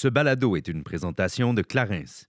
Ce balado est une présentation de Clarence.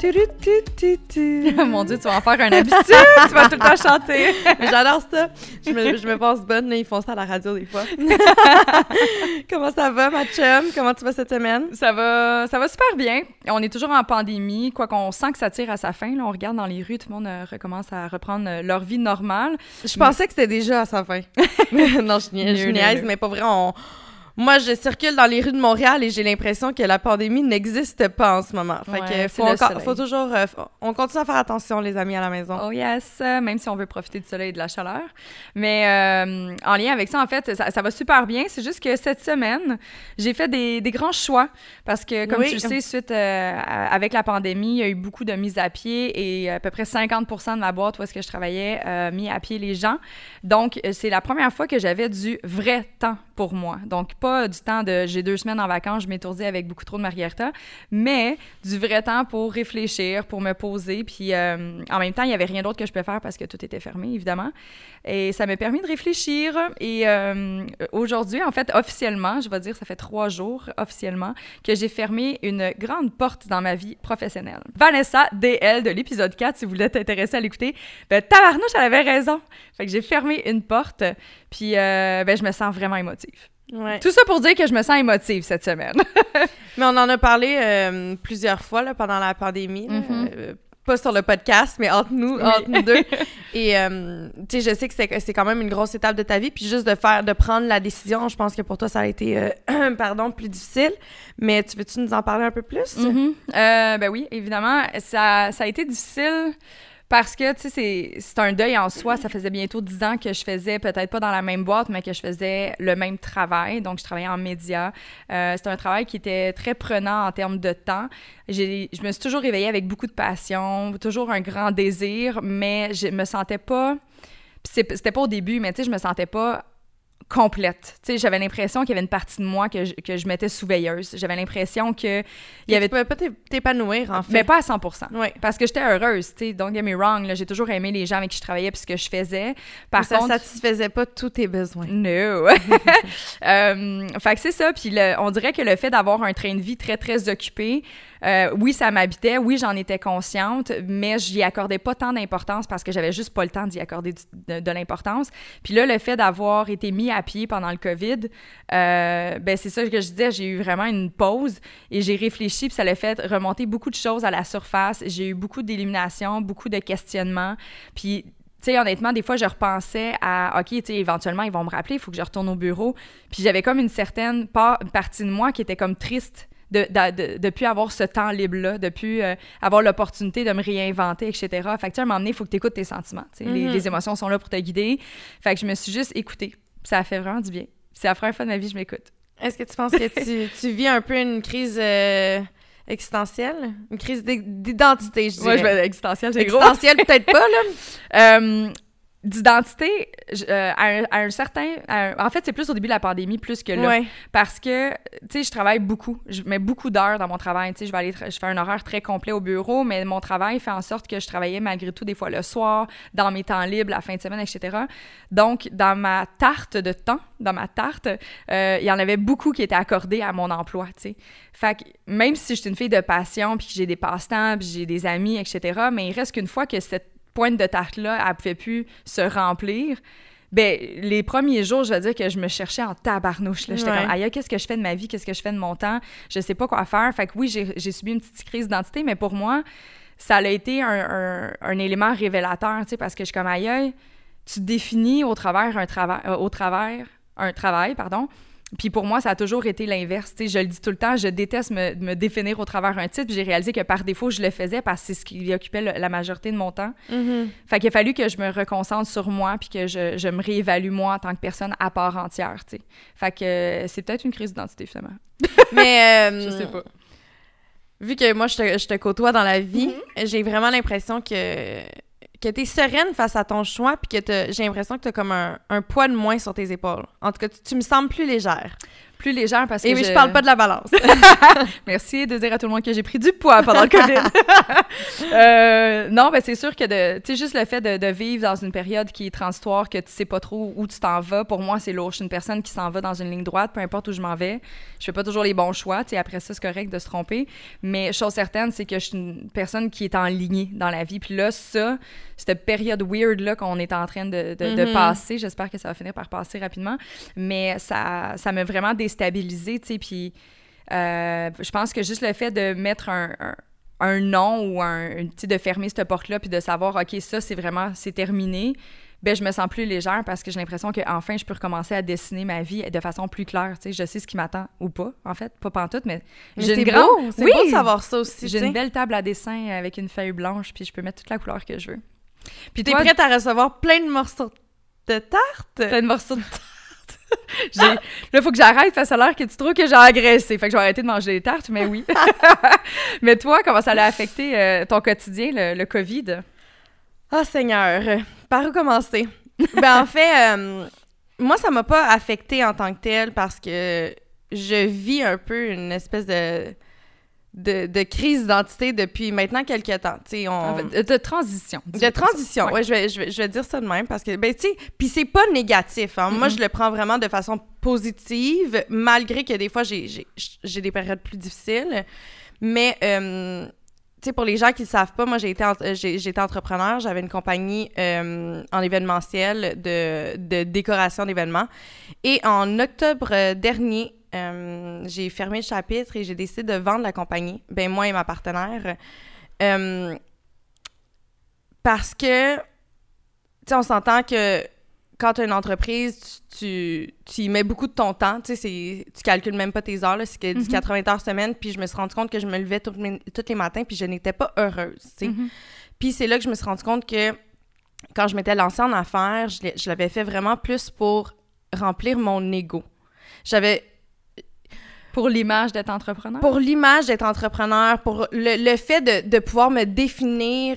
Mon Dieu, tu vas en faire un habitude, tu vas tout le temps chanter. J'adore ça. Je me, je me pense bonne, là, ils font ça à la radio des fois. Comment ça va, ma chum? Comment tu vas cette semaine? Ça va, ça va super bien. On est toujours en pandémie, quoi qu'on sent que ça tire à sa fin. Là, on regarde dans les rues, tout le monde euh, recommence à reprendre euh, leur vie normale. Je pensais que c'était déjà à sa fin. non, je niaise, mais pas vrai. on- Moi, je circule dans les rues de Montréal et j'ai l'impression que la pandémie n'existe pas en ce moment. Fait Ouais, que faut, encore- toujours... euh, on continue à faire attention, les amis, à la maison. Oh yes, même si on veut profiter du soleil et de la chaleur. Mais euh, en lien avec ça, en fait, ça, ça va super bien. C'est juste que cette semaine, j'ai fait des, des grands choix parce que, comme Oui. tu le sais, suite euh, à- avec la pandémie, il y a eu beaucoup de mises à pied et à peu près 50% de ma boîte où est-ce que je travaillais euh, mis à pied les gens. Donc, c'est la première fois que j'avais du vrai temps moi. Donc, pas du temps de j'ai deux semaines en vacances, je m'étourdis avec beaucoup trop de margarita, mais du vrai temps pour réfléchir, pour me poser. Puis euh, en même temps, il n'y avait rien d'autre que je pouvais faire parce que tout était fermé, évidemment. Et ça m'a permis de réfléchir. Et euh, aujourd'hui, en fait, officiellement, je vais dire, ça fait trois jours officiellement que j'ai fermé une grande porte dans ma vie professionnelle. Vanessa DL de l'épisode 4, si vous voulez être intéressé à l'écouter, ben tabarnouche, elle avait raison. Fait que j'ai fermé une porte, puis euh, ben, je me sens vraiment émotive. Ouais. Tout ça pour dire que je me sens émotive cette semaine. Mais on en a parlé euh, plusieurs fois là, pendant la pandémie. Mhm. Euh, pas sur le podcast, mais entre nous, Oui. entre nous deux. Et euh, tu sais, je sais que c'est, quand même une grosse étape de ta vie. Puis juste de faire, de prendre la décision, je pense que pour toi, ça a été, pardon, plus difficile. Mais tu veux-tu nous en parler un peu plus? Mhm. Euh, ben oui, évidemment. Ça, ça a été difficile parce que, tu sais, c'est- un deuil en soi. Ça faisait bientôt dix ans que je faisais, peut-être pas dans la même boîte, mais que je faisais le même travail. Donc, je travaillais en médias. Euh, C'était un travail qui était très prenant en termes de temps. Je me suis toujours réveillée avec beaucoup de passion, toujours un grand désir, mais je me sentais pas... C'était pas au début, mais tu sais, je me sentais pas complète. Tu sais, j'avais l'impression qu'il y avait une partie de moi que je, que je mettais sous veilleuse. J'avais l'impression que il y avait Tu pouvais pas t'é- t'épanouir, en fait. mais pas à 100 Ouais. Parce que j'étais heureuse, tu sais. Don't get me wrong, là, j'ai toujours aimé les gens avec qui je travaillais puis ce que je faisais. Par ça contre, satisfaisait pas tous tes besoins. no. euh, fait que c'est ça. Puis le- on dirait que le fait d'avoir un train de vie très, très occupé, euh, oui, ça m'habitait. Oui, j'en étais consciente, mais j'y accordais pas tant d'importance parce que j'avais juste pas le temps d'y accorder de, l'importance. Puis là, le fait d'avoir été mis à pied pendant le COVID, euh, ben c'est ça que je disais. J'ai eu vraiment une pause et j'ai réfléchi puis ça l'a fait remonter beaucoup de choses à la surface. J'ai eu beaucoup d'élimination, beaucoup de questionnements. Puis tu sais, honnêtement, des fois, je repensais à, OK, tu sais, éventuellement, ils vont me rappeler, il faut que je retourne au bureau. Puis j'avais comme une certaine partie de moi qui était comme triste de, de, de, de plus avoir ce temps libre-là, de plus euh, avoir l'opportunité de me réinventer, etc. Fait que, tu à un moment donné, il faut que tu écoutes tes sentiments. sais. les, les émotions sont là pour te guider. Fait que je me suis juste écoutée. Ça a fait vraiment du bien. C'est la première fois de ma vie je m'écoute. Est-ce que tu penses que tu, tu vis un peu une crise euh, existentielle? Une crise d'id- d'identité, je dirais. Ouais, je vais existentiel, c'est gros. Existentielle, peut-être pas, là. Euh, D'identité, euh, à, un, à un certain... à un- en fait, c'est plus au début de la pandémie, plus que là. Ouais. Parce que, tu sais, je travaille beaucoup. Je mets beaucoup d'heures dans mon travail. Tu sais, je vais aller... Je fais un horaire très complet au bureau, mais mon travail fait en sorte que je travaillais malgré tout des fois le soir, dans mes temps libres, la fin de semaine, etc. Donc, dans ma tarte de temps, dans ma tarte, euh, il y en avait beaucoup qui étaient accordés à mon emploi, tu sais. Fait que même si je suis une fille de passion, puis que j'ai des passe-temps, puis j'ai des amis, etc., mais il reste qu'une fois que cette pointe de tarte-là, elle pouvait plus se remplir, ben les premiers jours, je veux dire que je me cherchais en tabarnouche. là. J'étais Ouais. comme, aïe, qu'est-ce que je fais de ma vie? Qu'est-ce que je fais de mon temps? Je sais pas quoi faire. Fait que oui, j'ai j'ai subi une petite crise d'identité, mais pour moi, ça a été un, un- un élément révélateur, tu sais, parce que je suis comme, aïe, aïe, tu définis au travers un travail, euh, au travers un travail, pardon, puis pour moi, ça a toujours été l'inverse. Je le dis tout le temps, je déteste me, me définir au travers un titre. J'ai réalisé que par défaut, je le faisais parce que c'est ce qui occupait le, la majorité de mon temps. Mhm. Fait qu'il a fallu que je me reconcentre sur moi puis que je, je me réévalue moi en tant que personne à part entière. T'sais. Fait que euh, c'est peut-être une crise d'identité finalement. Mais euh, Je sais pas. vu que moi, je te, je te côtoie dans la vie, Mm-hmm. j'ai vraiment l'impression que, que tu es sereine face à ton choix, puis que j'ai l'impression que tu as comme un, un poids de moins sur tes épaules. En tout cas, tu, tu me sembles plus légère. Plus légère parce que Et oui, je parle pas de la balance. Merci de dire à tout le monde que j'ai pris du poids pendant le COVID. Euh, non, ben c'est sûr que de, tu sais, juste le fait de, de vivre dans une période qui est transitoire, que tu sais pas trop où tu t'en vas, pour moi, c'est lourd. Je suis une personne qui s'en va dans une ligne droite, peu importe où je m'en vais. Je fais pas toujours les bons choix, tu sais, après ça, c'est correct de se tromper. Mais chose certaine, c'est que je suis une personne qui est en lignée dans la vie. Puis là, ça, cette période weird-là qu'on est en train de, de, de Mhm. passer, j'espère que ça va finir par passer rapidement, mais ça ça m'a vraiment déstabilisée, tu sais, puis euh, je pense que juste le fait de mettre un, un, un nom ou un, tu sais, de fermer cette porte-là, puis de savoir, OK, ça, c'est vraiment, c'est terminé, ben je me sens plus légère parce que j'ai l'impression qu'enfin, je peux recommencer à dessiner ma vie de façon plus claire, tu sais, je sais ce qui m'attend ou pas, en fait, pas pantoute, mais, Mais j'ai c'est une grande... beau, c'est Oui! beau de savoir ça aussi. J'ai une belle table à dessin avec une feuille blanche, puis je peux mettre toute la couleur que je veux. Puis T'es toi, prête à recevoir plein de morceaux de tarte? plein de morceaux de tarte. Là, il faut que j'arrête parce a l'air que tu trouves que j'ai agressé. Fait que je vais arrêter de manger des tartes, mais oui. mais toi, comment ça l'a affecté euh, ton quotidien, le, le COVID? Oh Seigneur, par où commencer? ben en fait, euh, moi ça m'a pas affecté en tant que tel parce que je vis un peu une espèce de de, de crise d'identité depuis maintenant quelques temps. On... De, de transition. De transition, Ouais. ouais, je, vais, je, vais, je vais dire ça de même parce que, ben, tu sais, puis c'est pas négatif. Hein. Moi, je le prends vraiment de façon positive, malgré que des fois, j'ai- des périodes plus difficiles. Mais, euh, tu sais, pour les gens qui ne savent pas, moi, j'ai été, en- j'étais entrepreneur. J'avais une compagnie euh, en événementiel de, de décoration d'événements. Et en octobre euh, dernier, euh, j'ai fermé le chapitre et j'ai décidé de vendre la compagnie, ben moi et ma partenaire. Euh, parce que, tu sais, on s'entend que quand tu as une entreprise, tu, tu, tu y mets beaucoup de ton temps. Tu sais, tu calcules même pas tes heures. C'est que du Mhm. 80 heures semaine. Puis je me suis rendu compte que je me levais tous mes- tous les matins puis je n'étais pas heureuse. tu sais. Mhm. Puis c'est là que je me suis rendu compte que quand je m'étais lancée en affaires, je l'avais fait vraiment plus pour remplir mon ego. J'avais Pour l'image d'être entrepreneur? pour l'image d'être entrepreneur, pour le, le fait de, de pouvoir me définir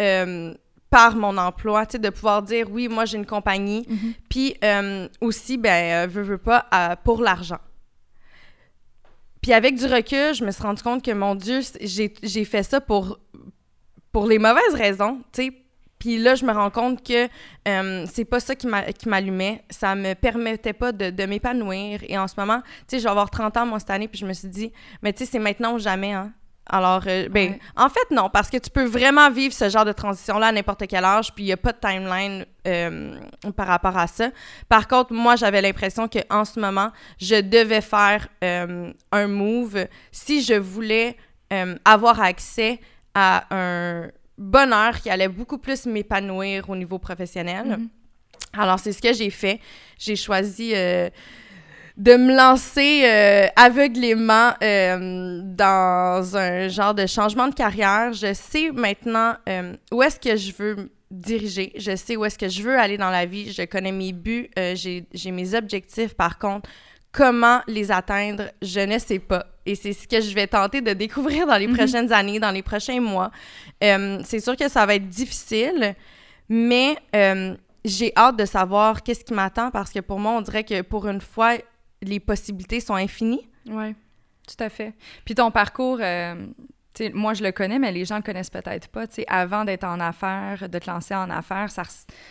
euh, par mon emploi, tu sais, de pouvoir dire oui, moi j'ai une compagnie, Mhm. puis euh, aussi, ben, euh, veux, veux pas, euh, pour l'argent. Puis avec du recul, je me suis rendu compte que, mon Dieu, j'ai fait ça pour, pour les mauvaises raisons, tu sais. Puis là, je me rends compte que euh, c'est pas ça qui m'a- qui m'allumait. Ça me permettait pas de, de m'épanouir. Et en ce moment, tu sais, je vais avoir 30 ans, moi, cette année, puis je me suis dit, mais tu sais, c'est maintenant ou jamais, hein. Alors, euh, ben, Ouais. en fait, non, parce que tu peux vraiment vivre ce genre de transition-là à n'importe quel âge, puis il n'y a pas de timeline euh, par rapport à ça. Par contre, moi, j'avais l'impression qu'en ce moment, je devais faire un move si je voulais avoir accès à un bonheur qui allait beaucoup plus m'épanouir au niveau professionnel. Mhm. Alors, c'est ce que j'ai fait. J'ai choisi euh, de me lancer euh, aveuglément euh, dans un genre de changement de carrière. Je sais maintenant où est-ce que je veux me diriger. Je sais où est-ce que je veux aller dans la vie. Je connais mes buts. j'ai mes objectifs. Par contre, comment les atteindre, je ne sais pas. Et c'est ce que je vais tenter de découvrir dans les Mhm. prochaines années, dans les prochains mois. Euh, c'est sûr que ça va être difficile, mais euh, j'ai hâte de savoir qu'est-ce qui m'attend parce que pour moi, on dirait que pour une fois, les possibilités sont infinies. Oui, tout à fait. Puis ton parcours, euh, moi je le connais, mais les gens le connaissent peut-être pas. Avant d'être en affaires, de te lancer en affaires, ça,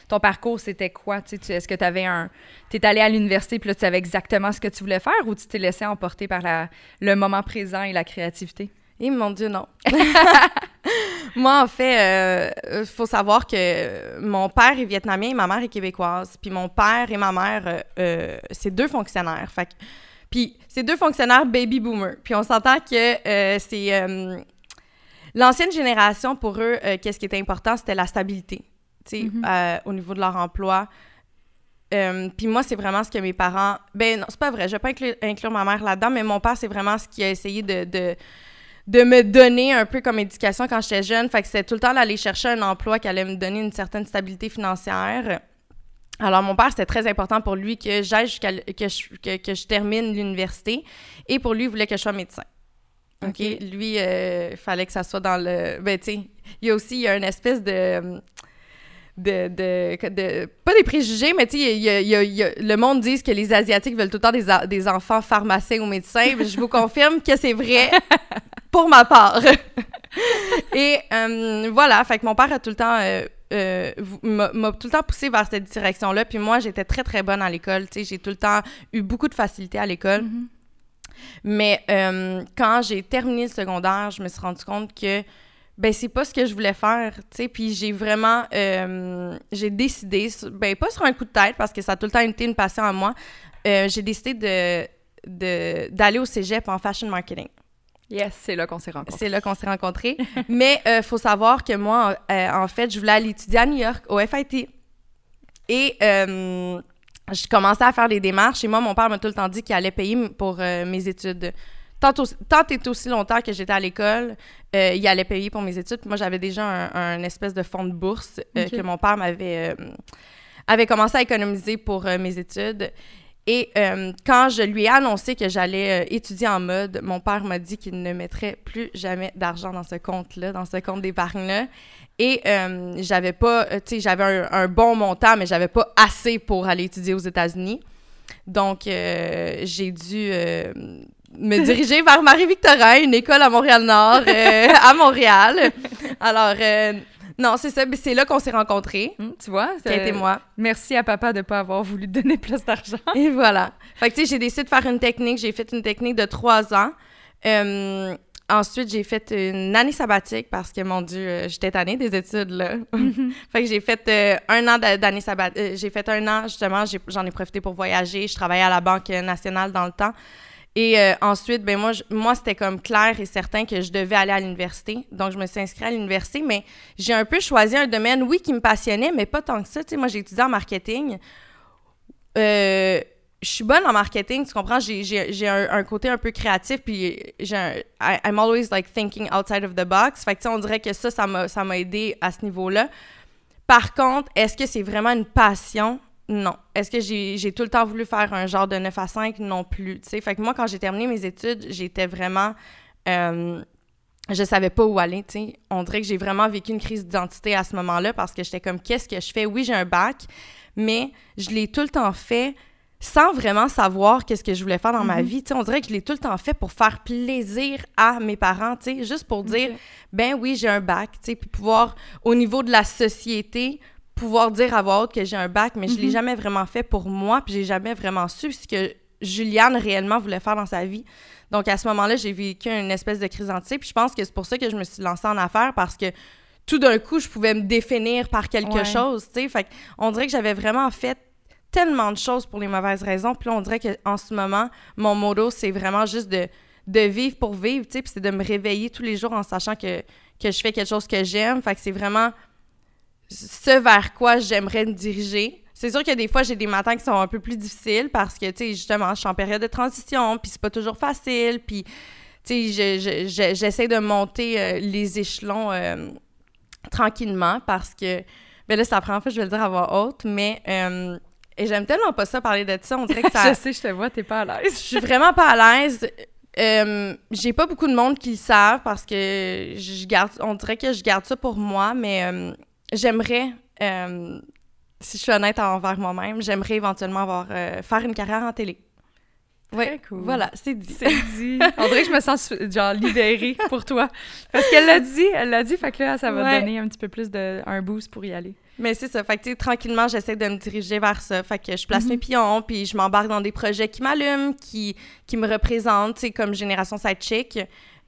ton parcours c'était quoi? Est-ce que tu avais un. Tu es allé à l'université puis là tu savais exactement ce que tu voulais faire ou tu t'es laissé emporter par la, le moment présent et la créativité? Et mon Dieu, non. Moi, en fait, il faut savoir que mon père est vietnamien et ma mère est québécoise. Puis mon père et ma mère, euh, euh, c'est deux fonctionnaires. Fait puis c'est deux fonctionnaires baby boomers. Puis on s'entend que euh, c'est... L'ancienne génération, pour eux, euh, qu'est-ce qui était important, c'était la stabilité. Tu sais, Mhm. euh, au niveau de leur emploi, euh, puis moi, c'est vraiment ce que mes parents... Ben non, c'est pas vrai, je vais pas inclure, inclure ma mère là-dedans, mais mon père, c'est vraiment ce qui a essayé de, de, de me donner un peu comme éducation quand j'étais jeune. Fait que c'était tout le temps d'aller chercher un emploi qui allait me donner une certaine stabilité financière. Alors, mon père, c'était très important pour lui que j'aille jusqu'à... Que je, que, que je termine l'université. Et pour lui, il voulait que je sois médecin. OK? Lui, il fallait que ça soit dans le... Ben, tu sais, il y a aussi y a une espèce de de, de, de, pas des préjugés, mais tu sais, a, a, le monde dit que les Asiatiques veulent tout le temps des, des enfants pharmaciens ou médecins. je vous confirme que c'est vrai pour ma part. Et euh, voilà, fait que mon père a tout le temps... Euh, euh, m'a tout le temps poussé vers cette direction-là. Puis moi, j'étais très, très bonne à l'école. Tu sais, j'ai tout le temps eu beaucoup de facilité à l'école. Mm-hmm. Mais quand j'ai terminé le secondaire, je me suis rendu compte que ben c'est pas ce que je voulais faire, tu sais, puis j'ai vraiment, euh, j'ai décidé, ben pas sur un coup de tête, parce que ça a tout le temps été une passion à moi, euh, j'ai décidé de, d'aller au cégep en fashion marketing. Yes, c'est là qu'on s'est rencontrés. C'est là qu'on s'est rencontrés. Mais il euh, faut savoir que moi, en fait, je voulais aller étudier à New York, au FIT. Et je commençais à faire des démarches, et moi, mon père m'a tout le temps dit qu'il allait payer pour mes études tant, tant et aussi longtemps que j'étais à l'école, euh, il allait payer pour mes études. moi, j'avais déjà un, espèce de fonds de bourse euh, que mon père m'avait euh, avait commencé à économiser pour mes études. Et quand je lui ai annoncé que j'allais étudier en mode, mon père m'a dit qu'il ne mettrait plus jamais d'argent dans ce compte-là, dans ce compte d'épargne-là. Et j'avais pas, tu sais, j'avais un, un, bon montant, mais j'avais pas assez pour aller étudier aux États-Unis. Donc, j'ai dû me diriger vers Marie-Victorin, une école à Montréal-Nord, euh, à Montréal. Alors, euh, non, c'est ça. C'est là qu'on s'est rencontrés. Hum, tu vois? A été moi. Merci à papa de ne pas avoir voulu donner plus d'argent. Et voilà. Fait que, tu sais, j'ai décidé de faire une technique. J'ai fait une technique de trois ans. Euh, ensuite, j'ai fait une année sabbatique parce que, mon Dieu, j'étais tannée des études, là. Mm-hmm. fait que j'ai fait un an d'année sabbatique. j'ai fait un an, justement, j'en ai, ai, profité pour voyager. Je travaillais à la Banque nationale dans le temps. Et euh, ensuite, ben moi, moi c'était comme clair et certain que je devais aller à l'université. Donc, je me suis inscrite à l'université, mais j'ai un peu choisi un domaine, oui, qui me passionnait, mais pas tant que ça. Tu sais, moi, j'ai étudié en marketing. Euh, je suis bonne en marketing, tu comprends? J'ai un, un, côté un peu créatif, puis j'ai I'm always, like, thinking outside of the box. Fait que, tu sais, on dirait que ça, ça m'a aidé à ce niveau-là. Par contre, est-ce que c'est vraiment une passion? Non. Est-ce que j'ai tout le temps voulu faire un genre de 9 à 5? Non plus. sais. Fait que moi, quand j'ai terminé mes études, j'étais vraiment. Euh, je savais pas où aller, tu sais. On dirait que j'ai vraiment vécu une crise d'identité à ce moment-là parce que j'étais comme, qu'est-ce que je fais? Oui, j'ai un bac, mais je l'ai tout le temps fait sans vraiment savoir qu'est-ce que je voulais faire dans ma mm-hmm. vie. Tu sais, on dirait que je l'ai tout le temps fait pour faire plaisir à mes parents, tu sais, juste pour dire, ben oui, j'ai un bac, tu sais, puis pouvoir, au niveau de la société, pouvoir dire à voix haute que j'ai un bac, mais je l'ai mhm. jamais vraiment fait pour moi, puis j'ai jamais vraiment su ce que Juliane réellement voulait faire dans sa vie. Donc à ce moment-là, j'ai vécu une espèce de crise d'anxiété, puis je pense que c'est pour ça que je me suis lancée en affaires parce que tout d'un coup, je pouvais me définir par quelque chose, tu sais. Fait on dirait que j'avais vraiment fait tellement de choses pour les mauvaises raisons, puis là, on dirait qu'en ce moment, mon motto, c'est vraiment juste de, de vivre pour vivre, tu sais, puis c'est de me réveiller tous les jours en sachant que, que je fais quelque chose que j'aime. Fait que c'est vraiment ce vers quoi j'aimerais me diriger. C'est sûr que des fois, j'ai des matins qui sont un peu plus difficiles parce que, tu sais, justement, je suis en période de transition, puis c'est pas toujours facile, puis, tu sais, j'essaie de monter euh, les échelons euh, tranquillement parce que, ben là, la première fois que je vais le dire à voix haute, mais... Euh, et j'aime tellement pas ça parler de ça, on dirait que ça... je sais, je te vois, t'es pas à l'aise. je suis vraiment pas à l'aise. j'ai pas beaucoup de monde qui le savent parce que je garde, on dirait que je garde ça pour moi, mais j'aimerais, euh, si je suis honnête envers moi-même, j'aimerais éventuellement avoir, euh, faire une carrière en télé. Oui, cool. voilà, c'est dit. C'est dit. On dirait que je me sens genre libérée pour toi. Parce qu'elle l'a dit, elle l'a dit, fait que là, ça va donner un petit peu plus de un boost pour y aller. Mais c'est ça. Fait que, tranquillement, j'essaie de me diriger vers ça. Fait que je place mm-hmm. mes pions, puis je m'embarque dans des projets qui m'allument, qui, qui me représentent, comme Génération Sidechick.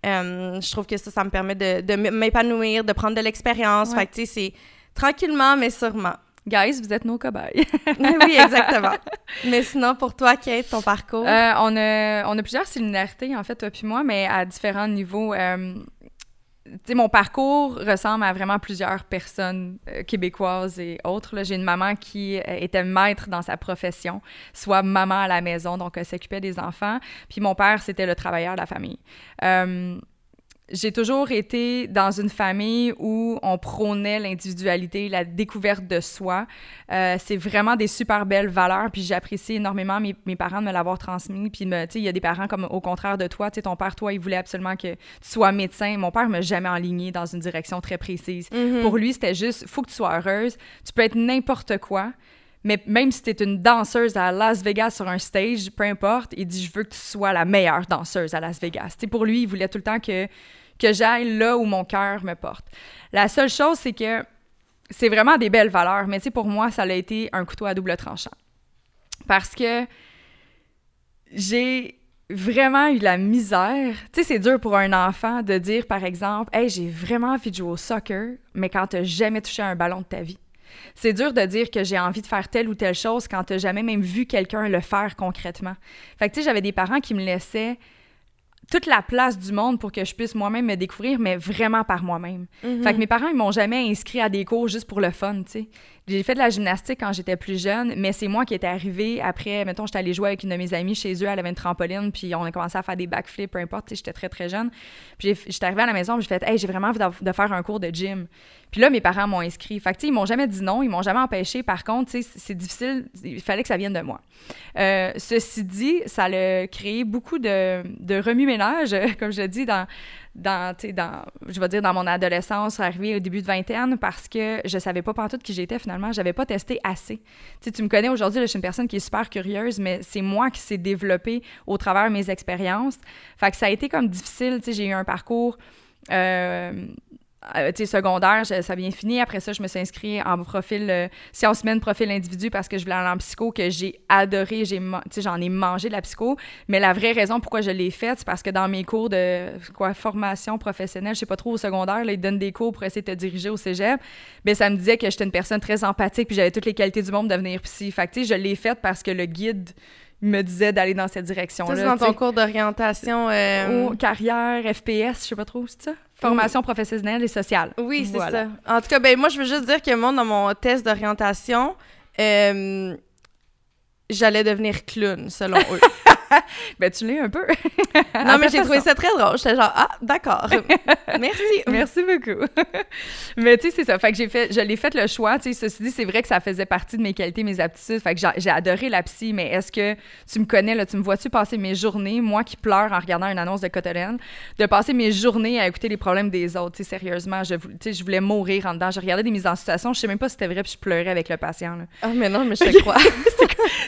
Euh, je trouve que ça, ça me permet de, de m'épanouir, de prendre de l'expérience. Fait que, tu sais, c'est tranquillement, mais sûrement. Guys, vous êtes nos cobayes. oui, exactement. Mais sinon, pour toi, Kate, ton parcours? Euh, on, a, on a plusieurs similarités, en fait, toi puis moi, mais à différents niveaux. Euh, mon parcours ressemble à vraiment plusieurs personnes euh, québécoises et autres. J'ai une maman qui euh, était maître dans sa profession, soit maman à la maison, donc elle s'occupait des enfants. Puis mon père, c'était le travailleur de la famille. J'ai toujours été dans une famille où on prônait l'individualité, la découverte de soi. Euh, c'est vraiment des super belles valeurs, puis j'apprécie énormément mes, mes parents de me l'avoir transmis. Puis, tu sais, il y a des parents comme au contraire de toi. Tu sais, ton père, toi, il voulait absolument que tu sois médecin. Mon père m'a jamais enligné dans une direction très précise. Mhm. Pour lui, c'était juste, faut que tu sois heureuse. Tu peux être n'importe quoi. Mais même si tu es une danseuse à Las Vegas sur un stage, peu importe, il dit Je veux que tu sois la meilleure danseuse à Las Vegas. Tu sais, pour lui, il voulait tout le temps que, que j'aille là où mon cœur me porte. La seule chose, c'est que c'est vraiment des belles valeurs, mais tu pour moi, ça a été un couteau à double tranchant. Parce que j'ai vraiment eu la misère. Tu sais, c'est dur pour un enfant de dire, par exemple, Hey, j'ai vraiment envie de jouer au soccer, mais quand t'as jamais touché un ballon de ta vie. C'est dur de dire que j'ai envie de faire telle ou telle chose quand t'as jamais même vu quelqu'un le faire concrètement. Fait que, tu sais, j'avais des parents qui me laissaient toute la place du monde pour que je puisse moi-même me découvrir, mais vraiment par moi-même. Mhm. Fait que mes parents, ils m'ont jamais inscrit à des cours juste pour le fun, tu sais. J'ai fait de la gymnastique quand j'étais plus jeune, mais c'est moi qui étais arrivée après, mettons, j'étais allée jouer avec une de mes amies chez eux, elle avait une trampoline, puis on a commencé à faire des backflips, peu importe, tu sais, j'étais très, très jeune. Puis j'étais arrivée à la maison, puis j'ai fait « Hey, j'ai vraiment envie de faire un cours de gym. » Puis là, mes parents m'ont inscrit. Fait que, ils m'ont jamais dit non, ils m'ont jamais empêché. Par contre, c'est difficile, il fallait que ça vienne de moi. Euh, ceci dit, ça a créé beaucoup de, de remue-ménage, comme je dis, dans, dans, dans, je vais dire, dans mon adolescence, arrivée au début de vingtaine, parce que je savais pas pantoute qui j'étais finalement. J'avais pas testé assez. Tu sais, tu me connais aujourd'hui, je suis une personne qui est super curieuse, mais c'est moi qui s'est développée au travers de mes expériences. Fait que ça a été comme difficile. J'ai eu un parcours. Euh, euh, secondaire, je- ça bien fini. Après ça, je me suis inscrite en profil euh, sciences humaines, profil individu parce que je voulais aller en psycho, que j'ai adoré. J'en ai mangé de la psycho. Mais la vraie raison pourquoi je l'ai faite, c'est parce que dans mes cours de quoi, formation professionnelle, je sais pas trop au secondaire, là, ils donnent des cours pour essayer de te diriger au cégep. Ben, ça me disait que j'étais une personne très empathique puis j'avais toutes les qualités du monde de devenir psy. Fait que, je l'ai faite parce que le guide me disait d'aller dans cette direction-là. c'est dans ton cours d'orientation. euh, Oh, carrière, FPS, je sais pas trop, c'est ça? Formation professionnelle et sociale. Oui, c'est Voilà. ça. En tout cas, ben moi, je veux juste dire que moi, dans mon test d'orientation, euh, j'allais devenir clown, selon eux. Ben, tu l'es un peu. non, mais j'ai trouvé ça très drôle. J'étais genre, ah, d'accord. Merci. Merci beaucoup. mais tu sais, c'est ça. Fait que j'ai fait, je l'ai fait le choix. Tu sais, ceci dit, c'est vrai que ça faisait partie de mes qualités, mes aptitudes. Fait que j'ai- adoré la psy, mais est-ce que tu me connais, là, tu me vois-tu passer mes journées, moi qui pleure en regardant une annonce de Cotolène, de passer mes journées à écouter les problèmes des autres? Tu sais, sérieusement, je, vou- tu sais, je voulais mourir en dedans. Je regardais des mises en situation. Je sais même pas si c'était vrai, puis je pleurais avec le patient. Ah, mais non, mais je te crois.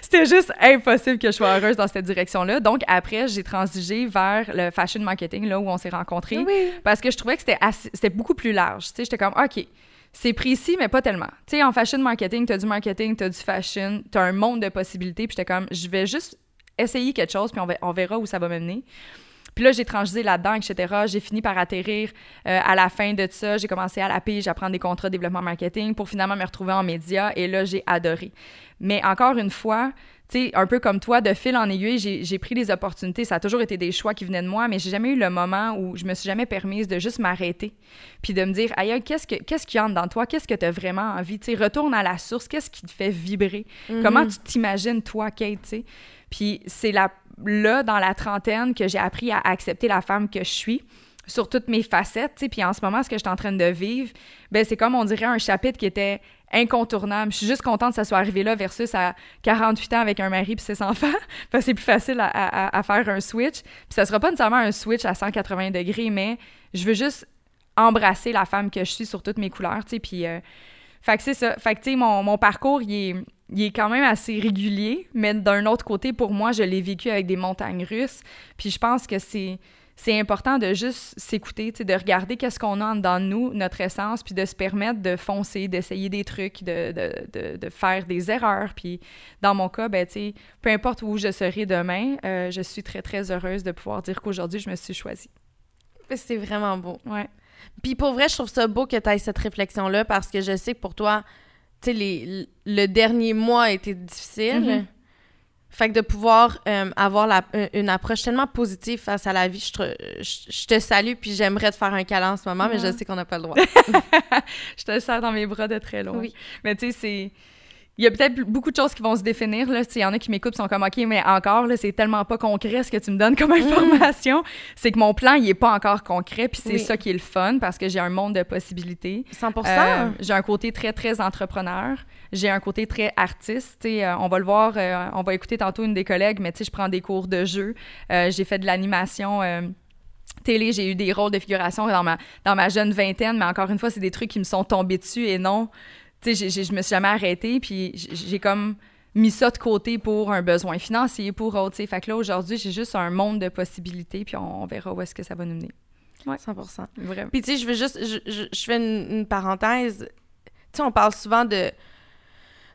C'était juste impossible que je sois heureuse dans cette direction-là. Donc, après, j'ai transigé vers le fashion marketing, là où on s'est rencontrés. oui. Parce que je trouvais que c'était beaucoup plus large. Tu sais, j'étais comme, OK, c'est précis, mais pas tellement. Tu sais, en fashion marketing, t'as du marketing, t'as du fashion, t'as un monde de possibilités. Puis j'étais comme, je vais juste essayer quelque chose, puis on, va- on verra où ça va me mener. Puis là, j'ai transgé là-dedans, etc. J'ai fini par atterrir euh, à la fin de ça. J'ai commencé à la pige, à prendre des contrats de développement marketing pour finalement me retrouver en médias. Et là, j'ai adoré. Mais encore une fois, tu sais, un peu comme toi, de fil en aiguille, j'ai pris des opportunités. Ça a toujours été des choix qui venaient de moi, mais j'ai jamais eu le moment où je me suis jamais permise de juste m'arrêter puis de me dire, aïe, qu'est-ce que qu'est-ce qui entre dans toi? Qu'est-ce que tu as vraiment envie? Tu sais, retourne à la source. Qu'est-ce qui te fait vibrer? Comment tu t'imagines, toi, Kate, tu sais? Puis c'est là, dans la trentaine, que j'ai appris à accepter la femme que je suis sur toutes mes facettes. Puis en ce moment, ce que je suis en train de vivre, ben c'est comme, on dirait, un chapitre qui était incontournable. Je suis juste contente que ça soit arrivé là versus à 48 ans avec un mari puis ses enfants, c'est plus facile à, faire un switch. Puis ça sera pas nécessairement un switch à 180 degrés, mais je veux juste embrasser la femme que je suis sur toutes mes couleurs. Puis... euh, fait que c'est ça. Fait que, tu sais, mon, mon parcours, il est, il est quand même assez régulier, mais d'un autre côté, pour moi, je l'ai vécu avec des montagnes russes. Puis je pense que c'est c'est important de juste s'écouter, de regarder qu'est-ce qu'on a en dedans de nous, notre essence, puis de se permettre de foncer, d'essayer des trucs, de, de, de, de faire des erreurs. Puis dans mon cas, ben, peu importe où je serai demain, euh, je suis très, très heureuse de pouvoir dire qu'aujourd'hui, je me suis choisie. C'est vraiment beau. Ouais. Puis pour vrai, je trouve ça beau que tu aies cette réflexion-là parce que je sais que pour toi, tu sais, le dernier mois a été difficile. Mhm. Fait que de pouvoir euh, avoir la, une approche tellement positive face à la vie, je te, je, te salue, puis j'aimerais te faire un câlin en ce moment, mais je sais qu'on n'a pas le droit. je te sers dans mes bras de très loin. Oui. Mais tu sais, c'est il y a peut-être beaucoup de choses qui vont se définir. Il y en a qui m'écoutent sont comme OK, mais encore, c'est tellement pas concret ce que tu me donnes comme mm. information. C'est que mon plan, il est pas encore concret. Puis c'est ça qui est le fun parce que j'ai un monde de possibilités. 100 euh, J'ai un côté très, très entrepreneur. J'ai un côté très artiste. Euh, on va le voir, euh, on va écouter tantôt une des collègues, mais je prends des cours de jeu. j'ai fait de l'animation télé, j'ai eu des rôles de figuration dans ma, dans ma jeune vingtaine, mais encore une fois, c'est des trucs qui me sont tombés dessus et non tu sais, je me suis jamais arrêtée, puis j'ai comme mis ça de côté pour un besoin financier, pour autre, tu sais. Fait que là, aujourd'hui, j'ai juste un monde de possibilités, puis on, verra où est-ce que ça va nous mener. Ouais. 100 Vraiment. Puis, tu sais, je veux juste, je, je, fais une, parenthèse. Tu sais, on parle souvent de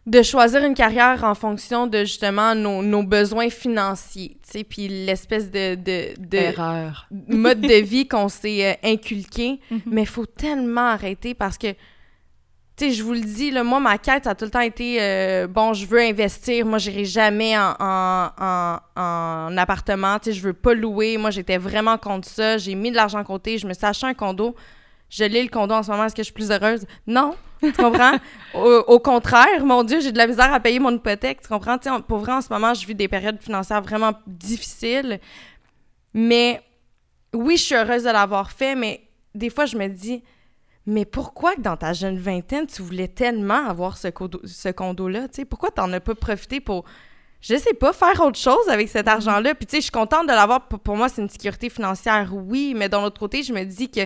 de choisir une carrière en fonction de justement nos, nos besoins financiers, tu sais, puis l'espèce de, de, de mode de vie qu'on s'est euh, inculqué. Mm-hmm. Mais il faut tellement arrêter parce que tu sais, je vous le dis, là, moi, ma quête, ça a tout le temps été, euh, bon, je veux investir. Moi, j'irai jamais en, en, en, appartement. Tu sais, je veux pas louer. Moi, j'étais vraiment contre ça. J'ai mis de l'argent à côté. Je me suis acheté un condo. Je lis le condo en ce moment. Est-ce que je suis plus heureuse? Non. Tu comprends? au, contraire, mon Dieu, j'ai de la misère à payer mon hypothèque. Tu comprends? Tu sais, pour vrai, en ce moment, je vis des périodes financières vraiment difficiles. Mais oui, je suis heureuse de l'avoir fait, mais des fois, je me dis, mais pourquoi que dans ta jeune vingtaine, tu voulais tellement avoir ce, condo, ce condo-là? Pourquoi t'en as pas profité pour, je sais pas, faire autre chose avec cet mm-hmm. argent-là? Puis tu sais, je suis contente de l'avoir. Pour, moi, c'est une sécurité financière, oui, mais d'un autre côté, je me dis que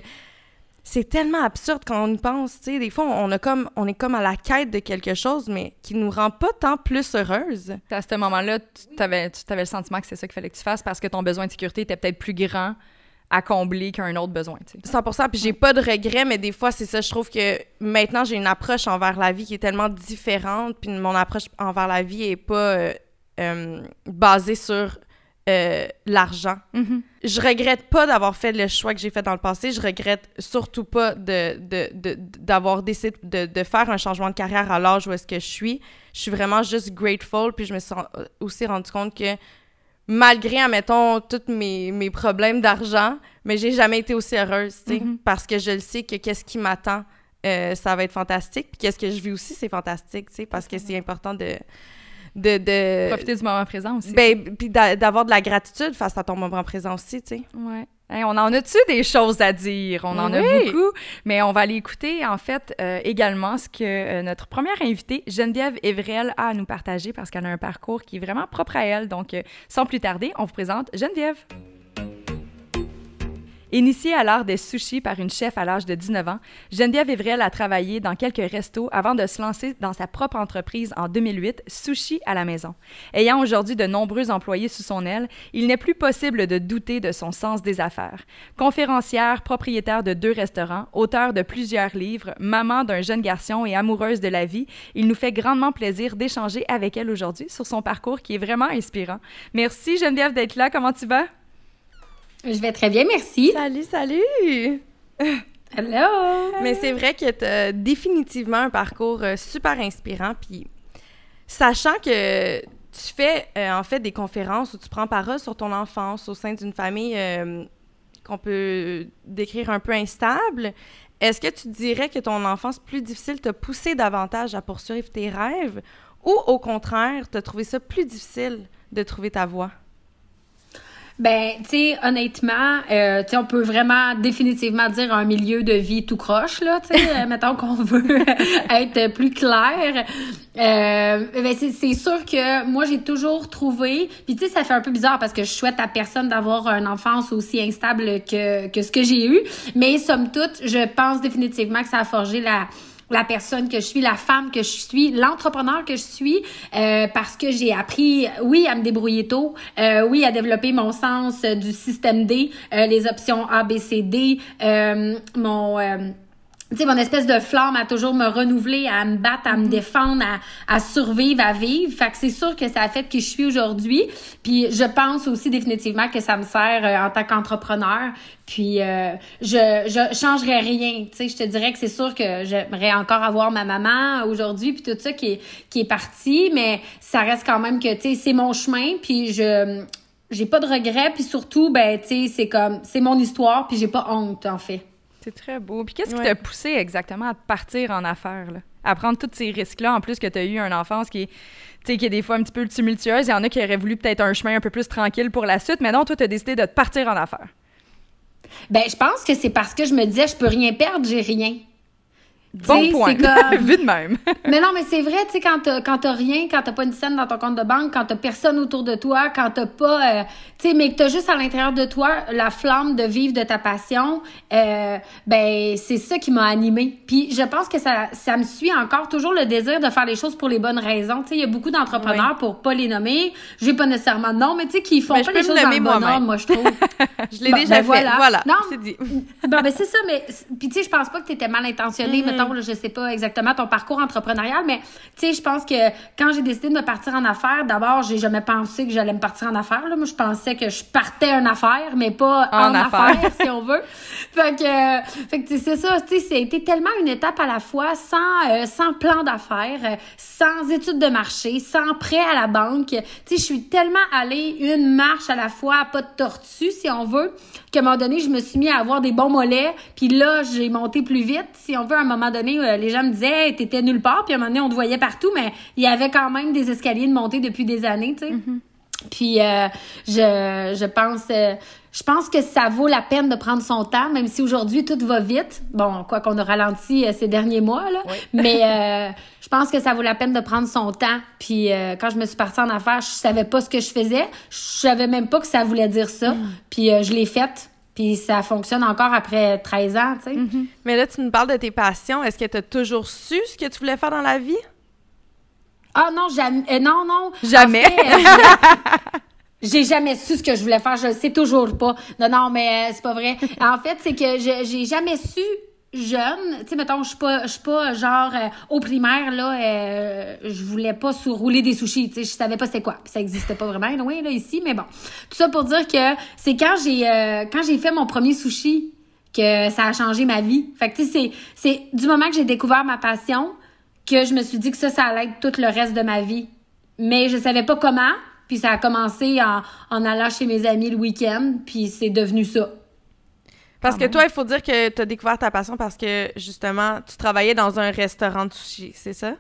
c'est tellement absurde quand on y pense. Tu sais, des fois, on, a comme, on est comme à la quête de quelque chose, mais qui nous rend pas tant plus heureuse. À ce moment-là, tu avais, tu avais le sentiment que c'est ça qu'il fallait que tu fasses parce que ton besoin de sécurité était peut-être plus grand à combler qu'un autre besoin. Tu sais. 100 Puis j'ai pas de regrets, mais des fois, c'est ça. Je trouve que maintenant, j'ai une approche envers la vie qui est tellement différente. Puis mon approche envers la vie est pas euh, euh, basée sur euh, l'argent. Mm-hmm. Je regrette pas d'avoir fait le choix que j'ai fait dans le passé. Je regrette surtout pas de, d'avoir décidé de, de, faire un changement de carrière à l'âge où est-ce que je suis. Je suis vraiment juste grateful. Puis je me suis aussi rendu compte que malgré, admettons, tous mes, mes problèmes d'argent, mais j'ai jamais été aussi heureuse, tu sais, mm-hmm. parce que je le sais que qu'est-ce qui m'attend, euh, ça va être fantastique. Puis qu'est-ce que je vis aussi, c'est fantastique, tu sais, parce que c'est important de, de, de... Profiter du moment présent aussi. Ben, puis d'avoir de la gratitude face à ton moment présent aussi, tu sais. Ouais on en a-tu des choses à dire? On en a beaucoup, mais on va aller écouter, en fait, euh, également ce que euh, notre première invitée, Geneviève Evrel, a à nous partager parce qu'elle a un parcours qui est vraiment propre à elle. Donc, euh, sans plus tarder, on vous présente Geneviève. Initiée à l'art des sushis par une chef à l'âge de 19 ans, Geneviève Evrel a travaillé dans quelques restos avant de se lancer dans sa propre entreprise en 2008, Sushi à la maison. Ayant aujourd'hui de nombreux employés sous son aile, il n'est plus possible de douter de son sens des affaires. Conférencière, propriétaire de deux restaurants, auteur de plusieurs livres, maman d'un jeune garçon et amoureuse de la vie, il nous fait grandement plaisir d'échanger avec elle aujourd'hui sur son parcours qui est vraiment inspirant. Merci Geneviève d'être là, comment tu vas? Je vais très bien, merci. Salut, salut! Hello! Mais c'est vrai que tu as définitivement un parcours euh, super inspirant. Puis, sachant que tu fais euh, en fait des conférences où tu prends parole sur ton enfance au sein d'une famille euh, qu'on peut décrire un peu instable, est-ce que tu dirais que ton enfance plus difficile t'a poussé davantage à poursuivre tes rêves ou au contraire, t'as trouvé ça plus difficile de trouver ta voie? Ben, tu sais, honnêtement, euh, tu sais, on peut vraiment définitivement dire un milieu de vie tout croche, là, tu sais, euh, mettons qu'on veut être plus clair. Euh, ben, c'est sûr que moi, j'ai toujours trouvé, puis tu sais, ça fait un peu bizarre parce que je souhaite à personne d'avoir une enfance aussi instable que, que ce que j'ai eu, mais somme toute, je pense définitivement que ça a forgé la la personne que je suis, la femme que je suis, l'entrepreneur que je suis, euh, parce que j'ai appris, oui, à me débrouiller tôt, euh, oui, à développer mon sens du système D, euh, les options A, B, C, D, mon tu sais, mon espèce de flamme à toujours me renouveler, à me battre, à me défendre, à, à survivre, à vivre. Fait que c'est sûr que ça a fait que je suis aujourd'hui. Puis je pense aussi définitivement que ça me sert euh, en tant qu'entrepreneur. Puis euh, je je changerais rien, tu sais, je te dirais que c'est sûr que j'aimerais encore avoir ma maman aujourd'hui puis tout ça qui est qui est parti, mais ça reste quand même que tu sais c'est mon chemin puis je j'ai pas de regrets puis surtout ben tu sais c'est comme c'est mon histoire puis j'ai pas honte en fait. C'est très beau. Puis qu'est-ce qui t'a poussé exactement à partir en affaires, là? À prendre tous ces risques-là, en plus que tu as eu une enfance qui est, tu sais, qui est des fois un petit peu tumultueuse. Il y en a qui auraient voulu peut-être un chemin un peu plus tranquille pour la suite, mais non, toi, tu as décidé de te partir en affaires. Ben je pense que c'est parce que je me disais je peux rien perdre, j'ai rien. Bon point. comme- Vu de même. Mais non, mais c'est vrai, tu sais, quand t'as, quand t'as rien, quand t'as pas une scène dans ton compte de banque, quand t'as personne autour de toi, quand t'as pas, euh, tu sais, mais que t'as juste à l'intérieur de toi la flamme de vivre de ta passion, euh, ben c'est ça qui m'a animée. Puis je pense que ça, ça me suit encore toujours le désir de faire les choses pour les bonnes raisons. Tu sais, il y a beaucoup d'entrepreneurs pour pas les nommer, j'ai pas nécessairement de nom, mais tu sais, qui font Mais je pas les choses dans le bon ordre, moi je trouve. Je l'ai Bon, déjà ben fait. voilà. Voilà, Non. c'est dit. Bon, ben c'est ça, mais puis tu sais, je pense pas que tu étais mal intentionné, Mhm. Mettons, là, je sais pas exactement ton parcours entrepreneurial, mais tu sais, je pense que quand j'ai décidé de me partir en affaires, d'abord, j'ai jamais pensé que j'allais me partir en affaires. Là. Moi, je pensais que je partais en affaires, mais pas En en, affaires. affaires, si on veut. Fait que, euh, fait que tu sais, c'est ça, tu sais, c'était tellement une étape à la fois, sans, euh, sans plan d'affaires, euh, sans études de marché, sans prêt à la banque. Tu sais, je suis tellement allée une marche à la fois, pas de tortue, si on veut, qu'à un moment donné, je me suis mis à avoir des bons mollets, puis là, j'ai monté plus vite. Si on veut, à un moment donné, euh, les gens me disaient, hey, t'étais nulle part, puis à un moment donné, on te voyait partout, mais il y avait quand même des escaliers de montée depuis des années, tu sais. Puis euh, je, je pense euh, je pense que ça vaut la peine de prendre son temps, même si aujourd'hui tout va vite. Bon, quoi qu'on a ralenti euh, ces derniers mois là, mais je pense que ça vaut la peine de prendre son temps. Puis quand je me suis partie en affaires, je savais pas ce que je faisais, je savais même pas que ça voulait dire ça. Puis euh, je l'ai faite. Puis ça fonctionne encore après 13 ans, tu sais. Mais là, tu nous parles de tes passions. Est-ce que tu as toujours su ce que tu voulais faire dans la vie? Ah non, jamais. euh, non, non. Jamais. En fait, euh, j'ai jamais su ce que je voulais faire. Je le sais toujours pas. Non, non, mais euh, c'est pas vrai. En fait, c'est que je- j'ai jamais su jeune, tu sais, mettons, je suis pas, genre euh, au primaire là, euh, je voulais pas sous rouler des sushis, tu sais, je savais pas c'était quoi, Puis ça existait pas vraiment, loin là ici, mais bon, tout ça pour dire que c'est quand j'ai, euh, quand j'ai fait mon premier sushi que ça a changé ma vie. Fait que tu sais, c'est, c'est du moment que j'ai découvert ma passion que je me suis dit que ça, ça allait être tout le reste de ma vie. Mais je savais pas comment. Puis ça a commencé en, en allant chez mes amis le week-end. Puis c'est devenu ça. Parce que toi, il faut dire que tu as découvert ta passion parce que, justement, tu travaillais dans un restaurant de sushi, c'est ça?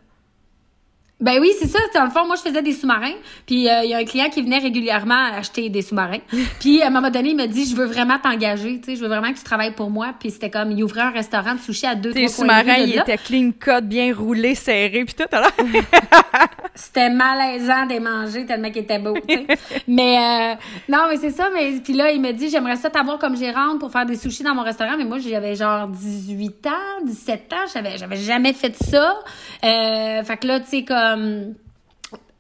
Ben oui, c'est ça. Dans le fond, moi, je faisais des sous-marins. Puis euh, il y a un client qui venait régulièrement acheter des sous-marins. Puis à un moment donné, il m'a dit, je veux vraiment t'engager. Tu sais, je veux vraiment que tu travailles pour moi. Puis c'était comme, il ouvrait un restaurant de sushi à deux, Tes sous-marins, ils étaient clean cut, bien roulés, serrés, puis tout. Alors, C'était malaisant de les manger tellement qu'ils étaient beaux, tu sais. mais euh, non, mais c'est ça. Mais puis là, il me dit, j'aimerais ça t'avoir comme gérante pour faire des sushis dans mon restaurant. Mais moi, j'avais genre 18 ans, 17 ans. J'avais, j'avais jamais fait ça. Euh, fait que là, tu sais, comme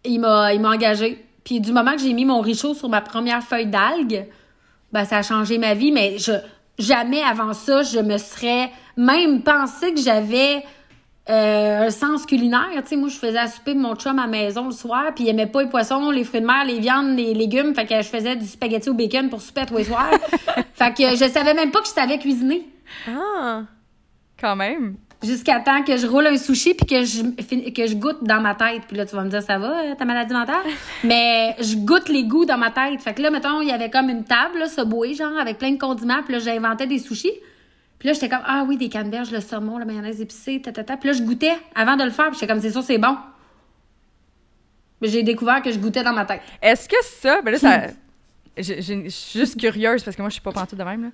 il m'a, il m'a engagé. Puis du moment que j'ai mis mon richaud sur ma première feuille d'algue, ben ça a changé ma vie. Mais je jamais avant ça, je me serais même pensé que j'avais euh, un sens culinaire. Tu sais, moi, je faisais à souper mon chum à la maison le soir, puis il aimait pas les poissons, les fruits de mer, les viandes, les légumes. Fait que je faisais du spaghetti au bacon pour souper à tous les soirs. fait que je savais même pas que je savais cuisiner. Ah! quand même. Jusqu'à temps que je roule un sushi puis que je que je goûte dans ma tête. Puis là, tu vas me dire, ça va, euh, ta maladie mentale? Mais je goûte les goûts dans ma tête. Fait que là, mettons, il y avait comme une table, là, Subway, genre, avec plein de condiments. Puis là, j'inventais des sushis. Puis là, j'étais comme, ah oui, des canneberges, le saumon, la mayonnaise épicée, ta, ta, ta. Puis là, je goûtais avant de le faire. Puis j'étais comme, c'est sûr, c'est bon. Mais j'ai découvert que je goûtais dans ma tête. Est-ce que ça, ben là, ça, je, je- je suis juste curieuse parce que moi, je suis pas pantoute de même. Là.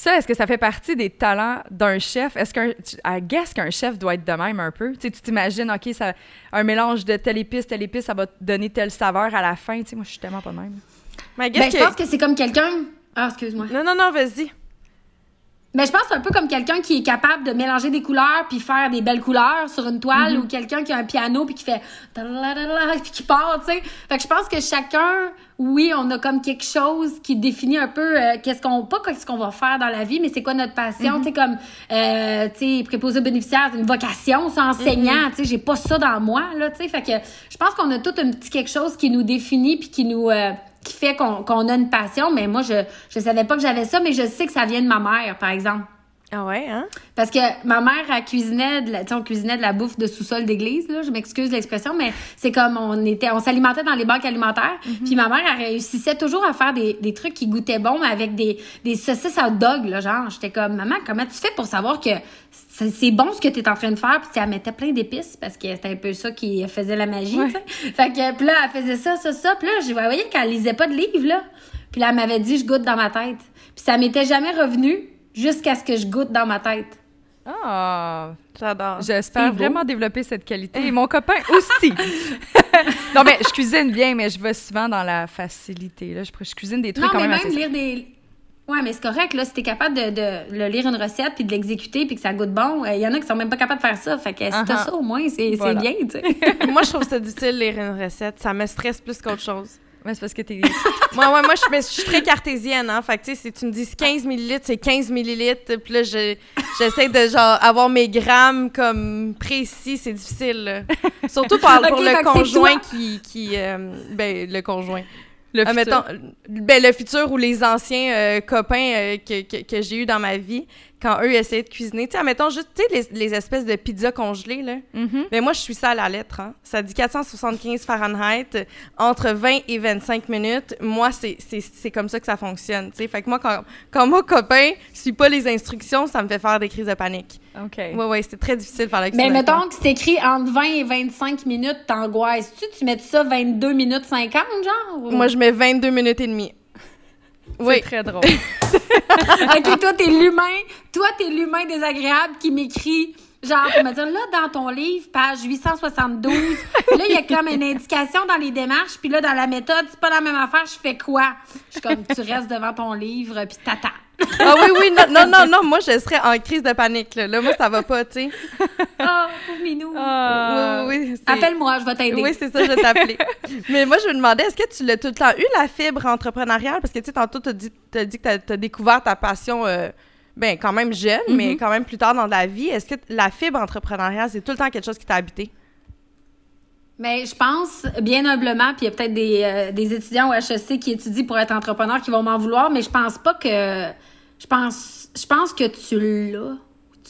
Ça, est-ce que ça fait partie des talents d'un chef? Est-ce qu'un, tu- I guess qu'un chef doit être de même un peu? Tu t'imagines, OK, ça, un mélange de telle épice, telle épice, ça va te donner telle saveur à la fin. Tu sais, moi, je suis tellement pas de même. Mais Ben, qu'est-ce je que... pense que c'est comme quelqu'un. Ah, excuse-moi. Non, non, non, vas-y. Mais je pense que c'est un peu comme quelqu'un qui est capable de mélanger des couleurs puis faire des belles couleurs sur une toile Mm-hmm. ou quelqu'un qui a un piano puis qui fait puis qui part, tu sais. Fait que je pense que chacun, oui, on a comme quelque chose qui définit un peu euh, qu'est-ce qu'on pas qu'est-ce qu'on va faire dans la vie, mais c'est quoi notre passion, tu sais comme euh, tu sais préposé c'est une vocation, c'est enseignant, tu sais, j'ai pas ça dans moi là, tu sais. Fait que je pense qu'on a tout un petit quelque chose qui nous définit puis qui nous euh, qui fait qu'on qu'on a une passion, mais moi, je, je savais pas que j'avais ça, mais je sais que ça vient de ma mère, par exemple. Ah ouais, hein? Parce que ma mère, elle cuisinait de la, on cuisinait de la bouffe de sous-sol d'église, là. Je m'excuse l'expression, mais c'est comme on était, on s'alimentait dans les banques alimentaires. Puis ma mère, elle réussissait toujours à faire des, des trucs qui goûtaient bon, mais avec des, des saucisses hot dog, là. Genre, j'étais comme, maman, comment tu fais pour savoir que c'est c'est bon ce que tu es en train de faire? Puis elle mettait plein d'épices parce que c'était un peu ça qui faisait la magie. Fait que, puis là, elle faisait ça, ça, ça. Puis là, je voyais qu'elle lisait pas de livre, là. Puis là, elle m'avait dit, je goûte dans ma tête. Puis ça m'était jamais revenu jusqu'à ce que je goûte dans ma tête. Ah, J'adore. j'espère vraiment développer cette qualité. Et mon copain aussi. non, mais je cuisine bien, mais je vais souvent dans la facilité. Là. Je, je cuisine des trucs Non, quand mais même même assez... lire des. Ouais, mais c'est correct, là, si t'es capable de, de, le lire une recette puis de l'exécuter puis que ça goûte bon, il y en a qui sont même pas capables de faire ça. Fait que si t'as Uh-huh. ça, au moins, c'est Voilà. bien, tu sais. moi, je trouve ça difficile de lire une recette. Ça me stresse plus qu'autre chose. Ouais, c'est parce que t'es... moi, ouais, moi je, mais je suis très cartésienne, hein. Fait que, tu sais, si tu me dis 15 millilitres, c'est 15 millilitres. Puis là, je- j'essaie de, genre, avoir mes grammes comme précis. C'est difficile, là. Surtout pour, le conjoint qui... qui euh, ben, le conjoint. Le Ah, futur. mettons, ben, le futur ou les anciens euh, copains euh, que, que, que j'ai eu dans ma vie, quand eux essayaient de cuisiner. Tu sais, mettons juste, tu sais, les, les espèces de pizzas congelées, là. Mhm. Mais moi, je suis ça à la lettre. Hein. Ça dit 475 Fahrenheit, entre 20 et 25 minutes. Moi, c'est- c'est c'est comme ça que ça fonctionne. tu sais. Fait que moi, quand, quand mon copain suit pas les instructions, ça me fait faire des crises de panique. OK. Ouais, ouais, c'est très difficile de faire la Mais cuisine. mettons que c'est écrit entre 20 et 25 minutes, t'angoisses-tu? Tu mets ça 22 minutes 50, genre? ou- Moi, je mets 22 minutes et demie. C'est Oui. très drôle. OK, toi, t'es l'humain. Toi, t'es l'humain désagréable qui m'écrit. Genre, pour me dire, là, dans ton livre, page 872, là, il y a comme une indication dans les démarches, puis là, dans la méthode, c'est pas la même affaire, je fais quoi? Je suis comme, tu restes devant ton livre, puis t'attends. Ah oui, oui, non, non, non, non, moi, je serais en crise de panique. Là, Là, moi, ça va pas, tu sais. Ah, pauvre minou. Ah. Oui, oui, Appelle-moi, je vais t'aider. Oui, c'est ça, je vais t'appeler. Mais moi, je me demandais, est-ce que tu l'as tout le temps eu, la fibre entrepreneuriale? Parce que, tu sais, tantôt, tu as dit, t'as dit que tu as, découvert ta passion, euh, ben, quand même jeune, mais quand même plus tard dans la vie. Est-ce que la fibre entrepreneuriale, c'est tout le temps quelque chose qui t'a habité? Mais je pense, bien humblement, puis il y a peut-être des, euh, des étudiants au HEC qui étudient pour être entrepreneurs qui vont m'en vouloir, mais je pense pas que. Je pense, je pense que tu l'as ou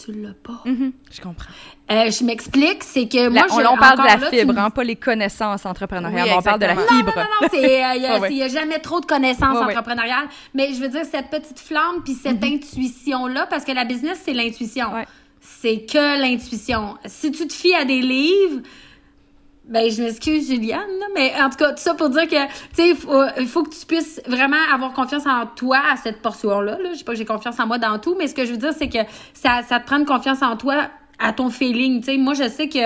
tu l'as pas. Je comprends. Euh, je m'explique, c'est que La- moi, on, je, on parle de la là, fibre, me- hein, pas les connaissances entrepreneuriales. Oui, on parle de la fibre. Non, non, c'est, euh, il y, a- Ouais, ouais. c'est- il y a jamais trop de connaissances entrepreneuriales. Mais je veux dire, cette petite flamme puis cette intuition-là, parce que la business, c'est l'intuition. C'est que l'intuition. Si tu te fies à des livres, ben, je m'excuse, Juliane, mais en tout cas, tout ça pour dire que, tu sais, il faut, il faut que tu puisses vraiment avoir confiance en toi à cette portion-là. Là. Je sais pas que j'ai confiance en moi dans tout, mais ce que je veux dire, c'est que ça, ça te prend une confiance en toi à ton feeling. Tu sais, moi, je sais que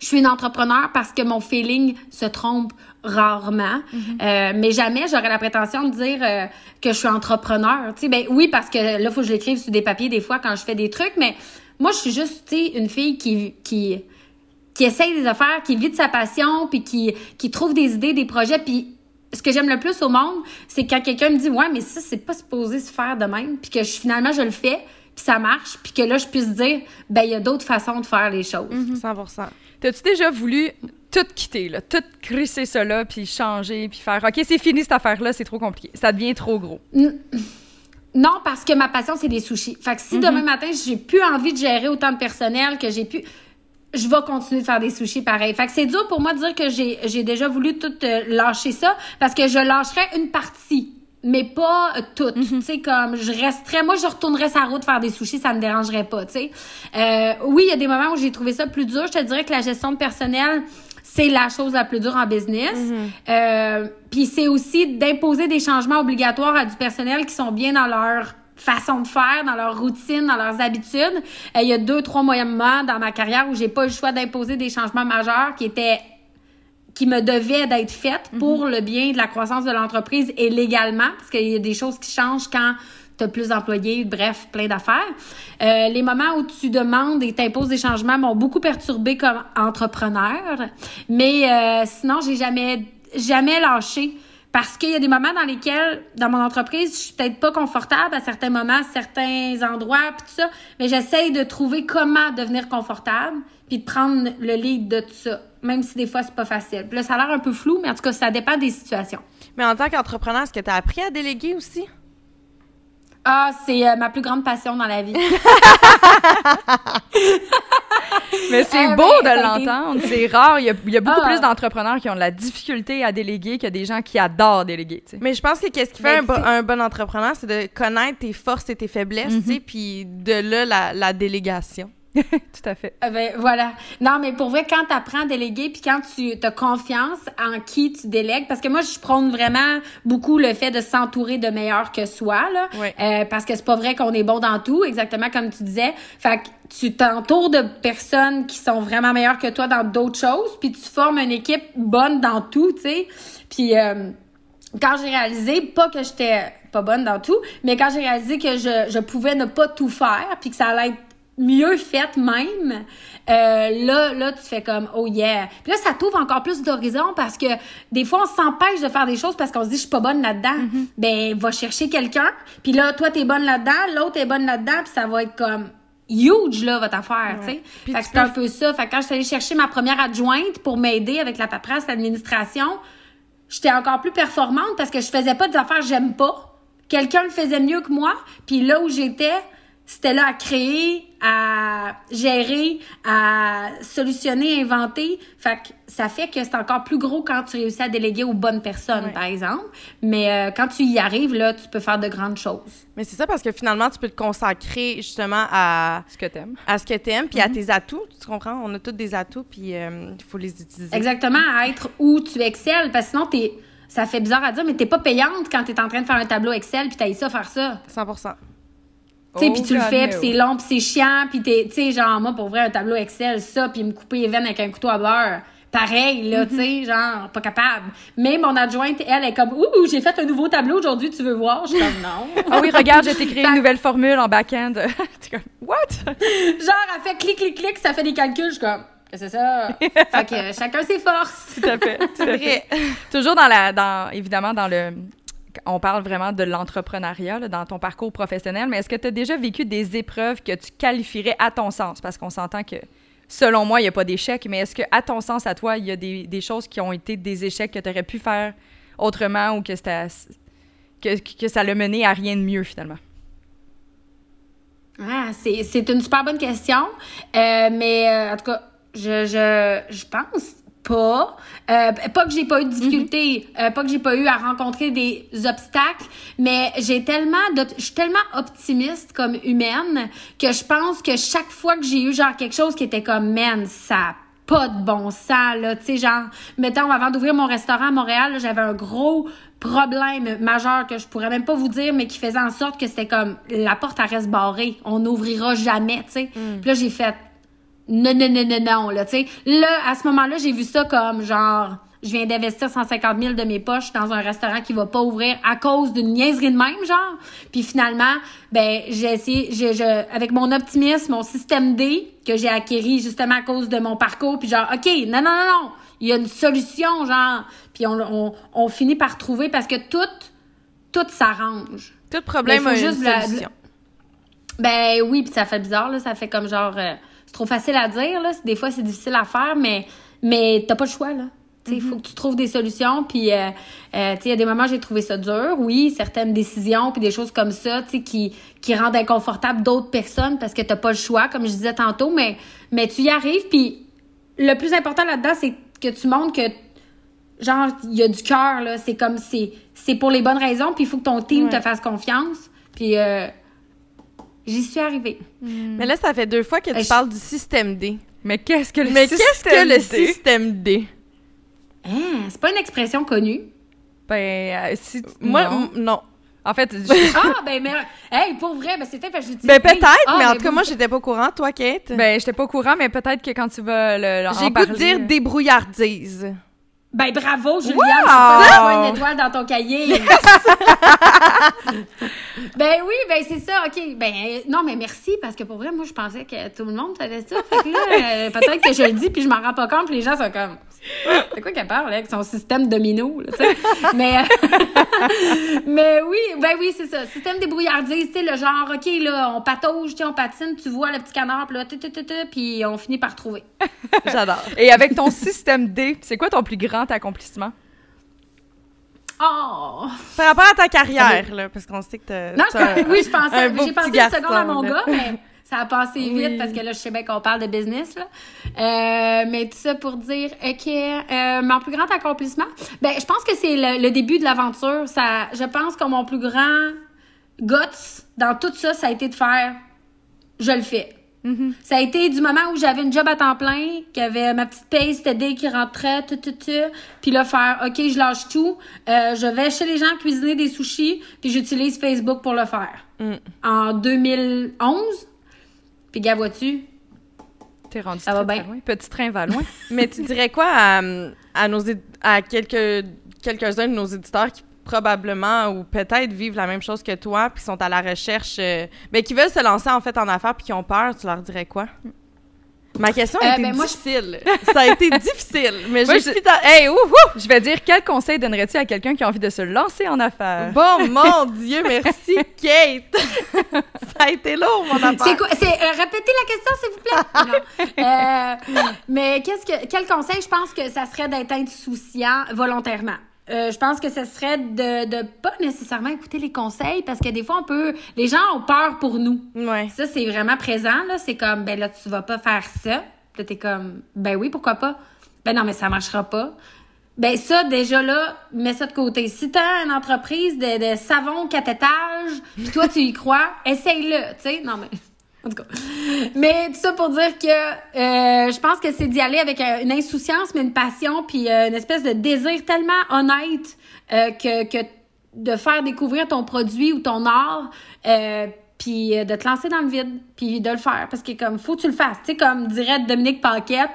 je suis une entrepreneur parce que mon feeling se trompe rarement, Euh, mais jamais j'aurais la prétention de dire euh, que je suis entrepreneur. Tu sais, ben oui parce que là il faut que je l'écrive sur des papiers des fois quand je fais des trucs, mais moi je suis juste tu sais une fille qui qui qui essaye des affaires, qui vit de sa passion, puis qui qui trouve des idées, des projets, puis ce que j'aime le plus au monde, c'est quand quelqu'un me dit ouais mais ça c'est pas supposé se faire de même, puis que je, finalement je le fais, puis ça marche, puis que là je puisse dire ben il y a d'autres façons de faire les choses. 100 T'as-tu déjà voulu tout quitter, là, tout crisser là, puis changer, puis faire OK, c'est fini cette affaire-là, c'est trop compliqué. Ça devient trop gros? Non, parce que ma passion, c'est des sushis. Fait que si demain matin, j'ai plus envie de gérer autant de personnel, que j'ai plus. Je vais continuer de faire des sushis pareil. Fait que c'est dur pour moi de dire que j'ai, j'ai déjà voulu tout euh, lâcher ça, parce que je lâcherais une partie, mais pas euh, toute. Tu sais, comme je resterais. Moi, je retournerais sa route faire des sushis, ça me dérangerait pas, tu sais. Euh, oui, il y a des moments où j'ai trouvé ça plus dur. Je te dirais que la gestion de personnel, c'est la chose la plus dure en business. Euh, Puis c'est aussi d'imposer des changements obligatoires à du personnel qui sont bien dans leur façon de faire, dans leur routine, dans leurs habitudes. Euh, il y a deux, trois moments dans ma carrière où j'ai pas eu le choix d'imposer des changements majeurs qui étaient qui me devaient d'être faites pour le bien de la croissance de l'entreprise et légalement, parce qu'il y a des choses qui changent quand tu as plus d'employés, bref, plein d'affaires. Euh, les moments où tu demandes et t'imposes des changements m'ont beaucoup perturbé comme entrepreneur, mais euh, sinon, j'ai jamais, jamais lâché. Parce qu'il y a des moments dans lesquels, dans mon entreprise, je suis peut-être pas confortable à certains moments, certains endroits, puis tout ça, mais j'essaye de trouver comment devenir confortable, puis de prendre le lead de tout ça, même si des fois c'est pas facile. Là, ça a l'air un peu flou, mais en tout cas, ça dépend des situations. Mais en tant qu'entrepreneur, est-ce que tu appris à déléguer aussi? Ah, c'est euh, ma plus grande passion dans la vie. Mais c'est Ah, beau ben, de l'entendre. C'est rare. Il y a, il y a beaucoup Ah. plus d'entrepreneurs qui ont de la difficulté à déléguer que des gens qui adorent déléguer. Mais je pense que qu'est-ce qui fait un, bo- c'est- un bon entrepreneur, c'est de connaître tes forces et tes faiblesses, sais, puis de là, la, la délégation. Tout à fait. Ah ben, voilà. Non, mais pour vrai, quand tu apprends à déléguer, puis quand tu as confiance en qui tu délègues, parce que moi, je prône vraiment beaucoup le fait de s'entourer de meilleurs que soi, là. Euh, parce que c'est pas vrai qu'on est bon dans tout, exactement comme tu disais. Fait que tu t'entoures de personnes qui sont vraiment meilleures que toi dans d'autres choses, puis tu formes une équipe bonne dans tout, tu sais. Puis... euh, quand j'ai réalisé, pas que j'étais pas bonne dans tout, mais quand j'ai réalisé que je, je pouvais ne pas tout faire, puis que ça allait être mieux fait même, euh, là, là, tu fais comme, oh yeah. Puis là, ça t'ouvre encore plus d'horizons parce que des fois, on s'empêche de faire des choses parce qu'on se dit, je suis pas bonne là-dedans. Ben, va chercher quelqu'un, puis là, toi, t'es bonne là-dedans, l'autre est bonne là-dedans, puis ça va être comme huge, là, votre affaire, tu sais. Fait que c'est un peu ça. Fait que quand je suis allée chercher ma première adjointe pour m'aider avec la paperasse, l'administration, j'étais encore plus performante parce que je faisais pas des affaires que j'aime pas. Quelqu'un le faisait mieux que moi. Puis là où j'étais, c'était là à créer, à gérer, à solutionner, inventer. Fait que ça fait que c'est encore plus gros quand tu réussis à déléguer aux bonnes personnes, Ouais. par exemple. Mais euh, quand tu y arrives, là, tu peux faire de grandes choses. Mais c'est ça parce que finalement, tu peux te consacrer justement à, Ce que t'aimes. à ce que tu aimes, puis à tes atouts. Tu comprends? On a tous des atouts, puis euh, il faut les utiliser. Exactement, à être où tu excelles. Parce que sinon, t'es, ça fait bizarre à dire, mais t'es pas payante quand t'es en train de faire un tableau Excel puis t'as ça faire ça. 100 Tu sais, Oh, puis tu le fais, puis c'est long, puis c'est chiant, puis t'es, tu sais, genre, moi, pour vrai, un tableau Excel, ça, puis me couper les veines avec un couteau à beurre, pareil, là, tu sais, genre, pas capable. Mais mon adjointe, elle, est comme, ouh, j'ai fait un nouveau tableau aujourd'hui, tu veux voir? Je suis comme, non. Ah oui, regarde, j'ai créé une nouvelle formule en back-end. T'es comme, what? genre, elle fait clic, clic, clic, ça fait des calculs, je suis comme, c'est ça? fait que euh, chacun ses forces. Tout à fait. tout à fait. Vrai. Toujours dans la, dans, évidemment, dans le, on parle vraiment de l'entrepreneuriat dans ton parcours professionnel, mais est-ce que tu as déjà vécu des épreuves que tu qualifierais à ton sens? Parce qu'on s'entend que, selon moi, il n'y a pas d'échec, mais est-ce que à ton sens, à toi, il y a des, choses qui ont été des échecs que tu aurais pu faire autrement ou que, ça l'a mené à rien de mieux, finalement? Ah, c'est, une super bonne question. Euh, mais euh, en tout cas, je pense pas. Euh, pas que j'ai pas eu de difficultés, euh, pas que j'ai pas eu à rencontrer des obstacles, mais j'ai tellement je suis tellement optimiste comme humaine que je pense que chaque fois que j'ai eu genre quelque chose qui était comme man, ça a pas de bon sens là, tu sais genre mettons avant d'ouvrir mon restaurant à Montréal, j'avais un gros problème majeur que je pourrais même pas vous dire mais qui faisait en sorte que c'était comme la porte elle reste barrée, on n'ouvrira jamais, tu sais. Puis là j'ai fait non, non, non, non, non, là, tu sais. Là, à ce moment-là, j'ai vu ça comme, genre, je viens d'investir 150 000 de mes poches dans un restaurant qui va pas ouvrir à cause d'une niaiserie de même, genre. Puis finalement, ben, j'ai essayé, je, je, avec mon optimisme, mon système D, que j'ai acquéri justement à cause de mon parcours, puis genre, OK, non, non, non, non, il y a une solution, genre. Puis on, on, on finit par trouver parce que tout, tout s'arrange. Tout problème Mais a une juste la- solution. Ben oui, puis ça fait bizarre, là. Ça fait comme genre. euh, c'est trop facile à dire, là. Des fois, c'est difficile à faire, mais, mais t'as pas le choix, là. Tu il faut que tu trouves des solutions. Puis, euh, euh, tu il y a des moments, j'ai trouvé ça dur. Oui, certaines décisions, puis des choses comme ça, tu qui, qui rendent inconfortable d'autres personnes parce que t'as pas le choix, comme je disais tantôt. Mais, mais tu y arrives. Puis, le plus important là-dedans, c'est que tu montres que genre il y a du cœur là c'est comme c'est c'est pour les bonnes raisons puis il faut que ton team Ouais. te fasse confiance puis euh, j'y suis arrivée Mais là, ça fait deux fois que tu Euh, je- parles du système D. Mais qu'est-ce que le Mais qu'est-ce que le D? système D? Hein, c'est pas une expression connue? Ben, euh, si... Moi, non. m- non. En fait, je- ah ben mais hey pour vrai ben c'était parce que j'ai dit Ben peut-être, Ah, mais en ben, tout cas, vous- moi, j'étais pas au courant. Toi, Kate? ben, j'étais pas au courant, mais peut-être que quand tu vas le, le- J'ai en goût de dire débrouillardise. Ben bravo, Juliane, Wow! pas d'avoir une étoile dans ton cahier. ben oui, ben c'est ça, ok. Ben non, mais merci, parce que pour vrai, moi, je pensais que tout le monde savait ça. Fait que là, euh, peut-être que je le dis, puis je m'en rends pas compte, puis les gens sont comme... C'est quoi qu'elle parle, là, avec son système domino, tu sais? mais, euh, mais oui, ben oui, c'est ça. Système débrouillardise, tu sais, le genre, OK, là, on patauge, tu sais, on patine, tu vois le petit canard, puis là, tu, tu, tu, tu, puis on finit par trouver. J'adore. Et avec ton système D, c'est quoi ton plus grand accomplissement? Oh! Par rapport à ta carrière, là, parce qu'on sait que t'as. Non, je oui, je pensais, j'ai pensé petit une seconde à garçon, mon là. gars, mais ça a passé vite parce que là, je sais bien qu'on parle de business, là. Euh, mais tout ça pour dire que euh, mon plus grand accomplissement, ben, je pense que c'est le, le début de l'aventure. Ça, je pense que mon plus grand guts dans tout ça, ça a été de faire, je le fais. Ça a été du moment où j'avais une job à temps plein, qu'il y avait ma petite paye, c'était dès qui rentrait, tout, tout, tout. Puis là, faire, OK, je lâche tout. Euh, je vais chez les gens cuisiner des sushis, puis j'utilise Facebook pour le faire. Mm. En 2011. Puis, gars, vois-tu? T'es rendu Ça va très, bien. très loin. Petit train va loin. Mais tu dirais quoi à, à, nos, à quelques, quelques-uns de nos éditeurs qui probablement ou peut-être vivent la même chose que toi puis sont à la recherche, euh, ben, qui veulent se lancer en fait en affaires puis qui ont peur, tu leur dirais quoi? Ma question a Euh, été ben, moi, difficile. Ça a été difficile, mais Moi, je je- suis dans... Hey, ouh, ouh! Je vais dire, quel conseil donnerais-tu à quelqu'un qui a envie de se lancer en affaires? Bon, mon Dieu, merci, Kate! Ça a été lourd, mon affaire. C'est quoi? C'est, euh, répétez la question, s'il vous plaît. Non. Euh, mais qu'est-ce que, quel conseil? Je pense que ça serait d'être insouciant volontairement? Euh, je pense que ce serait de, de pas nécessairement écouter les conseils parce que des fois, on peut. Les gens ont peur pour nous. Ouais. Ça, c'est vraiment présent, là. C'est comme, ben là, tu vas pas faire ça. Là, t'es comme, ben oui, pourquoi pas? Ben non, mais ça marchera pas. Ben ça, déjà là, mets ça de côté. Si t'as une entreprise de, de savon quatre étages, puis toi, tu y crois, essaye-le, tu sais. Non, mais... En tout cas. Mais tout ça pour dire que euh, je pense que c'est d'y aller avec euh, une insouciance, mais une passion, puis euh, une espèce de désir tellement honnête que, de faire découvrir ton produit ou ton art, puis de te lancer dans le vide, puis de le faire. Parce que comme, faut que tu le fasses. Tu sais, comme dirait Dominique Paquette,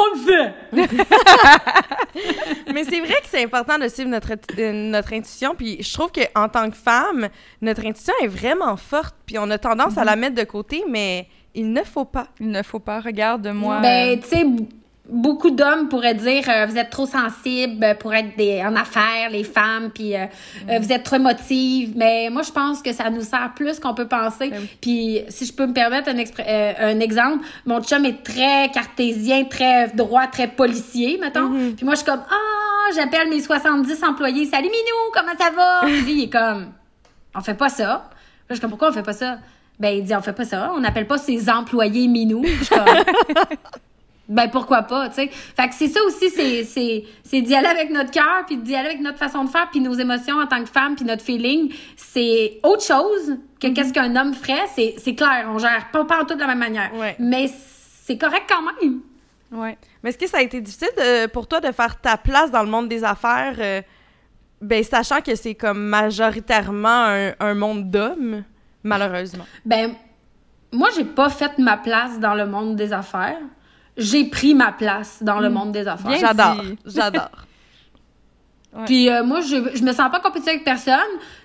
on le fait! Mais c'est vrai que c'est important de suivre notre, euh, notre intuition. Puis je trouve qu'en tant que femme, notre intuition est vraiment forte. Puis on a tendance à la mettre de côté, mais il ne faut pas. Il ne faut pas, regarde-moi. Ben, tu sais, beaucoup d'hommes pourraient dire euh, vous êtes trop sensibles pour être des, en affaires, les femmes, puis euh, euh, vous êtes trop émotives. Mais moi, je pense que ça nous sert plus qu'on peut penser. Ben. Puis, si je peux me permettre un, euh, exemple, mon chum est très cartésien, très droit, très policier, mettons. Puis moi, je suis comme ah, j'appelle mes 70 employés. Salut Minou, comment ça va? Puis lui, il est comme on fait pas ça. Là, je suis comme, pourquoi on fait pas ça? Ben, il dit, on fait pas ça. On n'appelle pas ses employés minous. Je suis comme, ben, pourquoi pas, tu sais. Fait que c'est ça aussi, c'est, c'est, c'est d'y aller avec notre cœur, puis d'y aller avec notre façon de faire, puis nos émotions en tant que femme, puis notre feeling. C'est autre chose que qu'est-ce qu'un homme ferait. C'est, c'est clair, on gère pas, pas en tout de la même manière. Ouais. Mais c'est correct quand même. Ouais. Mais est-ce que ça a été difficile de- pour toi de faire ta place dans le monde des affaires, euh, ben, sachant que c'est comme majoritairement un, un monde d'hommes, malheureusement? Ben, moi, j'ai pas fait ma place dans le monde des affaires. J'ai pris ma place dans le monde des affaires. J'adore, j'adore. Puis euh, moi, je, je me sens pas compétitive avec personne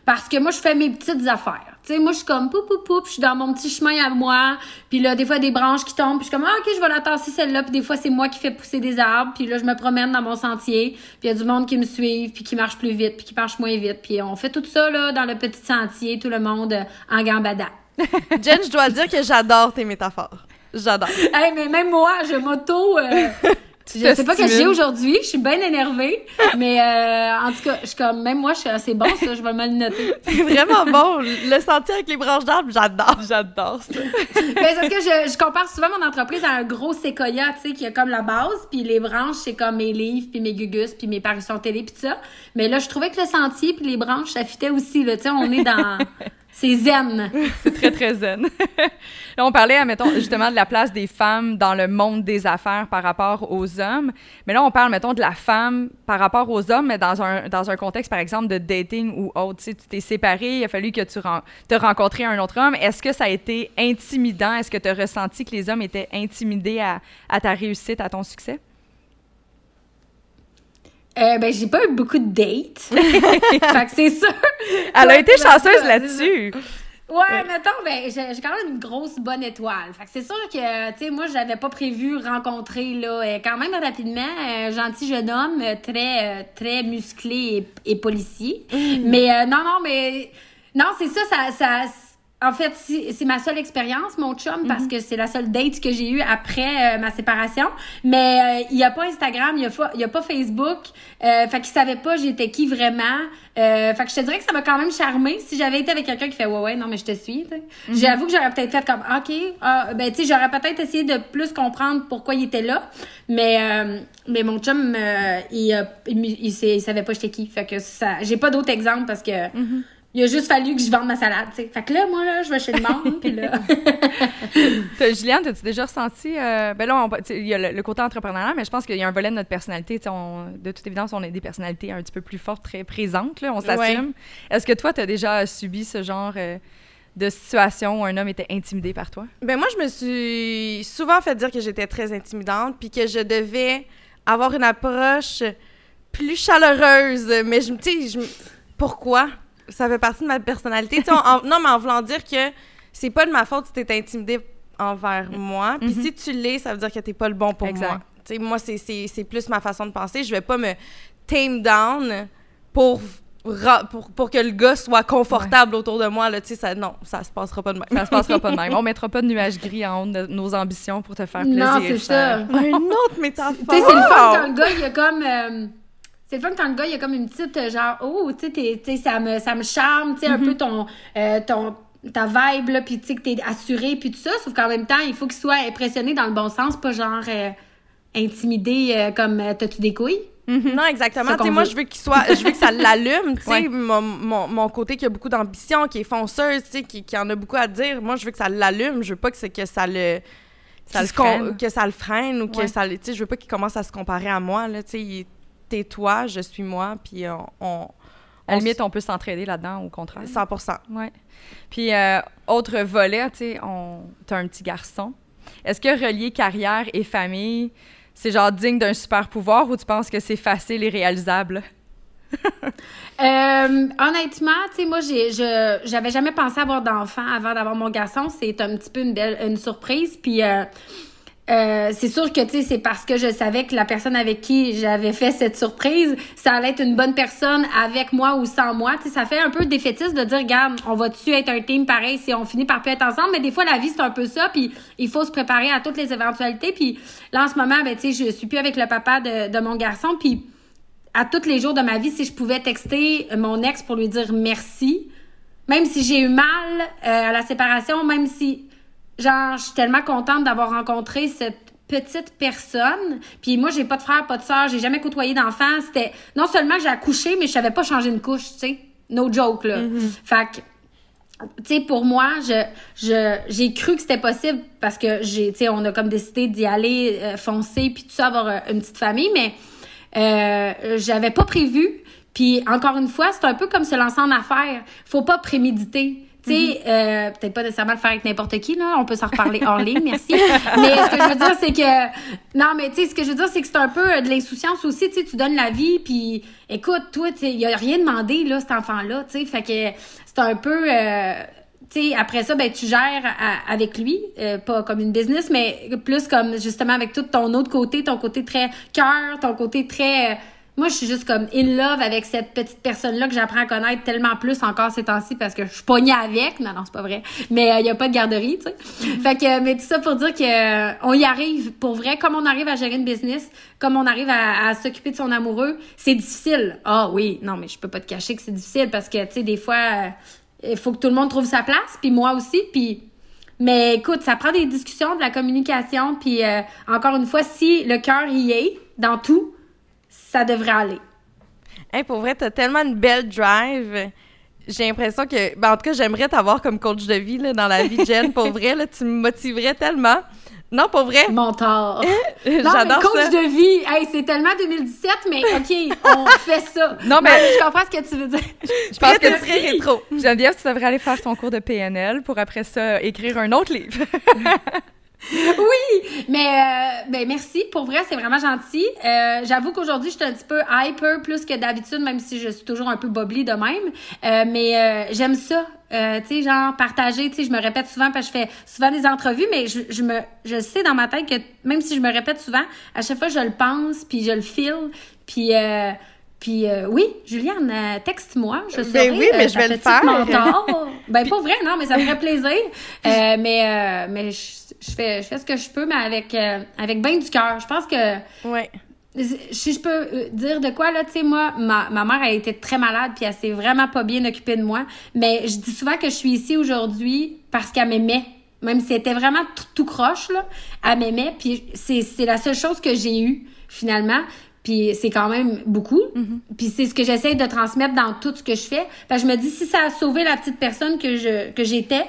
parce que moi, je fais mes petites affaires. Tu sais, moi, je suis comme poup, poup, poup, je suis dans mon petit chemin à moi. Puis là, des fois, des branches qui tombent, puis je suis comme, ah, OK, je vais la tasser celle-là. Puis des fois, c'est moi qui fais pousser des arbres. Puis là, je me promène dans mon sentier. Puis il y a du monde qui me suit, puis qui marche plus vite, puis qui marche moins vite. Puis on fait tout ça, là, dans le petit sentier, tout le monde euh, en gambada. Jen, je dois dire que j'adore tes métaphores. J'adore. Hey, mais même moi, je m'auto... euh, je sais pas que j'ai aujourd'hui, je suis bien énervée, mais euh, en tout cas, je suis comme même moi, je suis assez bon ça, je vais me le noter. C'est vraiment bon. Le sentier avec les branches d'arbres, j'adore. J'adore ça. Mais c'est parce que je, je compare souvent mon entreprise à un gros séquoia, tu sais, qui a comme la base, puis les branches, c'est comme mes livres, puis mes gugus, puis mes parutions télé, puis tout ça. Mais là, je trouvais que le sentier puis les branches, ça fitait aussi, là, tu sais, on est dans... C'est zen. C'est très, très zen. Là, on parlait, mettons, justement de la place des femmes dans le monde des affaires par rapport aux hommes. Mais là, on parle, mettons, de la femme par rapport aux hommes, mais dans un, dans un contexte, par exemple, de dating ou autre. Tu tu t'es séparé, il a fallu que tu te rencontré un autre homme. Est-ce que ça a été intimidant? Est-ce que tu as ressenti que les hommes étaient intimidés à ta réussite, à ton succès? Euh, ben, j'ai pas eu beaucoup de dates. fait que c'est sûr. Elle a été Ouais, chanceuse ouais, là-dessus. Ouais, mettons, ben, j'ai quand même une grosse bonne étoile. Fait que c'est sûr que, tu sais, moi, j'avais pas prévu rencontrer, là, euh, quand même rapidement, un gentil jeune homme, euh, très, euh, très musclé et, et policier. Mais, euh, non, non, mais, non, c'est ça, ça, ça, en fait, c'est ma seule expérience, mon chum, parce que c'est la seule date que j'ai eue après euh, ma séparation. Mais euh, il y a pas Instagram, il y a, fa- pas Facebook. Euh, fait qu'il savait pas j'étais qui vraiment. Euh, fait que je te dirais que ça m'a quand même charmé. Si j'avais été avec quelqu'un qui fait ouais ouais non mais je te suis. sais. J'avoue que j'aurais peut-être fait comme ok ah, ben tu sais j'aurais peut-être essayé de plus comprendre pourquoi il était là. Mais mais mon chum il, il, il, sait- il savait pas j'étais qui. Fait que ça j'ai pas d'autres exemples parce que il a juste fallu que je vende ma salade. tu sais. Fait que là moi là je vais chez le monde puis là. T'as- Juliane, as-tu déjà ressenti. euh, ben là, il y a le, le côté entrepreneurial, mais je pense qu'il y a un volet de notre personnalité. on- de toute évidence, on a des personnalités un petit peu plus fortes, très présentes, là, on s'assume. Est-ce que toi, tu as déjà subi ce genre euh, de situation où un homme était intimidé par toi? Ben moi, je me suis souvent fait dire que j'étais très intimidante, puis que je devais avoir une approche plus chaleureuse. Mais je, me- tu sais, pourquoi? Ça fait partie de ma personnalité. En- non, mais en voulant dire que c'est pas de ma faute si t'es intimidé envers moi. Puis si tu l'es, ça veut dire que t'es pas le bon pour Exact. moi. Tu sais, moi, c'est- plus ma façon de penser. Je vais pas me tame down pour ra- pour, pour que le gars soit confortable autour de moi là ça non ça se passera pas de même Ça se passera pas de même. On mettra pas de nuages gris en haut de nos ambitions pour te faire plaisir. non c'est ça. une autre métaphore Tu sais, c'est le fun quand le gars, il y a comme. euh, c'est le fun quand le gars, il y a comme une petite, euh, genre, oh, tu sais, ça me, ça me charme, tu sais, un peu ton, euh, ton, ta vibe, là, puis tu sais, que t'es assuré, puis tout ça, sauf qu'en même temps, il faut qu'il soit impressionné dans le bon sens, pas genre euh, intimidé euh, comme, t'as-tu des couilles? Non, exactement. Tu sais, moi, je veux qu'il soit, je veux que ça l'allume, tu sais, Ouais. mon, mon, mon côté qui a beaucoup d'ambition, qui est fonceuse, tu sais, qui, qui en a beaucoup à dire. Moi, je veux que ça l'allume. Je veux pas que c'est que ça le Ça le freine. que ça le freine ou que Ouais. ça le- tu sais, je veux pas qu'il commence à se comparer à moi là, tu sais, il- t'es toi, je suis moi, puis on, on À la on limite, on peut s'entraider là-dedans, au contraire. 100%. Ouais. Puis, euh, autre volet, tu sais, on... t'as un petit garçon. Est-ce que relier carrière et famille, c'est genre digne d'un super pouvoir ou tu penses que c'est facile et réalisable? Euh, honnêtement, tu sais, moi, j'ai, je, j'avais jamais pensé avoir d'enfant avant d'avoir mon garçon. C'est un petit peu une belle, une surprise. Puis, euh, euh, c'est sûr que, tu c'est parce que je savais que la personne avec qui j'avais fait cette surprise, ça allait être une bonne personne avec moi ou sans moi. Tu ça fait un peu défaitiste de dire, regarde, on va-tu être un team pareil si on finit par plus être ensemble? Mais des fois, la vie, c'est un peu ça. Puis, il faut se préparer à toutes les éventualités. Puis, là, en ce moment, ben, tu je suis plus avec le papa de, de mon garçon. Puis, à tous les jours de ma vie, si je pouvais texter mon ex pour lui dire merci, même si j'ai eu mal euh, à la séparation, même si, genre, je suis tellement contente d'avoir rencontré cette petite personne. Puis moi, j'ai pas de frère, pas de soeur, j'ai jamais côtoyé d'enfant. C'était non seulement j'ai accouché, mais je savais pas changer une couche, tu sais. No joke, là. Fait que tu sais, pour moi, je, je, j'ai cru que c'était possible parce que j'ai, tu sais, on a comme décidé d'y aller euh, foncer puis tout ça, avoir euh, une petite famille, mais euh, j'avais pas prévu. Puis encore une fois, c'est un peu comme se lancer en affaires. Faut pas préméditer. Tu sais, euh, peut-être pas nécessairement le faire avec n'importe qui, là. On peut s'en reparler hors ligne, merci. Mais ce que je veux dire, c'est que... Non, mais tu sais, ce que je veux dire, c'est que c'est un peu euh, de l'insouciance aussi. Tu sais, tu donnes la vie, puis écoute, toi, tu il a rien demandé, là, cet enfant-là, tu sais. Fait que c'est un peu... euh, tu sais, après ça, ben, tu gères à- avec lui, euh, pas comme une business, mais plus comme justement avec tout ton autre côté, ton côté très cœur, ton côté très. Euh, moi, je suis juste comme in love avec cette petite personne-là que j'apprends à connaître tellement plus encore ces temps-ci parce que je suis pognée avec. Non, non, c'est pas vrai. Mais il y a pas de garderie, tu sais. fait que, mais tout ça pour dire que euh, on y arrive pour vrai. Comme on arrive à gérer une business, comme on arrive à, à s'occuper de son amoureux, c'est difficile. Ah oui, non, mais je peux pas te cacher que c'est difficile parce que, tu sais, des fois, euh, il faut que tout le monde trouve sa place, puis moi aussi, puis mais écoute, ça prend des discussions, de la communication, puis euh, encore une fois, si le cœur y est dans tout, ça devrait aller. Hey, pour vrai, t'as tellement une belle drive. J'ai l'impression que, ben, en tout cas, j'aimerais t'avoir comme coach de vie là, dans la vie, Jen. Pour vrai, là, tu me motiverais tellement. Non, pour vrai, Mentor. J'adore coach ça. de vie, hey, c'est tellement 2017, mais OK, on fait ça. Non, mais- je comprends ce que tu veux dire. Je pense que très rétro. Geneviève, tu devrais aller faire ton cours de PNL pour après ça écrire un autre livre. Oui, mais euh, ben merci. Pour vrai, c'est vraiment gentil. Euh, J'avoue qu'aujourd'hui, je suis un petit peu hyper plus que d'habitude, même si je suis toujours un peu bobli de même. Euh, mais euh, j'aime ça. Euh, tu sais, genre partager. Tu sais, je me répète souvent parce que je fais souvent des entrevues, mais je, je me, je sais dans ma tête que même si je me répète souvent, à chaque fois je le pense, puis je le file, puis. Euh, puis euh, oui, Juliane, euh, texte-moi. Je sais. Ben oui, mais je vais le faire. ben pas vrai, non, mais ça me ferait plaisir. Euh, mais euh, mais je, je fais je fais ce que je peux, mais avec euh, avec bien du cœur. Je pense que Ouais. si je peux euh, dire de quoi là, tu sais moi, ma, ma mère a été très malade puis elle s'est vraiment pas bien occupée de moi. Mais je dis souvent que je suis ici aujourd'hui parce qu'elle m'aimait. Même si c'était vraiment tout, croche là, elle m'aimait. Puis c'est la seule chose que j'ai eue finalement. Puis c'est quand même beaucoup. Puis c'est ce que j'essaie de transmettre dans tout ce que je fais. Que je me dis, si ça a sauvé la petite personne que je que j'étais,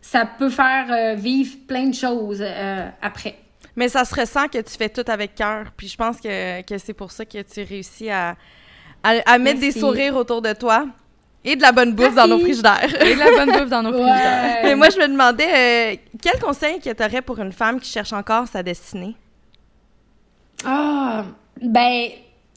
ça peut faire euh, vivre plein de choses euh, après. Mais ça se ressent que tu fais tout avec cœur. Puis je pense que, que c'est pour ça que tu réussis à, à, à mettre des sourires autour de toi et de la bonne bouffe dans nos frigidaires. Et de la bonne bouffe dans nos frigidaires. Mais moi, je me demandais, euh, quel conseil que tu aurais pour une femme qui cherche encore sa destinée? Ah, ben,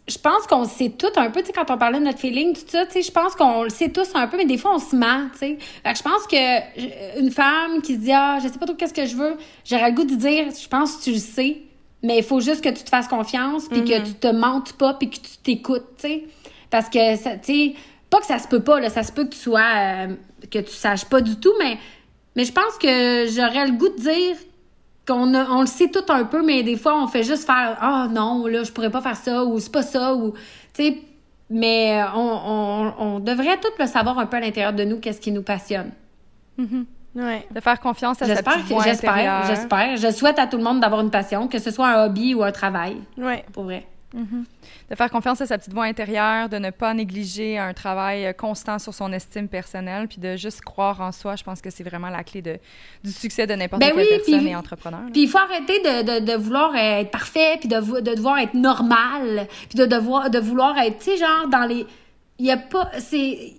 je pense qu'on sait tout un peu, tu sais, quand on parlait de notre feeling, tout ça, tu sais, je pense qu'on le sait tous un peu, mais des fois, on se ment, tu sais. Fait que je pense que euh, une femme qui se dit, ah, je sais pas trop qu'est-ce que je veux, j'aurais le goût de dire, je pense que tu le sais, mais il faut juste que tu te fasses confiance, puis que tu te mentes pas, puis que tu t'écoutes, tu sais. Parce que, tu sais, pas que ça se peut pas, là, ça se peut que tu sois, euh, que tu saches pas du tout, mais, mais je pense que j'aurais le goût de dire qu'on a- on le sait tout un peu, mais des fois, on fait juste faire Ah non, là, je pourrais pas faire ça, ou c'est pas ça, ou. Tu sais, mais euh, on, on, on devrait tout le savoir un peu à l'intérieur de nous, qu'est-ce qui nous passionne. Ouais. De faire confiance à sa J'espère, voix j'espère, intérieure. j'espère. Je souhaite à tout le monde d'avoir une passion, que ce soit un hobby ou un travail, Ouais. pour vrai. De faire confiance à sa petite voix intérieure, de ne pas négliger un travail euh, constant sur son estime personnelle, puis de juste croire en soi. Je pense que c'est vraiment la clé de, du succès de n'importe Ben quelle oui, personne et entrepreneur. Puis il faut arrêter de, de, de vouloir être parfait, puis de, devoir être normal, puis de devoir de vouloir être, tu sais, genre dans les, il y a pas, c'est,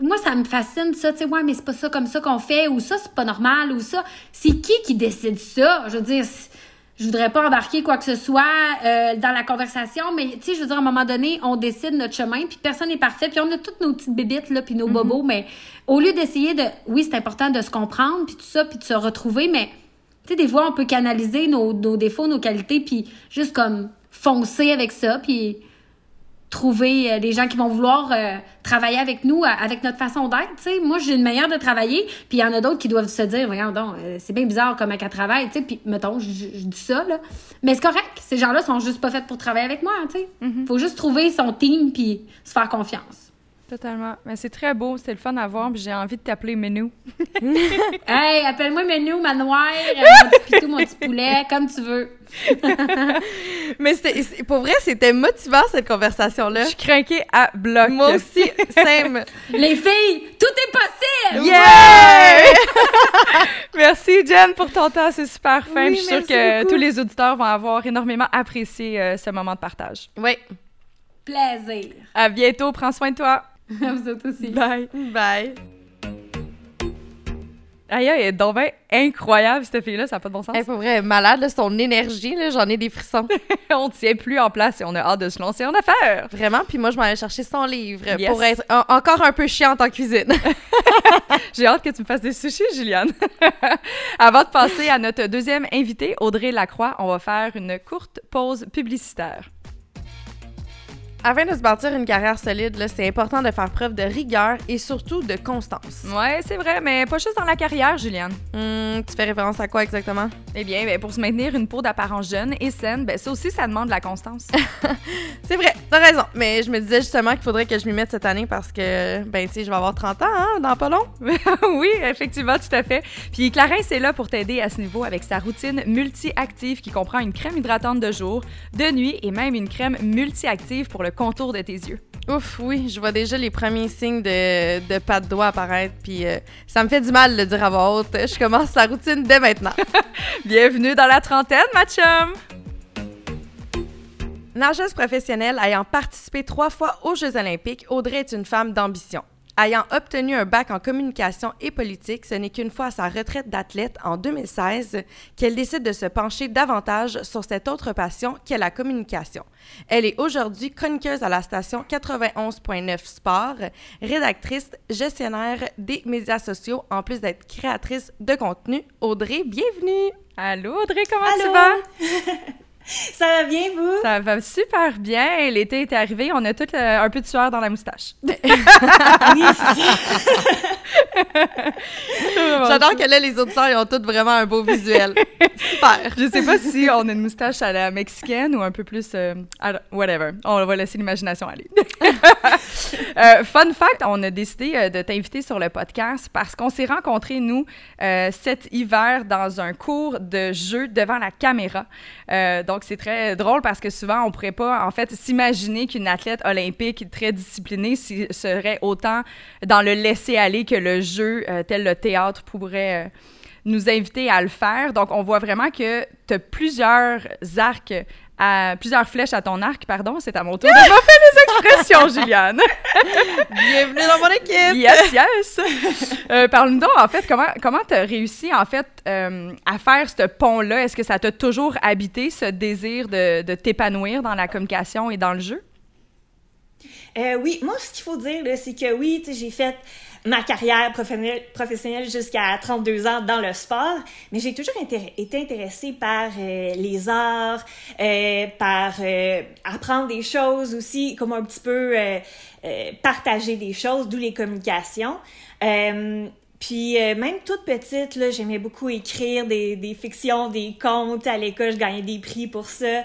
moi ça me fascine ça, tu sais, ouais, mais c'est pas ça comme ça qu'on fait, ou ça c'est pas normal, ou ça, c'est qui qui décide ça? Je veux dire, c'est- je voudrais pas embarquer quoi que ce soit euh, dans la conversation, mais tu sais, je veux dire, à un moment donné, on décide notre chemin, puis personne n'est parfait, puis on a toutes nos petites bébites, là, puis nos bobos, mais au lieu d'essayer de... Oui, c'est important de se comprendre, puis tout ça, puis de se retrouver, mais tu sais, des fois, on peut canaliser nos, nos défauts, nos qualités, puis juste comme foncer avec ça, puis trouver euh, des gens qui vont vouloir euh, travailler avec nous, euh, avec notre façon d'être, tu sais. Moi, j'ai une manière de travailler, puis il y en a d'autres qui doivent se dire, voyons donc, euh, c'est bien bizarre comment qu'elle travaille, tu sais, puis mettons, je, dis ça, là. Mais c'est correct, ces gens-là sont juste pas faits pour travailler avec moi, tu sais. Faut juste trouver son team, puis se faire confiance. Totalement. Mais c'est très beau, c'est le fun à voir, puis j'ai envie de t'appeler Menou. Hey, appelle-moi Menou, Manoir, euh, mon petit pitou, mon petit poulet, comme tu veux. Mais c'était- c'est- pour vrai, c'était motivant, cette conversation-là. Je suis craquée à bloc. Moi aussi, Sam. Les filles, tout est possible! Yeah! Merci Jen pour ton temps, c'est super fin. Oui, je suis sûre que beaucoup. tous les auditeurs vont avoir énormément apprécié euh, ce moment de partage. Oui. Plaisir. À bientôt, prends soin de toi. Vous autres aussi. Bye. Bye. Aïe, aïe, elle est donc bien incroyable, cette fille-là, ça n'a pas de bon sens. Hey, pour vrai, malade, là, son énergie, là, j'en ai des frissons. On tient plus en place et on a hâte de se lancer en affaires. Vraiment, puis moi, je m'en allais chercher son livre Yes. pour être en- encore un peu chiante en cuisine. J'ai hâte que tu me fasses des sushis, Juliane. Avant de passer à notre deuxième invité, Audrey Lacroix, on va faire une courte pause publicitaire. Afin de se bâtir une carrière solide, c'est important de faire preuve de rigueur et surtout de constance. Ouais, c'est vrai, mais pas juste dans la carrière, Juliane. Hum, tu fais référence à quoi exactement? Eh bien, ben, pour se maintenir une peau d'apparence jeune et saine, ben, ça aussi, ça demande de la constance. C'est vrai, t'as raison. Mais je me disais justement qu'il faudrait que je m'y mette cette année parce que, ben, tu sais, je vais avoir 30 ans, hein, dans pas long. oui, effectivement, tout à fait. Puis Clarins est là pour t'aider à ce niveau avec sa routine multi-active qui comprend une crème hydratante de jour, de nuit et même une crème multi-active pour le contour de tes yeux. Ouf, oui, je vois déjà les premiers signes de, de pas de doigts apparaître, puis euh, ça me fait du mal de le dire à voix haute. Je commence la routine dès maintenant. Bienvenue dans la trentaine, ma chum! Nageuse professionnelle ayant participé trois fois aux Jeux olympiques, Audrey est une femme d'ambition. Ayant obtenu un bac en communication et politique, ce n'est qu'une fois à sa retraite d'athlète en 2016 qu'elle décide de se pencher davantage sur cette autre passion qu'est la communication. Elle est aujourd'hui chroniqueuse à la station 91.9 Sport, rédactrice, gestionnaire des médias sociaux, en plus d'être créatrice de contenu. Audrey, bienvenue! Allô Audrey, comment Allô? tu vas? Ça va bien, vous? Ça va super bien. L'été est arrivé, on a tout euh, un peu de sueur dans la moustache. J'adore que là, les auditeurs, ils ont tous vraiment un beau visuel. Super! Je sais pas si on a une moustache à la mexicaine ou un peu plus. euh, whatever. On va laisser l'imagination aller. Euh, fun fact, on a décidé euh, de t'inviter sur le podcast parce qu'on s'est rencontrés, nous, euh, cet hiver dans un cours de jeu devant la caméra. Euh, donc, c'est très drôle parce que souvent, on pourrait pas, en fait, s'imaginer qu'une athlète olympique très disciplinée serait autant dans le laisser-aller que le jeu, euh, tel le théâtre, pourrait. euh, nous inviter à le faire. Donc, on voit vraiment que tu as plusieurs arcs, à, plusieurs flèches à ton arc, pardon. C'est à mon tour de me faire des expressions, Juliane. Bienvenue dans mon équipe! yes, yes. Euh, Parle-nous donc, en fait, comment comment tu as réussi, en fait, euh, à faire ce pont-là? Est-ce que ça t'a toujours habité, ce désir de, de t'épanouir dans la communication et dans le jeu? Euh, oui, moi, ce qu'il faut dire, c'est que oui, j'ai fait ma carrière professionnelle, jusqu'à 32 ans dans le sport, mais j'ai toujours été intéressée par euh, les arts, euh, par euh, apprendre des choses aussi, comme un petit peu partager des choses, d'où les communications. Puis même toute petite, j'aimais beaucoup écrire des, fictions, des contes. À l'école, je gagnais des prix pour ça.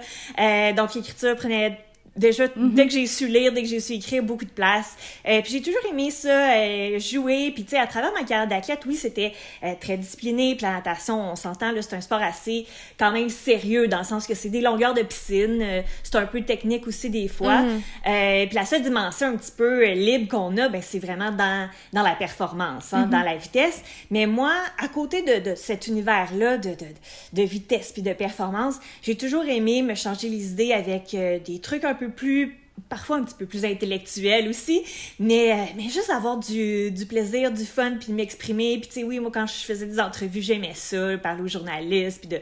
Donc l'écriture prenait déjà dès que j'ai su lire, dès que j'ai su écrire, beaucoup de place. Euh, puis j'ai toujours aimé ça, euh, jouer. Puis tu sais, à travers ma carrière d'athlète, oui, c'était euh, très discipliné. Puis la natation, on s'entend, là, c'est un sport assez quand même sérieux dans le sens que c'est des longueurs de piscine. euh, c'est un peu technique aussi des fois. Euh, puis la seule dimension un petit peu euh, libre qu'on a, ben c'est vraiment dans dans la performance, hein, dans la vitesse. Mais moi, à côté de, de cet univers-là de, de, de vitesse puis de performance, j'ai toujours aimé me changer les idées avec euh, des trucs un peu plus parfois un petit peu plus intellectuel aussi, mais, euh, mais juste avoir du, du plaisir, du fun, puis m'exprimer. Puis tu sais, oui, moi, quand je faisais des entrevues, j'aimais ça, parler aux journalistes, puis de,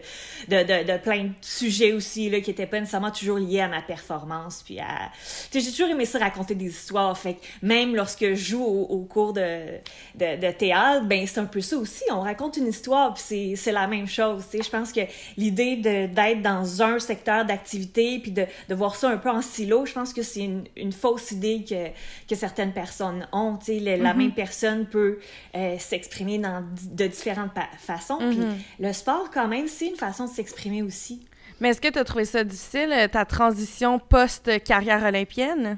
de, de, de plein de sujets aussi, là, qui étaient pas nécessairement toujours liés à ma performance, puis à... Tu sais, j'ai toujours aimé ça raconter des histoires, fait que même lorsque je joue au, cours de, de, théâtre, ben c'est un peu ça aussi, on raconte une histoire, puis c'est, la même chose, tu sais. Je pense que l'idée d'être dans un secteur d'activité, puis de, de voir ça un peu en silo, je pense que c'est une, une fausse idée que, que certaines personnes ont. Tu sais, le- la même personne peut euh, s'exprimer dans, de différentes façons. Puis le sport, quand même, c'est une façon de s'exprimer aussi. Mais est-ce que tu as trouvé ça difficile, euh, ta transition post-carrière olympienne?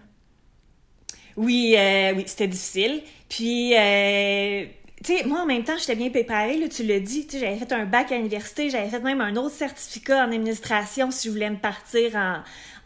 Oui, euh, oui, c'était difficile. Puis, euh, tu sais, moi, en même temps, j'étais bien préparée, là, tu l'as dit. Tu sais, j'avais fait un bac à l'université, j'avais fait même un autre certificat en administration si je voulais me partir en,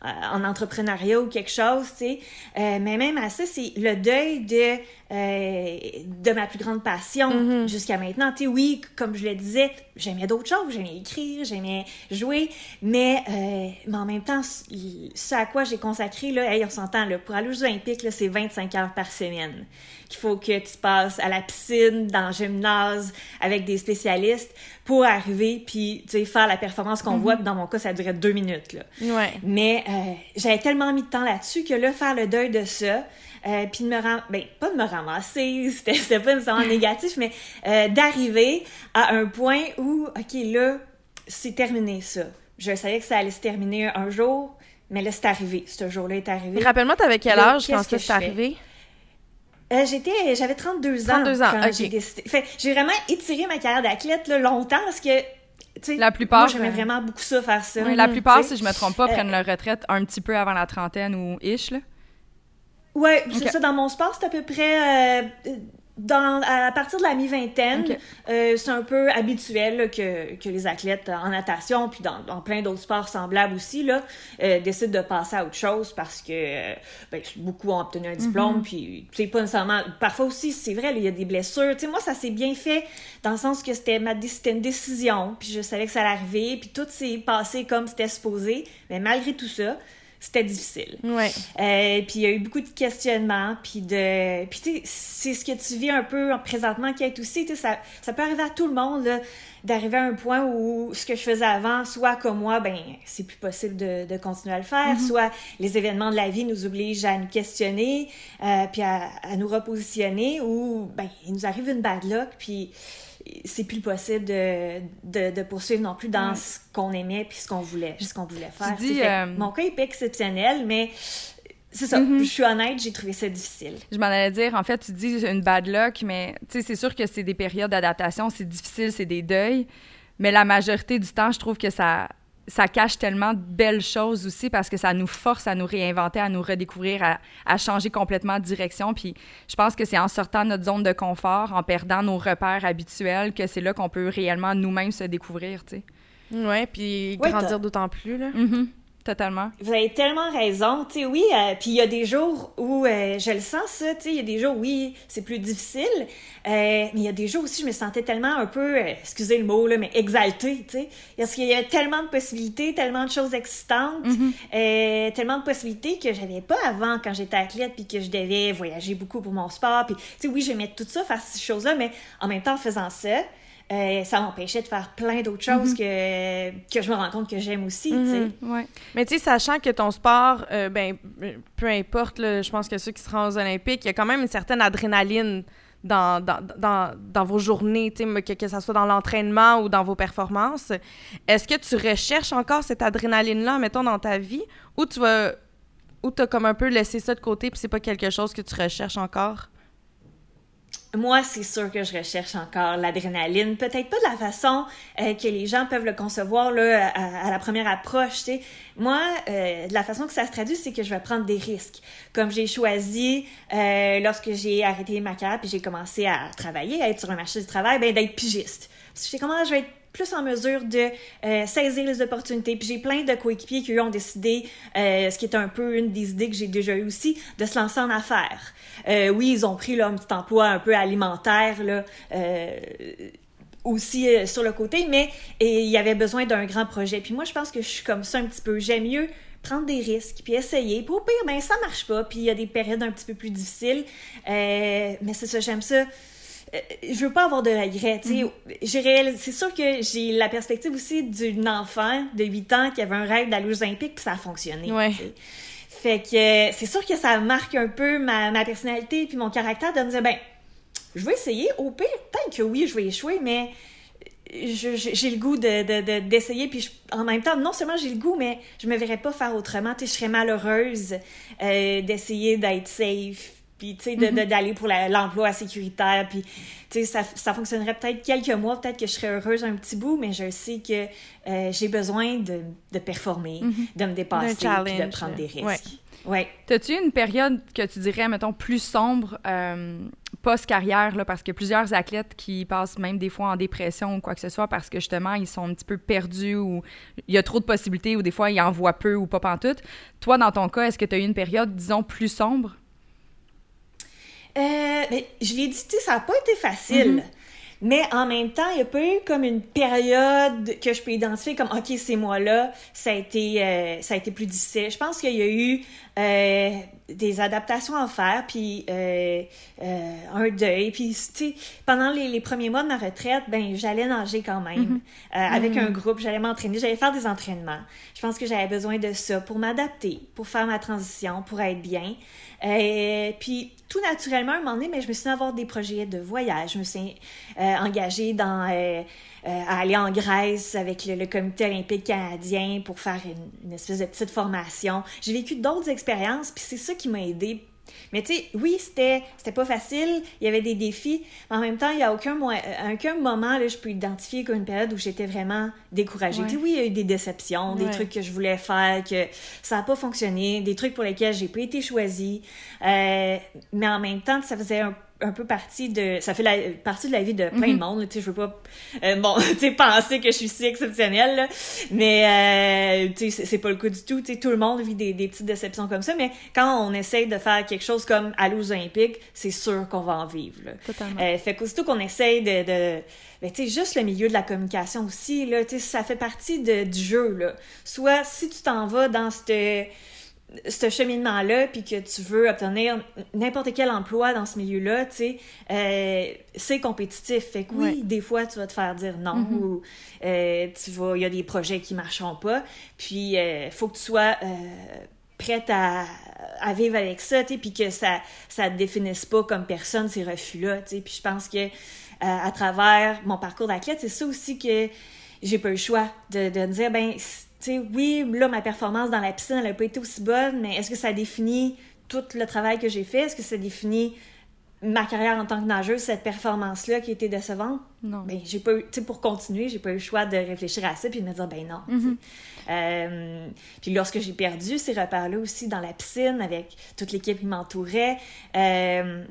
en entrepreneuriat ou quelque chose, tu sais. Euh, mais même à ça, c'est le deuil de, euh, de ma plus grande passion jusqu'à maintenant. Tu sais, oui, comme je le disais, j'aimais d'autres choses. J'aimais écrire, j'aimais jouer. Mais, euh, mais en même temps, ce à quoi j'ai consacré, là, hey, on s'entend, pour aller aux Jeux olympiques, c'est 25 heures par semaine qu'il faut que tu passes à la piscine, dans le gymnase, avec des spécialistes pour arriver puis tu sais faire la performance qu'on voit. Puis Dans mon cas, ça durait deux minutes. Là. Ouais. Mais euh, j'avais tellement mis de temps là-dessus que là, faire le deuil de ça, euh, puis de me ram... ben pas de me ramasser, c'était pas nécessairement négatif, mais euh, d'arriver à un point où, ok, là, c'est terminé ça. Je savais que ça allait se terminer un jour, mais là, c'est arrivé. Ce jour-là est arrivé. Rappelle-moi, t'avais quel âge quand qu'est-ce ça que s'est arrivé? Euh, j'étais, j'avais 32 ans 32 ans, quand j'ai décidé. Fait, j'ai vraiment étiré ma carrière d'athlète là, longtemps parce que, tu sais, La plupart, moi j'aimais euh, vraiment beaucoup ça faire ça. Oui, la plupart, si je me trompe pas, euh, prennent leur retraite un petit peu avant la trentaine ou ish. Là. Ouais, c'est Ok. ça. Dans mon sport, c'est à peu près euh, dans, à partir de la mi-vingtaine. Euh, c'est un peu habituel là, que, que les athlètes en natation, puis dans, dans plein d'autres sports semblables aussi, là, euh, décident de passer à autre chose parce que euh, ben, beaucoup ont obtenu un diplôme, puis c'est pas nécessairement. Parfois aussi, c'est vrai, il y a des blessures. Tu sais, moi, ça s'est bien fait dans le sens que c'était ma c'était une décision, puis je savais que ça allait arriver, puis tout s'est passé comme c'était supposé. Mais malgré tout ça, c'était difficile. Ouais. Euh, puis il y a eu beaucoup de questionnements, puis de... Puis tu sais, c'est ce que tu vis un peu présentement qui est aussi, tu sais, ça, ça peut arriver à tout le monde, là, d'arriver à un point où ce que je faisais avant, soit comme moi, ben c'est plus possible de, de, continuer à le faire, Mm-hmm. soit les événements de la vie nous obligent à nous questionner, euh, puis à, à, nous repositionner, ou ben il nous arrive une bad luck, puis c'est plus possible de, de, de, poursuivre non plus dans Ouais. ce qu'on aimait puis ce qu'on voulait, ce qu'on voulait faire. dis, Tu que euh, Mon cas est pas exceptionnel, mais c'est ça. Mhm. Je suis honnête, j'ai trouvé ça difficile. Je m'en allais dire, en fait, tu dis une bad luck, mais tu sais, c'est sûr que c'est des périodes d'adaptation, c'est difficile, c'est des deuils, mais la majorité du temps, je trouve que ça, ça cache tellement de belles choses aussi parce que ça nous force à nous réinventer, à nous redécouvrir, à, à changer complètement de direction. Puis je pense que c'est en sortant de notre zone de confort, en perdant nos repères habituels, que c'est là qu'on peut réellement nous-mêmes se découvrir, tu sais. Ouais, puis Ouais, grandir d'autant plus, là. Mhm. Totalement. Vous avez tellement raison, tu sais, oui, euh, puis il y a des jours où euh, je le sens ça, tu sais, il y a des jours, oui, c'est plus difficile, euh, mais il y a des jours aussi, je me sentais tellement un peu, excusez le mot, là, mais exaltée, tu sais, parce qu'il y a tellement de possibilités, tellement de choses excitantes, euh, tellement de possibilités que j'avais pas avant quand j'étais athlète, puis que je devais voyager beaucoup pour mon sport, puis, tu sais, oui, j'aimais tout ça, faire ces choses-là, mais en même temps, en faisant ça, euh, ça m'empêchait de faire plein d'autres choses que, que je me rends compte que j'aime aussi, tu sais. Mhm. Ouais. Mais tu sais, sachant que ton sport, euh, ben, peu importe, je pense que ceux qui seront aux Olympiques, il y a quand même une certaine adrénaline dans, dans, dans, dans vos journées, que, que ça soit dans l'entraînement ou dans vos performances. Est-ce que tu recherches encore cette adrénaline-là, mettons, dans ta vie, ou tu vas... ou t'as comme un peu laissé ça de côté puis c'est pas quelque chose que tu recherches encore? Moi, c'est sûr que je recherche encore l'adrénaline. Peut-être pas de la façon euh, que les gens peuvent le concevoir là, à, la première approche. tu sais. Moi, euh, la façon que ça se traduit, c'est que je vais prendre des risques. Comme j'ai choisi, euh, lorsque j'ai arrêté ma carrière puis j'ai commencé à travailler, à être sur le marché du travail, ben, d'être pigiste. Je sais comment je vais être plus en mesure de euh, saisir les opportunités. Puis j'ai plein de coéquipiers qui ont décidé, euh, ce qui est un peu une des idées que j'ai déjà eues aussi, de se lancer en affaires. Euh, oui, ils ont pris là, un petit emploi un peu alimentaire là, aussi sur le côté, mais il y avait besoin d'un grand projet. Puis moi, je pense que je suis comme ça un petit peu. J'aime mieux prendre des risques, puis essayer. Puis au pire, ben ça marche pas, puis il y a des périodes un petit peu plus difficiles. Mais c'est ça, j'aime ça. Euh, je veux pas avoir de regrets, réalisé- C'est sûr que j'ai la perspective aussi d'une enfant de 8 ans qui avait un rêve d'aller aux Olympiques, puis ça a fonctionné. Ouais. Fait que euh, c'est sûr que ça marque un peu ma, ma personnalité puis mon caractère de me dire, ben, je vais essayer. Au pire, peut-être que oui, je vais échouer, mais je- j'ai le goût de, de- de- d'essayer. Puis je- en même temps, non seulement j'ai le goût, mais je me verrais pas faire autrement. Tu je serais malheureuse euh, d'essayer d'être safe. Puis, tu sais, de- de- d'aller pour l'emploi sécuritaire. Puis, tu sais, ça, ça fonctionnerait peut-être quelques mois. Peut-être que je serais heureuse un petit bout, mais je sais que euh, j'ai besoin de, de performer, de me dépasser, puis de prendre des ouais. risques. Ouais. T'as-tu une période que tu dirais, mettons, plus sombre euh, post-carrière, là, parce que plusieurs athlètes qui passent même des fois en dépression ou quoi que ce soit parce que justement, ils sont un petit peu perdus ou il y a trop de possibilités ou des fois, ils en voient peu ou pas pantoute. Toi, dans ton cas, est-ce que tu as eu une période, disons, plus sombre? Euh, ben, je l'ai dit, tu sais, ça n'a pas été facile. Mais en même temps, il n'y a pas eu comme une période que je peux identifier comme, OK, ces mois-là, ça, a été, euh, ça a été plus difficile. Je pense qu'il y a eu euh, des adaptations à faire, puis euh, euh, un deuil. Puis, tu sais, pendant les, les premiers mois de ma retraite, ben j'allais nager quand même euh, avec un groupe. J'allais m'entraîner, j'allais faire des entraînements. Je pense que j'avais besoin de ça pour m'adapter, pour faire ma transition, pour être bien. Euh, puis tout naturellement, un moment donné, mais je me suis mis à avoir des projets de voyage. Je me suis euh, engagée dans à aller en Grèce avec le, le comité olympique canadien pour faire une, une espèce de petite formation. J'ai vécu d'autres expériences, puis c'est ça qui m'a aidée mais tu sais, oui, c'était c'était pas facile, il y avait des défis, mais en même temps, il y a aucun, à aucun moment, là, je peux identifier comme une période où j'étais vraiment découragée. Ouais. Tu sais, oui, il y a eu des déceptions, des trucs que je voulais faire, que ça n'a pas fonctionné, des trucs pour lesquels j'ai pas été choisie, euh, mais en même temps, ça faisait un un peu partie de ça fait la, partie de la vie de plein de monde tu sais je veux pas euh, bon tu sais penser que je suis si exceptionnelle là, mais euh, tu sais c'est- pas le cas du tout tu sais tout le monde vit des, des petites déceptions comme ça mais quand on essaye de faire quelque chose comme aller aux Olympiques c'est sûr qu'on va en vivre là. Totalement. Euh, fait qu'aussitôt qu'on essaye de, de ben, tu sais, juste le milieu de la communication aussi, là, tu sais, ça fait partie de, du jeu, là. Soit, si tu t'en vas dans cette, ce cheminement-là, puis que tu veux obtenir n'importe quel emploi dans ce milieu-là, tu sais, euh, c'est compétitif. Fait que oui, des fois, tu vas te faire dire non, Mm-hmm. ou euh, tu vas, il y a des projets qui marcheront pas, puis il faut que tu sois euh, prête à, à vivre avec ça, tu sais, puis que ça ça te définisse pas comme personne ces refus-là, tu sais. Puis je pense que euh, à travers mon parcours d'athlète, c'est ça aussi que j'ai pas eu le choix de, de me dire ben sais oui là ma performance dans la piscine elle a pas été aussi bonne mais est-ce que ça définit tout le travail que j'ai fait? Est-ce que ça définit ma carrière en tant que nageuse cette performance là qui était décevante? Non. ben j'ai pas eu tu sais pour continuer j'ai pas eu le choix de réfléchir à ça puis de me dire ben non sais. Euh, puis lorsque j'ai perdu ces repères là aussi dans la piscine avec toute l'équipe qui m'entourait euh,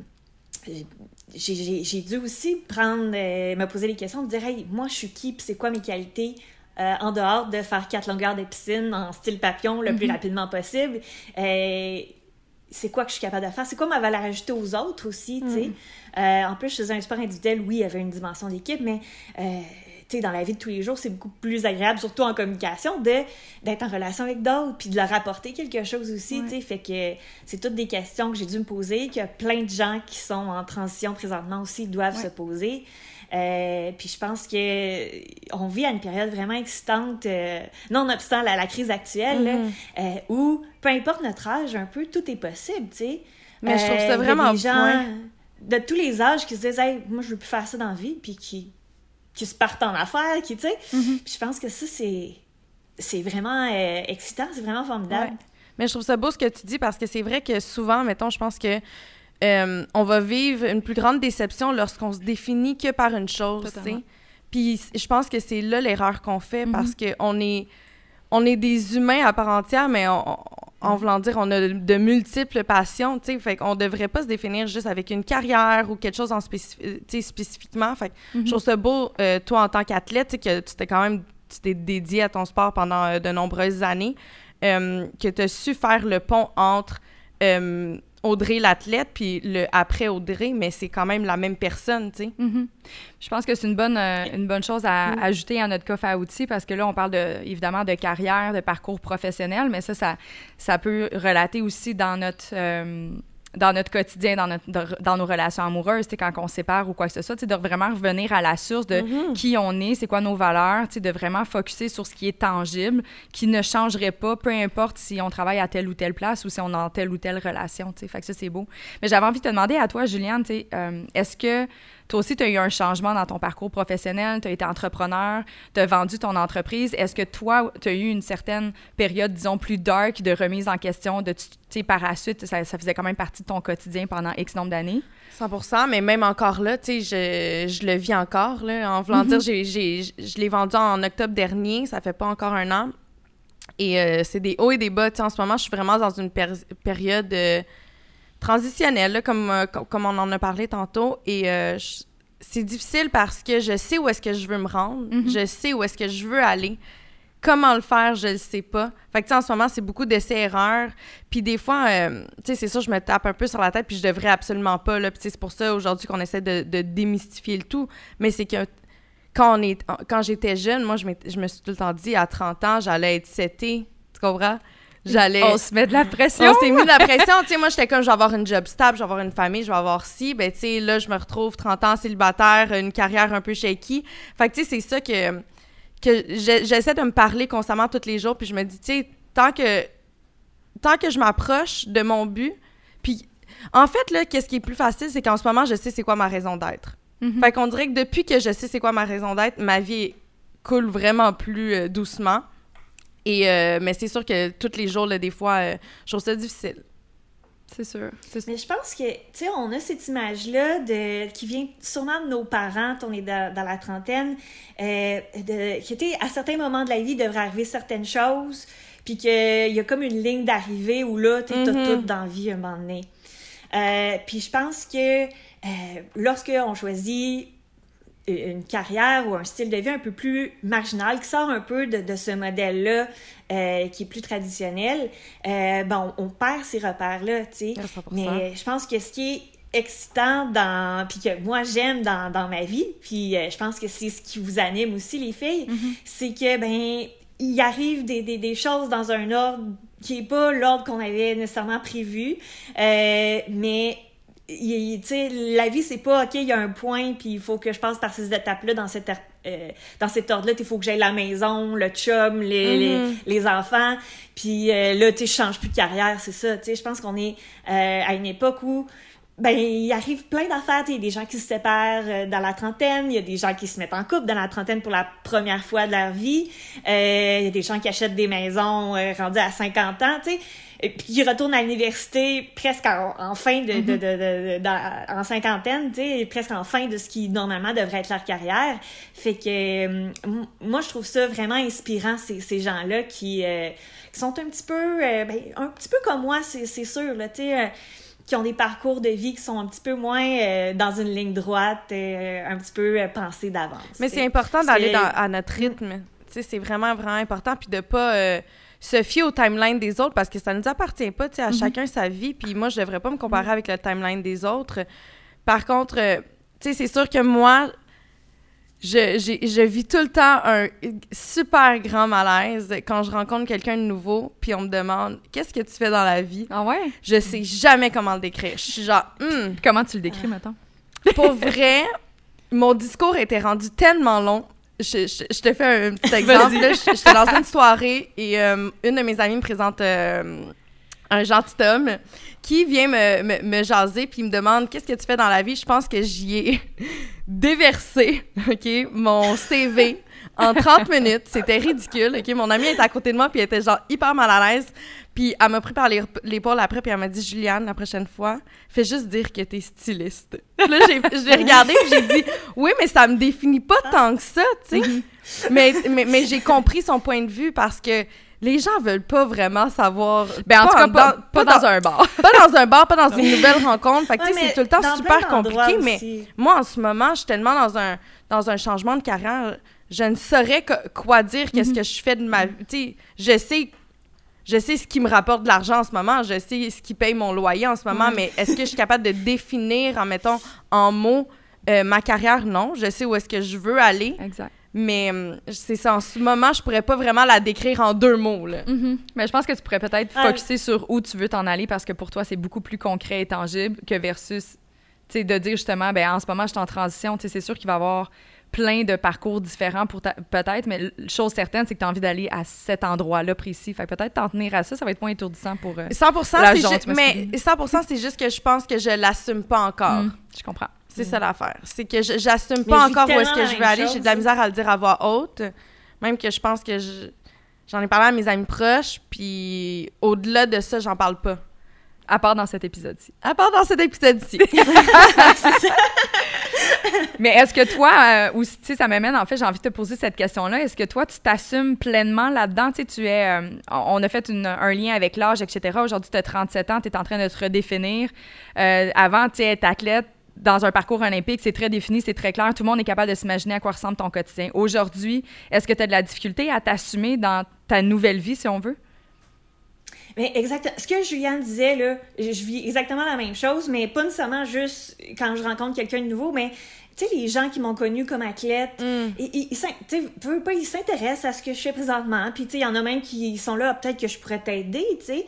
j'ai dû aussi prendre, euh, me poser les questions, me dire, hey, moi, je suis qui, puis c'est quoi mes qualités euh, en dehors de faire quatre longueurs de piscine en style papillon le plus rapidement possible. Euh, c'est quoi que je suis capable de faire? C'est quoi ma valeur ajoutée aux autres aussi, tu sais? Euh, en plus, je faisais un sport individuel, oui, il y avait une dimension d'équipe, mais dans la vie de tous les jours, c'est beaucoup plus agréable, surtout en communication, de d'être en relation avec d'autres, puis de leur apporter quelque chose aussi, tu sais? Fait que c'est toutes des questions que j'ai dû me poser, que plein de gens qui sont en transition présentement aussi doivent se poser. Euh, puis je pense que on vit à une période vraiment excitante, euh, nonobstant la, la crise actuelle, là, euh, où peu importe notre âge, un peu tout est possible, tu sais. Mais je trouve ça a vraiment des gens de tous les âges qui se disent, hey, moi je veux plus faire ça dans la vie, puis qui qui se partent en affaires, qui, tu sais. Puis je pense que ça c'est c'est vraiment euh, excitant, c'est vraiment formidable. Ouais. Mais je trouve ça beau ce que tu dis parce que c'est vrai que souvent, mettons, je pense que euh, on va vivre une plus grande déception lorsqu'on se définit que par une chose. Puis je pense que c'est là l'erreur qu'on fait parce que on est on est des humains à part entière, mais on, on- en voulant dire, on a de multiples passions, sais. Fait qu'on devrait pas se définir juste avec une carrière ou quelque chose en spécifi- sais, spécifiquement. Fait que je trouve ça beau, euh, toi, en tant qu'athlète, que tu t'es quand même tu t'es dédié à ton sport pendant euh, de nombreuses années, euh, que tu as su faire le pont entre euh, Audrey l'athlète puis le après Audrey, mais c'est quand même la même personne, tu sais. Mhm. Je pense que c'est une bonne, euh, une bonne chose à ajouter à notre coffre à outils parce que là, on parle de, évidemment de carrière, de parcours professionnel, mais ça, ça, ça peut relater aussi dans notre, euh, dans notre quotidien, dans, notre, dans- dans nos relations amoureuses, quand on se sépare ou quoi que ce soit, de vraiment revenir à la source de qui on est, c'est quoi nos valeurs, de vraiment focuser sur ce qui est tangible, qui ne changerait pas, peu importe si on travaille à telle ou telle place ou si on est en telle ou telle relation, tu sais. Fait que ça, c'est beau. Mais j'avais envie de te demander à toi, Juliane, euh, est-ce que toi aussi, tu as eu un changement dans ton parcours professionnel, tu as été entrepreneur, tu as vendu ton entreprise. Est-ce que toi, tu as eu une certaine période, disons, plus dark de remise en question, de, tu sais, par la suite, ça, ça faisait quand même partie de ton quotidien pendant X nombre d'années? 100% mais même encore là, tu sais, je, je le vis encore, là. En voulant dire, j'ai, j'ai, je l'ai vendu en octobre dernier, ça fait pas encore un an. Et euh, c'est des hauts et des bas. Tu sais, en ce moment, je suis vraiment dans une péri- période euh, transitionnelle, là, comme, euh, co- comme on en a parlé tantôt. Et euh, c'est difficile parce que je sais où est-ce que je veux me rendre, je sais où est-ce que je veux aller. Comment le faire, je le sais pas. Fait que, tu sais, en ce moment, c'est beaucoup d'essais-erreurs. Puis des fois, euh, tu sais, c'est ça, je me tape un peu sur la tête, puis je devrais absolument pas, là. Puis c'est pour ça, aujourd'hui, qu'on essaie de, de démystifier le tout. Mais c'est que quand, on est, quand j'étais jeune, moi, je, je me suis tout le temps dit, à 30 ans, j'allais être setée. Tu comprends? J'allais... On se met de la pression. On s'est mis de la pression. tu sais, moi, j'étais comme, je vais avoir une job stable, je vais avoir une famille, je vais avoir ci. Ben, tu sais, là, je me retrouve 30 ans célibataire, une carrière un peu shaky. Fait que, tu sais, c'est ça que, que j'essaie de me parler constamment tous les jours. Puis je me dis, tu sais, tant que, tant que je m'approche de mon but, puis en fait, là, qu'est-ce qui est plus facile, c'est qu'en ce moment, je sais c'est quoi ma raison d'être. Mhm. Fait qu'on dirait que depuis que je sais c'est quoi ma raison d'être, ma vie coule vraiment plus euh, doucement. Et, euh, mais c'est sûr que tous les jours, là, des fois, euh, je trouve ça difficile. C'est sûr. Mais je pense que, tu sais, on a cette image-là de, qui vient sûrement de nos parents, on est dans, dans la trentaine, euh, de, qui était à certains moments de la vie, il devrait arriver certaines choses, puis qu'il y a comme une ligne d'arrivée où là, tu t'as Mhm. tout dans vie à un moment donné. Euh, puis je pense que euh, lorsqu'on choisit une carrière ou un style de vie un peu plus marginal, qui sort un peu de, de ce modèle-là, euh, qui est plus traditionnel, euh, bon, on perd ces repères-là, tu sais. À 100%. Mais je pense que ce qui est excitant dans puis que moi j'aime dans, dans ma vie puis euh, je pense que c'est ce qui vous anime aussi les filles c'est que ben il arrive des, des, des choses dans un ordre qui est pas l'ordre qu'on avait nécessairement prévu, euh, mais la vie, c'est pas, OK, il y a un point, puis il faut que je passe par ces étapes-là dans cette, euh, dans cet ordre-là. Il faut que j'aille la maison, le chum, les, les, Mhm. les, enfants. Puis euh, là, tu sais, je change plus de carrière, c'est ça. Tu sais, je pense qu'on est euh, à une époque où ben il arrive plein d'affaires, il y a des gens qui se séparent euh, dans la trentaine, il y a des gens qui se mettent en couple dans la trentaine pour la première fois de leur vie, euh, il y a des gens qui achètent des maisons euh, rendues à 50 ans, tu sais, et puis qui retournent à l'université presque en, en fin de, de, de, de- dans- en cinquantaine, tu sais, presque en fin de ce qui normalement devrait être leur carrière. Fait que euh, moi je trouve ça vraiment inspirant ces, ces gens-là qui, euh, qui sont un petit peu ben, un petit peu comme moi, c'est c'est sûr là, tu sais. Qui ont des parcours de vie qui sont un petit peu moins euh, dans une ligne droite, euh, un petit peu euh, pensés d'avance. Mais c'est important d'aller à notre rythme. Sais, c'est vraiment, vraiment important. Puis de pas euh, se fier au timeline des autres parce que ça nous appartient pas. Tu sais, à chacun sa vie. Puis moi, je devrais pas me comparer avec le timeline des autres. Par contre, tu sais, c'est sûr que moi, je, je vis tout le temps un super grand malaise quand je rencontre quelqu'un de nouveau. Puis on me demande Qu'est-ce que tu fais dans la vie? Ah ouais? Je sais jamais comment le décrire. Je suis genre, Hmm, Comment tu le décris, mettons? pour vrai, mon discours était rendu tellement long. Je, je- je te fais un petit exemple. J'étais dans une soirée et euh, une de mes amies me présente euh, un gentilhomme qui vient me, me, me jaser puis me demande qu'est-ce que tu fais dans la vie? Je pense que j'y ai déversé, OK, mon CV en 30 minutes. C'était ridicule, OK? Mon amie était à côté de moi puis elle était genre hyper mal à l'aise. Puis elle m'a pris par l'épaule après puis elle m'a dit Juliane, la prochaine fois, fais juste dire que t'es styliste. Là, j'ai- je l'ai regardé puis j'ai dit oui, mais ça me définit pas tant que ça, tu sais. mais mais, mais j'ai compris son point de vue parce que les gens veulent pas vraiment savoir. Ben, en tout cas, en- pas, dans- pas dans, un bar. pas dans un bar, pas dans une nouvelle rencontre. Fait que, Ouais, c'est tout le temps super compliqué, mais aussi. moi, en ce moment, je suis tellement dans un, dans un changement de carrière, je ne saurais que- quoi dire, qu'est-ce Mhm. que je fais de ma vie. Tu sais, je sais, je sais ce qui me rapporte de l'argent en ce moment, je sais ce qui paye mon loyer en ce moment, mais est-ce que je suis capable de définir, en mettant en mots, euh, ma carrière? Non. Je sais où est-ce que je veux aller, Exact. Mais hum, c'est ça. En ce moment, je pourrais pas vraiment la décrire en deux mots, là. Mhm. Mais je pense que tu pourrais peut-être Ah, focuser sur où tu veux t'en aller parce que pour toi, c'est beaucoup plus concret et tangible que versus, de dire justement, ben en ce moment, je suis en transition. C'est sûr qu'il va y avoir plein de parcours différents pour peut-être, mais chose certaine, c'est que tu as envie d'aller à cet endroit-là précis. Fait peut-être t'en tenir à ça, ça va être moins étourdissant pour. euh, 100 La mais masculine. 100 c'est juste que je pense que je l'assume pas encore. mm, je comprends. C'est ça l'affaire. C'est que je- j'assume pas encore où est-ce que je veux aller. J'ai de la misère à le dire à voix haute. Même que je pense que je- j'en ai parlé à mes amis proches, puis au-delà de ça, j'en parle pas. À part dans cet épisode-ci. À part dans cet épisode-ci. Mais est-ce que toi, euh, ou si- tu sais, ça m'amène, en fait, j'ai envie de te poser cette question-là. Est-ce que toi, tu t'assumes pleinement là-dedans? Tu sais, tu es. euh, on on a fait une- un lien avec l'âge, etc. Aujourd'hui, tu as 37 ans, tu es en train de te redéfinir. Euh, avant, tu sais, être athlète dans un parcours olympique, c'est très défini, c'est très clair. Tout le monde est capable de s'imaginer à quoi ressemble ton quotidien. Aujourd'hui, est-ce que tu as de la difficulté à t'assumer dans ta nouvelle vie, si on veut? Mais exactement. Ce que Juliane disait, là, je vis exactement la même chose, mais pas nécessairement juste quand je rencontre quelqu'un de nouveau, mais tu sais, les gens qui m'ont connue comme athlète, Mm. ils, ils, pas, s'intéressent à ce que je fais présentement. Puis, tu sais, il y en a même qui sont là, peut-être que je pourrais t'aider, tu sais.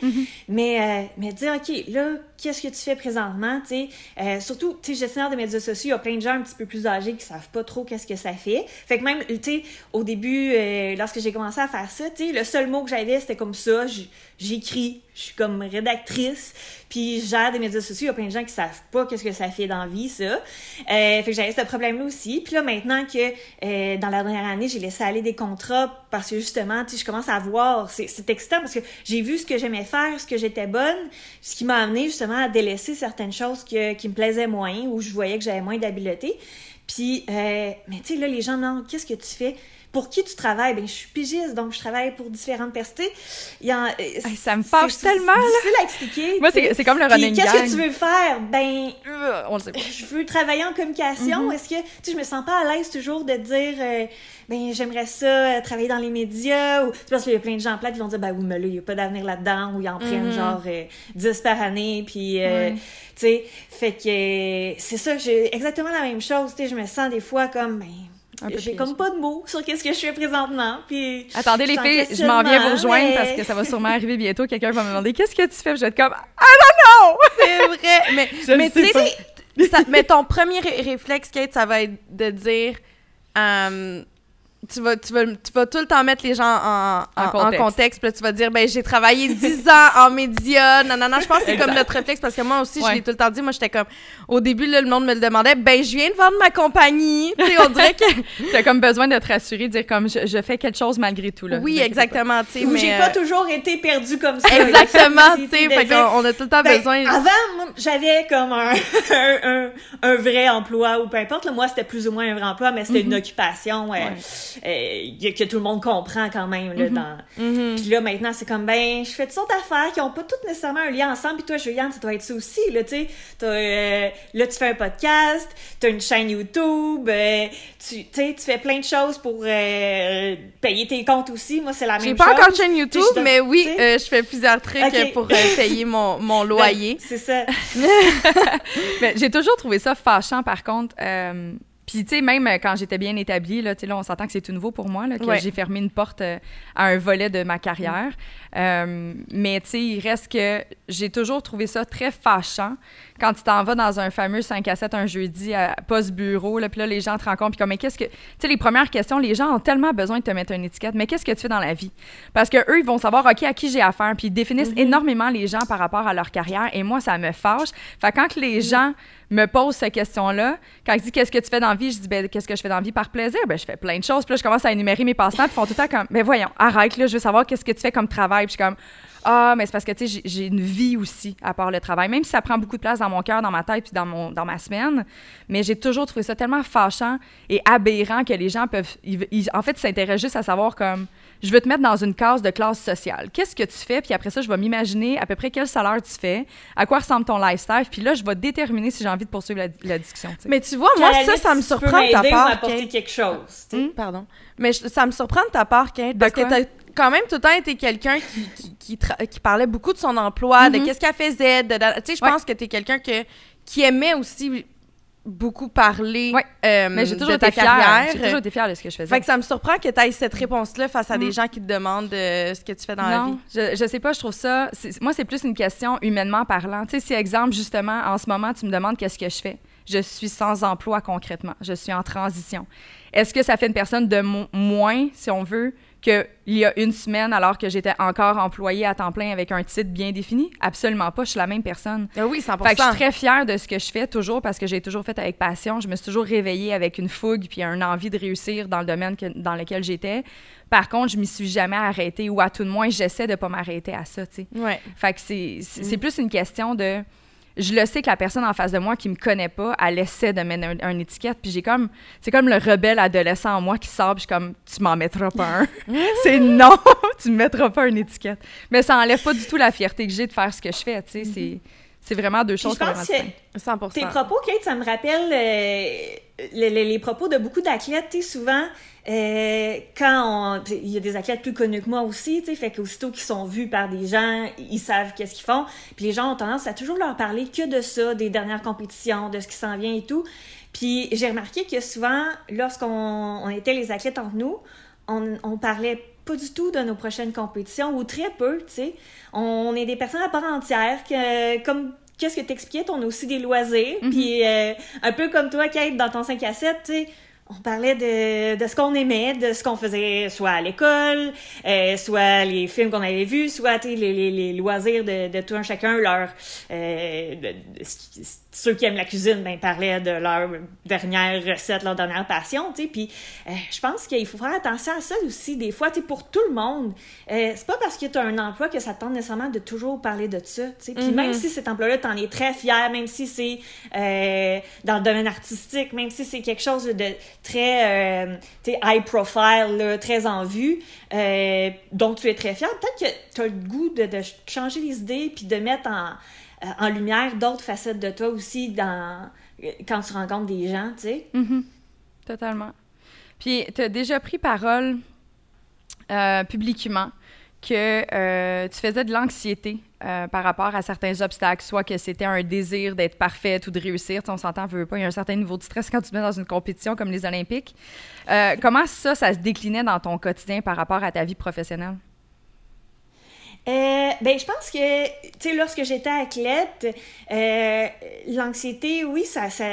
Mais, euh, mais dire, OK, là, qu'est-ce que tu fais présentement, tu sais. Euh, surtout, tu sais, gestionnaire de médias sociaux, il y a plein de gens un petit peu plus âgés qui savent pas trop qu'est-ce que ça fait. Fait que même, tu sais, au début, euh, lorsque j'ai commencé à faire ça, tu sais, le seul mot que j'avais, c'était comme ça. J'écris, je suis comme rédactrice, puis je gère des médias sociaux. Il y a plein de gens qui savent pas qu'est-ce que ça fait dans vie, ça. Euh, fait que j'avais ce problème-là aussi. Puis là, maintenant que dans la dernière année, j'ai laissé aller des contrats parce que justement, tu sais, je commence à voir, c'est excitant parce que j'ai vu ce que j'aimais faire, ce que j'étais bonne, ce qui m'a amené justement à délaisser certaines choses que, qui me plaisaient moins, où je voyais que j'avais moins d'habileté. Puis, euh, mais tu sais, là, les gens demandent, qu'est-ce que tu fais? Pour qui tu travailles? Ben, je suis pigiste, donc je travaille pour différentes personnes. Il y en, euh, ça me fâche tellement, C'est difficile à expliquer. Moi, c'est c'est comme le running qu'est-ce que tu veux faire? Ben, Euh, On sait pas. je veux travailler en communication. Est-ce que, tu sais, je me sens pas à l'aise toujours de dire, euh, ben, j'aimerais ça euh, travailler dans les médias ou, parce qu'il y a plein de gens plates qui vont dire, ben oui, mais là, il y a pas d'avenir là-dedans ou ils en prennent genre euh, 10 par année puis, tu sais, fait que c'est ça, j'ai exactement la même chose, tu sais, je me sens des fois comme, ben, j'ai comme pas de mots sur qu'est-ce que je fais présentement. Puis Attendez les filles, je m'en viens vous rejoindre mais- parce que ça va sûrement arriver bientôt. Quelqu'un va me demander qu'est-ce que tu fais? Puis je vais être comme I don't know. C'est vrai. Mais, Je mais sais tu pas. sais, ça- mais ton premier ré- réflexe, Kate, ça va être de dire. euh, tu vas, tu, vas, tu vas tout le temps mettre les gens en, en, en contexte. contexte. puis là, tu vas dire, ben j'ai travaillé 10 ans en médias, non, non, non, je pense que c'est comme notre réflexe, parce que moi aussi, je Ouais. l'ai tout le temps dit, moi, j'étais comme, au début, là, le monde me le demandait, ben je viens de vendre ma compagnie, tu sais, on dirait que, T'as comme besoin de te rassurer, de dire comme je, je fais quelque chose malgré tout là. oui, exactement, tu sais, mais... j'ai euh, pas toujours été perdue comme ça. Exactement, tu sais, fait qu'on on a tout le temps Ben, besoin... Avant, j'avais comme un, un, un, un vrai emploi ou peu importe. là. moi, c'était plus ou moins un vrai emploi, mais c'était une occupation euh, euh, que tout le monde comprend quand même. Là, dans... Mhm. Puis là, maintenant, c'est comme, ben, je fais toutes sortes d'affaires qui ont pas toutes nécessairement un lien ensemble. Puis toi, Juliane, ça doit être ça aussi. Là, tu euh, là, tu fais un podcast, tu as une chaîne YouTube, euh, tu tu fais plein de choses pour euh, payer tes comptes aussi. Moi, c'est la même J'ai chose. pas encore de chaîne YouTube, mais oui, euh, je fais plusieurs trucs pour payer mon, mon Ben, loyer. c'est ça. Mais j'ai toujours trouvé ça fâchant, par contre. Puis, tu sais, même euh, quand j'étais bien établie, là, tu sais, là, on s'entend que c'est tout nouveau pour moi, là, que Ouais. j'ai fermé une porte euh, à un volet de ma carrière. Euh, mais, tu sais, il reste que j'ai toujours trouvé ça très fâchant quand tu t'en vas dans un fameux 5 à 7 un jeudi à post-bureau, là, puis là, les gens te rencontrent, puis comme, mais qu'est-ce que... Tu sais, les premières questions, les gens ont tellement besoin de te mettre une étiquette, mais qu'est-ce que tu fais dans la vie? Parce que eux, ils vont savoir, OK, à qui j'ai affaire, puis ils définissent énormément les gens par rapport à leur carrière, et moi, ça me fâche. Fait que quand les gens me posent cette question-là, quand ils disent qu'est-ce que tu fais dans la vie, je dis ben qu'est-ce que je fais dans la vie? Par plaisir, ben je fais plein de choses. Puis là je commence à énumérer mes passe-temps, puis ils font tout le temps comme mais voyons, arrête là, je veux savoir qu'est-ce que tu fais comme travail. Puis je suis comme ah mais c'est parce que tu sais j'ai- une vie aussi à part le travail, même si ça prend beaucoup de place dans mon cœur, dans ma tête puis dans mon dans ma semaine, mais j'ai toujours trouvé ça tellement fâchant et aberrant que les gens peuvent ils- ils- en fait ils s'intéressent juste à savoir comme je veux te mettre dans une case de classe sociale. Qu'est-ce que tu fais? Puis après ça, je vais m'imaginer à peu près quel salaire tu fais, à quoi ressemble ton lifestyle. Puis là, je vais déterminer si j'ai envie de poursuivre la, la discussion. Mais tu vois, moi, ça, ça me si tu peux surprend de ta part. m'apporter quelque chose. Hum, Pardon. Mais je- ça me surprend de ta part, Kate, parce que quand même tout le temps été quelqu'un qui, qui, qui, tra- qui parlait beaucoup de son emploi, de Mhm. qu'est-ce qu'elle faisait. De, de- tu sais, je Ouais. pense que t'es quelqu'un que, qui aimait aussi beaucoup parler Ouais. euh, Mais j'ai toujours de été ta fière. carrière. J'ai toujours été fière de ce que je faisais. Fait que ça me surprend que tu aies cette réponse-là face à des Mm. gens qui te demandent euh, ce que tu fais dans la vie. non, je, je sais pas, je trouve ça. c'est- Moi, c'est plus une question humainement parlant. Tu sais, si, exemple, justement, en ce moment, tu me demandes qu'est-ce que je fais, je suis sans emploi concrètement. Je suis en transition. Est-ce que ça fait une personne de mo- moins, si on veut, qu'il y a une semaine alors que j'étais encore employée à temps plein avec un titre bien défini? Absolument pas. Je suis la même personne. Ah oui, 100 Fait que je suis très fière de ce que je fais toujours parce que j'ai toujours fait avec passion. Je me suis toujours réveillée avec une fougue puis une envie de réussir dans le domaine que- dans lequel j'étais. Par contre, je m'y suis jamais arrêtée ou à tout de moins, j'essaie de pas m'arrêter à ça, tu sais. Ouais. Fait que c'est c'est c'est plus une question de je le sais que la personne en face de moi qui me connaît pas, elle essaie de mettre un, un étiquette puis j'ai comme c'est comme le rebelle adolescent en moi qui sort puis je suis comme tu m'en mettras pas un. c'est non, tu me mettras pas une étiquette. Mais ça enlève pas du tout la fierté que j'ai de faire ce que je fais, tu sais, c'est c'est vraiment deux choses je pense complètement que distinctes. 100 Tes propos, Kate, ça me rappelle euh, les, les- les propos de beaucoup d'athlètes, tu sais, souvent, euh, quand on... Il y a des athlètes plus connus que moi aussi, tu sais, fait qu'aussitôt qu'ils sont vus par des gens, ils savent qu'est-ce qu'ils font, puis les gens ont tendance à toujours leur parler que de ça, des dernières compétitions, de ce qui s'en vient et tout. Puis j'ai remarqué que souvent, lorsqu'on on était les athlètes entre nous, on, on parlait pas du tout de nos prochaines compétitions, ou très peu, tu sais. On est des personnes à part entière, que, comme qu'est-ce que t'expliquais, on a aussi des loisirs, puis euh, un peu comme toi, Kate, dans ton 5 à 7, tu sais, on parlait de, de ce qu'on aimait, de ce qu'on faisait soit à l'école, euh, soit les films qu'on avait vus, soit tu les, les, les loisirs de, de tout un chacun, leur euh, de- de- ceux qui aiment la cuisine, ben parlaient de leur dernière recette, leur dernière passion, tu sais. Puis euh, je pense qu'il faut faire attention à ça aussi. Des fois, tu sais, pour tout le monde, euh, c'est pas parce que tu as un emploi que ça te tente nécessairement de toujours parler de ça, tu sais. Puis même si cet emploi-là, t'en es très fier, même si c'est euh, dans le domaine artistique, même si c'est quelque chose de très, euh, tu sais, high profile, là, très en vue, euh, dont tu es très fier, peut-être que tu as le goût de, de changer les idées puis de mettre en, euh, en lumière d'autres facettes de toi aussi dans quand tu rencontres des gens, tu sais. Mhm. Totalement. Puis, tu as déjà pris parole euh, publiquement que euh, tu faisais de l'anxiété par rapport à certains obstacles, soit que c'était un désir d'être parfaite ou de réussir. Tu sais, on s'entend, veut pas, il y a un certain niveau de stress quand tu te mets dans une compétition comme les Olympiques. Comment ça, ça se déclinait dans ton quotidien par rapport à ta vie professionnelle? Euh, ben, je pense que, tu sais, lorsque j'étais athlète, euh, l'anxiété, oui, ça, ça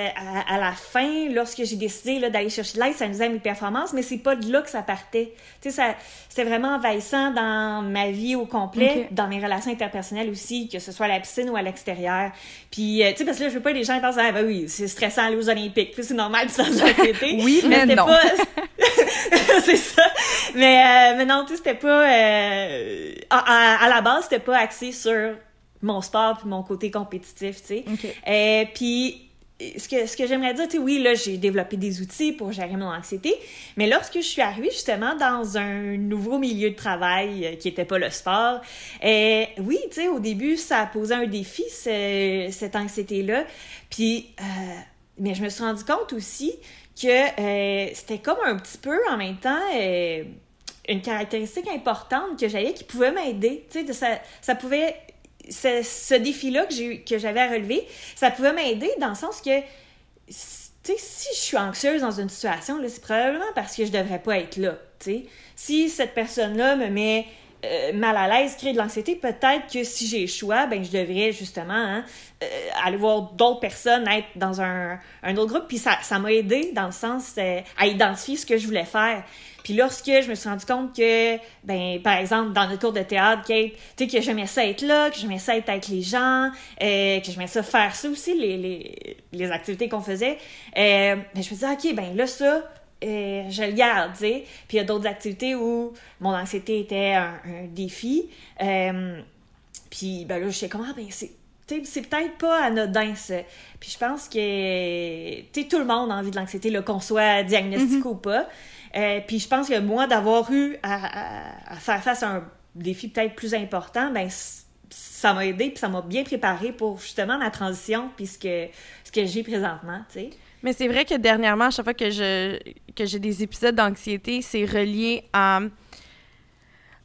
à, la fin, lorsque j'ai décidé d'aller chercher de l'aide, ça nous aide mes performances, mais c'est pas de là que ça partait. Tu sais, c'était vraiment envahissant dans ma vie au complet, dans mes relations interpersonnelles aussi, que ce soit à la piscine ou à l'extérieur. Puis, euh, tu sais, parce que là, je veux pas que les gens pensent, ah, ben oui, c'est stressant aller aux Olympiques, puis c'est normal de se l'anxiété. oui, mais, non. Pas... c'est ça. Mais, euh, mais non, tu sais, c'était pas, à, à, la base, c'était pas axé sur mon sport puis mon côté compétitif, tu sais. et euh, puis ce que, ce que j'aimerais dire, tu sais, oui, là, j'ai développé des outils pour gérer mon anxiété, mais lorsque je suis arrivée justement dans un nouveau milieu de travail euh, qui n'était pas le sport, euh, oui, tu sais, au début, ça a posé un défi, cette anxiété-là. Puis, euh, mais je me suis rendu compte aussi que euh, c'était comme un petit peu en même temps une caractéristique importante que j'avais qui pouvait m'aider. Tu sais, ça, ça pouvait ce, défi-là que j'avais à relever, ça pouvait m'aider dans le sens que, tu sais, si je suis anxieuse dans une situation, c'est probablement parce que je devrais pas être là, tu sais. Si cette personne-là me met euh, mal à l'aise, crée de l'anxiété, peut-être que si j'ai ben je devrais justement hein, euh, aller voir d'autres personnes, être dans un, un autre groupe. Puis ça, ça m'a aidé dans le sens euh, à identifier ce que je voulais faire. Puis lorsque je me suis rendu compte que, ben, par exemple, dans notre cours de théâtre, Kate, tu sais, que j'aimais ça être là, que j'aimais ça être avec les gens, euh, que j'aimais ça faire ça aussi, les, les, les activités qu'on faisait, ben, je me disais, OK, ben là, ça, euh, je le garde, tu sais. Puis il y a d'autres activités où mon anxiété était un, défi. Euh, puis ben là, je sais comment, ah, ben c'est c'est peut-être pas anodin, ça. Puis je pense que tout le monde a envie de l'anxiété, qu'on soit diagnostiqué mm-hmm. ou pas. Euh, puis je pense que moi, d'avoir eu à, faire face à un défi peut-être plus important, ben ça m'a aidé, puis ça m'a bien préparé pour justement la transition, puis ce que, ce que j'ai présentement, tu sais. Mais c'est vrai que dernièrement, à chaque fois que je que j'ai des épisodes d'anxiété, c'est relié à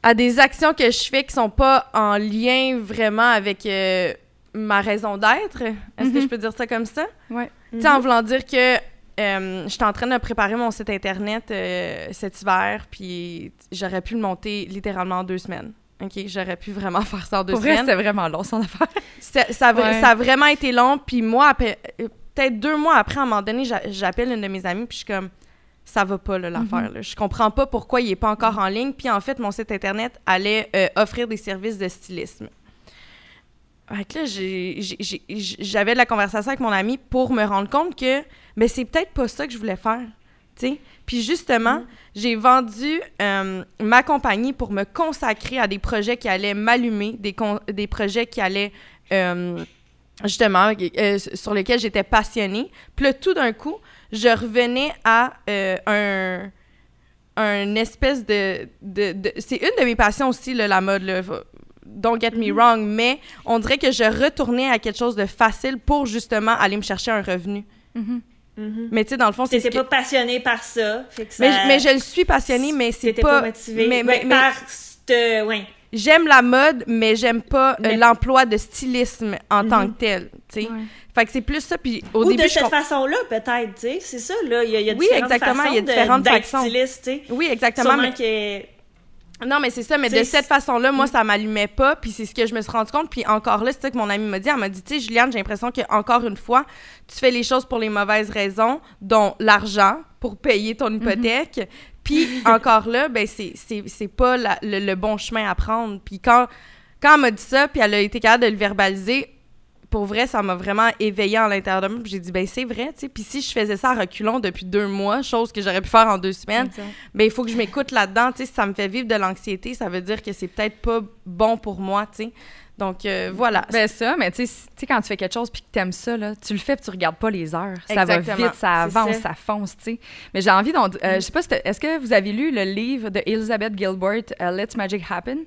à des actions que je fais qui sont pas en lien vraiment avec euh, ma raison d'être. Est-ce que je peux dire ça comme ça? Oui. Tu sais, en voulant dire que euh, j'étais en train de préparer mon site internet euh, cet hiver, puis j'aurais pu le monter littéralement en deux semaines. OK, j'aurais pu vraiment faire ça en deux Pour semaines. c'était vraiment long, son affaire. ça, ça, a vraiment été long, puis moi, peut-être deux mois après, à un moment donné, j'appelle une de mes amies, puis je suis comme, ça va pas, l'affaire. Mm Je comprends pas pourquoi il est pas encore en ligne. Puis en fait, mon site internet allait offrir des services de stylisme. Fait là, j'avais de la conversation avec mon ami pour me rendre compte que mais c'est peut-être pas ça que je voulais faire. Puis justement, mm. j'ai vendu euh, ma compagnie pour me consacrer à des projets qui allaient m'allumer, des, des projets qui allaient euh, justement, euh, sur lesquels j'étais passionnée. Puis là, tout d'un coup, je revenais à un, un espèce de... de, de c'est une de mes passions aussi, là, la mode. Là. Don't get me mm-hmm. wrong, mais on dirait que je retournais à quelque chose de facile pour justement aller me chercher un revenu. Mm-hmm. Mm-hmm. Mais tu sais, dans le fond, c'est. T'étais pas passionnée par ça. mais, mais, je le suis passionnée, mais c'est pas. pas motivée. Mais, mais, par cette. Ouais. J'aime la mode, mais j'aime pas euh, l'emploi de stylisme en tant que tel, tu sais. Fait que c'est plus ça, puis au Ou début... de cette façon-là, peut-être, tu sais, c'est ça, là, il y a, y a oui, exactement, il y a différentes façons. styliste, tu sais. Oui, exactement, mais... Non, mais c'est ça, mais de cette façon-là, moi, mm. ça m'allumait pas, puis c'est ce que je me suis rendu compte. Puis encore là, c'est ça que mon amie m'a dit. Elle m'a dit, tu sais, Juliane, j'ai l'impression que encore une fois, tu fais les choses pour les mauvaises raisons, dont l'argent pour payer ton mm-hmm. hypothèque. Puis encore là, ben c'est pas le, bon chemin à prendre. Puis quand, quand elle m'a dit ça, puis elle a été capable de le verbaliser, pour vrai, ça m'a vraiment éveillé à l'intérieur de moi. J'ai dit, ben c'est vrai, tu sais. Puis si je faisais ça à reculons depuis deux mois, chose que j'aurais pu faire en deux semaines, ben il faut que je m'écoute là-dedans. Tu sais, si ça me fait vivre de l'anxiété, ça veut dire que c'est peut-être pas bon pour moi, tu sais. Donc euh, voilà. Ben ça, mais tu sais, quand tu fais quelque chose puis que t'aimes ça, là, tu le fais puis tu regardes pas les heures. Ça va vite, ça avance, ça. fonce, tu sais. Mais j'ai envie d'en... Euh, je sais pas, est-ce que vous avez lu le livre de Elizabeth Gilbert, euh, Let's Magic Happen?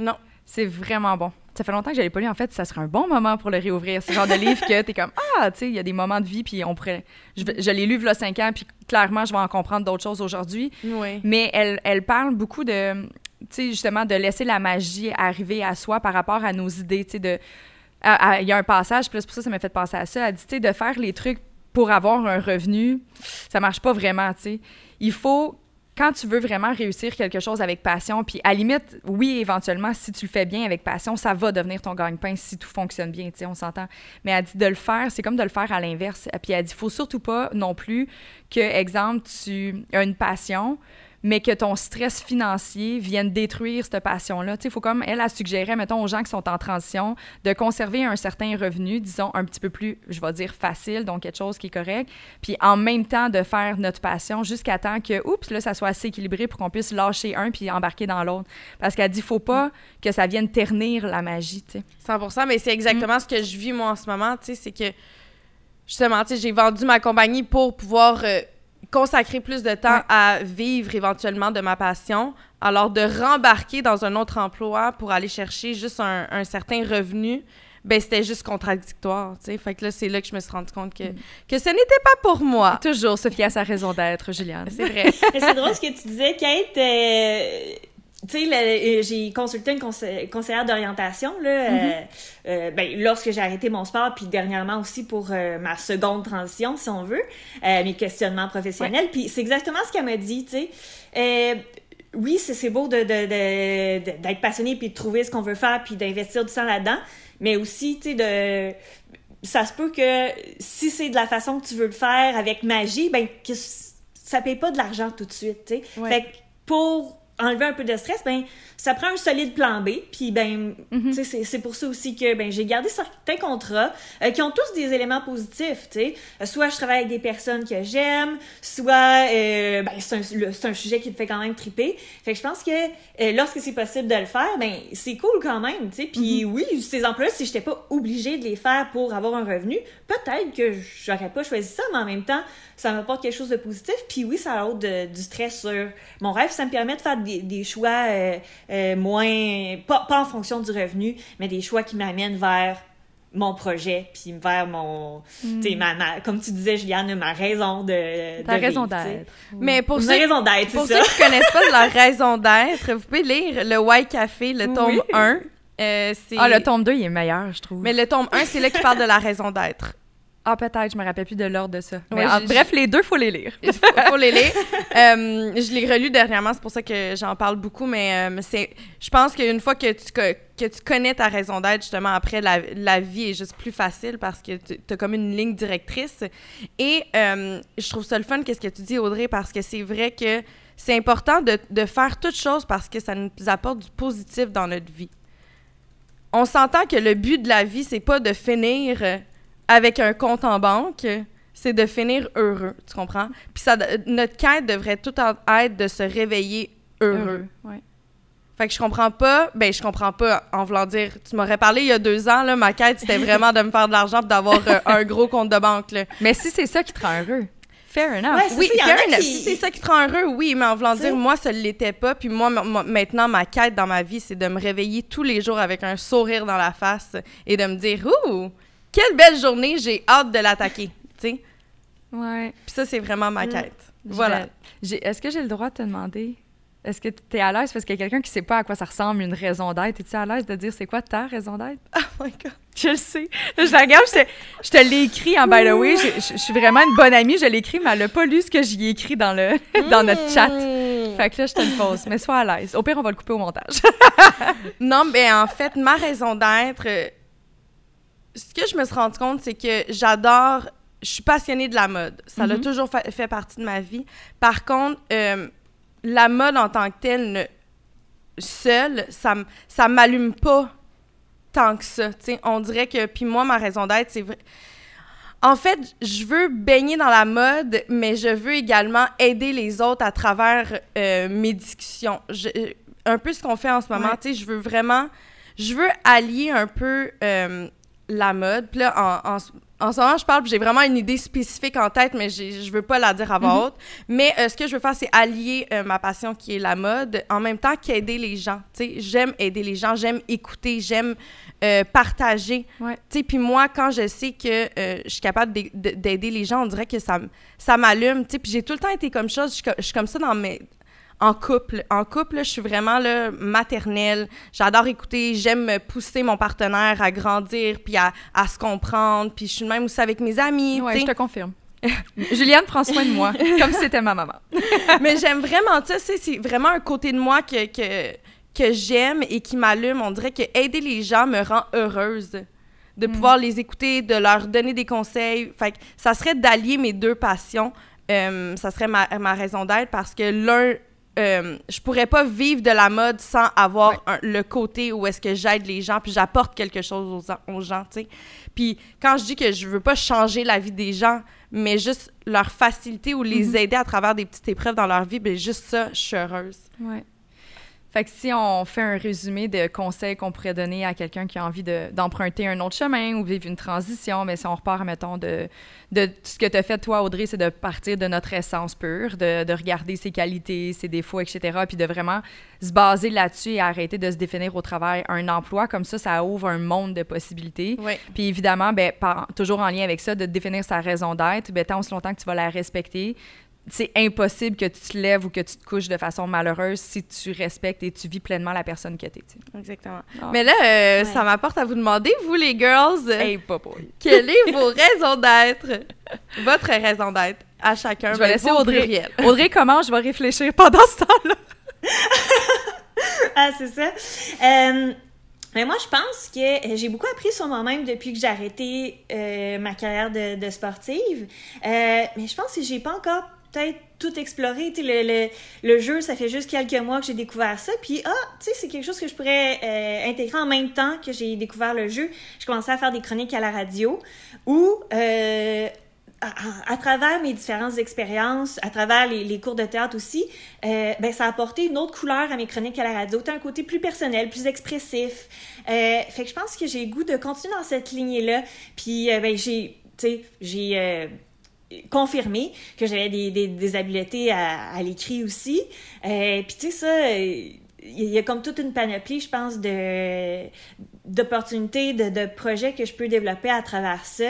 Non. C'est vraiment bon ça fait longtemps que je l'avais pas lu. En fait, ça serait un bon moment pour le réouvrir. C'est le genre de livre que tu es comme Ah, tu sais, il y a des moments de vie, puis on pourrait. Je, l'ai lu il y a cinq ans, puis clairement, je vais en comprendre d'autres choses aujourd'hui. Oui. Mais elle, elle parle beaucoup de. tu sais, justement, de laisser la magie arriver à soi par rapport à nos idées, tu sais, de... Il y a un passage, c'est pour ça ça m'a fait penser à ça, elle dit, tu sais, de faire les trucs pour avoir un revenu, ça marche pas vraiment, tu sais. Il faut quand tu veux vraiment réussir quelque chose avec passion, puis à limite, oui, éventuellement, si tu le fais bien avec passion, ça va devenir ton gagne-pain si tout fonctionne bien, tu sais, on s'entend. Mais elle dit de le faire, c'est comme de le faire à l'inverse. Puis elle dit, faut surtout pas non plus que, exemple, tu as une passion, mais que ton stress financier vienne détruire cette passion-là. Il faut comme, elle a suggéré, mettons, aux gens qui sont en transition, de conserver un certain revenu, disons, un petit peu plus, je vais dire, facile, donc quelque chose qui est correct, puis en même temps de faire notre passion jusqu'à temps que, oups, là, ça soit assez équilibré pour qu'on puisse lâcher un puis embarquer dans l'autre. Parce qu'elle dit, faut pas que ça vienne ternir la magie, tu sais. 100 mais c'est exactement ce que je vis, moi, en ce moment, tu sais, c'est que, justement, tu sais, j'ai vendu ma compagnie pour pouvoir... Euh, consacrer plus de temps à vivre éventuellement de ma passion, alors de rembarquer dans un autre emploi pour aller chercher juste un, certain revenu, ben c'était juste contradictoire, tu sais. Fait que là, c'est là que je me suis rendu compte que, mm. que ce n'était pas pour moi. Toujours Sophie a sa raison d'être, Juliane. C'est vrai. c'est drôle ce que tu disais, Kate. Euh, tu sais, euh, j'ai consulté une conseillère d'orientation là, euh, mm-hmm. euh, ben, lorsque j'ai arrêté mon sport, puis dernièrement aussi pour ma seconde transition, si on veut, mes questionnements professionnels. Puis c'est exactement ce qu'elle m'a dit, tu sais. oui, c'est beau d'être de, passionné, puis de trouver ce qu'on veut faire, puis d'investir du temps là-dedans, mais aussi, tu sais, de ça se peut que si c'est de la façon que tu veux le faire avec magie, ben que ça paye pas de l'argent tout de suite, tu sais. Fait que pour enlever un peu de stress, ben ça prend un solide plan B. Puis ben, sais, c'est pour ça aussi que ben j'ai gardé certains contrats euh, qui ont tous des éléments positifs. Tu sais, soit je travaille avec des personnes que j'aime, soit euh, ben c'est un, un, sujet qui me fait quand même triper. Fait que je pense que euh, lorsque c'est possible de le faire, ben c'est cool quand même. Tu sais, puis mhm. oui, ces emplois si j'étais pas obligée de les faire pour avoir un revenu, peut-être que j'aurais pas choisi ça, mais en même temps, ça m'apporte quelque chose de positif. Puis oui, ça a du stress sur mon rêve. Ça me permet de faire des, des choix euh, euh, moins, pas, pas en fonction du revenu, mais des choix qui m'amènent vers mon projet, puis vers mon, tu sais, ma, comme tu disais, Juliane, ma raison de, Ta raison d'être. Mais pour ceux, raison d'être, pour ceux qui connaissent pas la raison d'être, vous pouvez lire le White Café, le tome 1. Euh, ah, le tome 2, il est meilleur, je trouve. Mais le tome 1, c'est là qui parle de la raison d'être. Ah, peut-être, je me rappelle plus de l'ordre de ça. Mais bref, les deux, faut les lire. Il faut, les lire. Euh, je l'ai relu dernièrement, c'est pour ça que j'en parle beaucoup, mais euh, c'est, je pense qu'une fois que tu, que, tu connais ta raison d'être, justement, après, la, la, vie est juste plus facile parce que tu as comme une ligne directrice. Et euh, je trouve ça le fun, qu'est-ce que tu dis, Audrey, parce que c'est vrai que c'est important de, de faire toutes choses parce que ça nous apporte du positif dans notre vie. On s'entend que le but de la vie, c'est pas de finir avec un compte en banque, c'est de finir heureux, tu comprends? Puis ça, notre quête devrait tout être de se réveiller heureux. ouais. Fait que je comprends pas, ben je comprends pas en voulant dire, tu m'aurais parlé il y a deux ans, là, ma quête c'était vraiment de me faire de l'argent pour d'avoir euh, un gros compte de banque. Là. Mais si c'est ça qui te rend heureux, fair enough. oui, fair enough. Si c'est ça qui te rend heureux, oui, mais en voulant dire, moi, ça ne l'était pas. Puis moi, maintenant, ma quête dans ma vie, c'est de me réveiller tous les jours avec un sourire dans la face et de me dire, ouh, quelle belle journée, j'ai hâte de l'attaquer, tu sais. Ouais. Puis ça, c'est vraiment ma mm. quête. Voilà. Est-ce que j'ai le droit de te demander? Est-ce que tu es à l'aise? Parce qu'il y a quelqu'un qui sait pas à quoi ça ressemble une raison d'être? Es-tu à l'aise de dire c'est quoi ta raison d'être? Oh my God! Je le sais. je la regarde, je te, l'ai écrit en by the way. Je, suis vraiment une bonne amie. Je l'ai écrit, mais elle n'a pas lu ce que j'y ai écrit dans, le, dans notre chat. Mm. Fait que là, je te le pose. Mais sois à l'aise. Au pire, on va le couper au montage. non, mais en fait, ma raison d'être, ce que je me suis rendu compte, c'est que j'adore, je suis passionnée de la mode. Ça a mhm. toujours fait, partie de ma vie. Par contre, euh, la mode en tant que telle, seule, ça, ça m'allume pas tant que ça. On dirait que, puis moi, ma raison d'être, c'est vrai. En fait, je veux baigner dans la mode, mais je veux également aider les autres à travers euh, mes discussions. un peu ce qu'on fait en ce moment, tu sais, je veux vraiment, je veux allier un peu euh, la mode. Puis là, en, en, ce moment, je parle, j'ai vraiment une idée spécifique en tête, mais je veux pas la dire à voix mhm. haute. Mais euh, ce que je veux faire, c'est allier euh, ma passion qui est la mode, en même temps qu'aider les gens. J'aime aider les gens, j'aime écouter, j'aime euh, partager. Puis moi, quand je sais que je suis capable d'aider les gens, on dirait que ça, ça m'allume. Puis j'ai tout le temps été comme ça, je suis comme ça dans mes en couple. En couple, je suis vraiment là, maternelle. J'adore écouter. J'aime pousser mon partenaire à grandir puis à, à se comprendre. Puis je suis même aussi avec mes amis. Tu je te confirme. Juliane prend soin de moi, comme si c'était ma maman. Mais j'aime vraiment ça. tu sais, C'est vraiment un côté de moi que, que, que j'aime et qui m'allume. On dirait que aider les gens me rend heureuse. De pouvoir les écouter, de leur donner des conseils. Fait que ça serait d'allier mes deux passions. Euh, ça serait ma, ma raison d'être parce que l'un, euh, je pourrais pas vivre de la mode sans avoir Ouais. un- le côté où est-ce que j'aide les gens puis j'apporte quelque chose aux, aux gens, tu sais. Puis quand je dis que je veux pas changer la vie des gens, mais juste leur faciliter ou les aider à travers des petites épreuves dans leur vie, ben juste ça, je suis heureuse. Ouais. Fait que si on fait un résumé de conseils qu'on pourrait donner à quelqu'un qui a envie de- d'emprunter un autre chemin ou vivre une transition, mais si on repart, mettons, de, de ce que tu as fait, toi, Audrey, c'est de partir de notre essence pure, de, de regarder ses qualités, ses défauts, etc., puis de vraiment se baser là-dessus et arrêter de se définir au travers un emploi. Comme ça, ça ouvre un monde de possibilités. Oui. Puis évidemment, ben, par- toujours en lien avec ça, de définir sa raison d'être, ben, tant aussi longtemps que tu vas la respecter, c'est impossible que tu te lèves ou que tu te couches de façon malheureuse si tu respectes et tu vis pleinement la personne que tu es. Exactement. Ah. Mais là, euh, Ouais. ça m'apporte à vous demander, vous les girls, euh, Hey, papa. quelle est vos raisons d'être? Votre raison d'être à chacun. Je vais laisser Audrey. pluriel. Audrey, comment je vais réfléchir pendant ce temps-là? Ah, c'est ça. Euh, mais moi, je pense que j'ai beaucoup appris sur moi-même depuis que j'ai arrêté euh, ma carrière de, de sportive. Euh, mais je pense que j'ai pas encore tout exploré. Tu le, le, le jeu, ça fait juste quelques mois que j'ai découvert ça. Puis, ah, tu sais, c'est quelque chose que je pourrais euh, intégrer en même temps que j'ai découvert le jeu. Je commençais à faire des chroniques à la radio où... Euh, à, travers mes différentes expériences, à travers les, cours de théâtre aussi, euh, ben, ça a apporté une autre couleur à mes chroniques à la radio. T'as un côté plus personnel, plus expressif. Fait que je pense que j'ai goût de continuer dans cette lignée-là. Puis, ben, j'ai, tu sais, j'ai confirmé que j'avais des, des, habiletés à, à l'écrit aussi. Euh, Puis, tu sais, ça... il y a comme toute une panoplie, je pense, de d'opportunités, de, de projets que je peux développer à travers ça.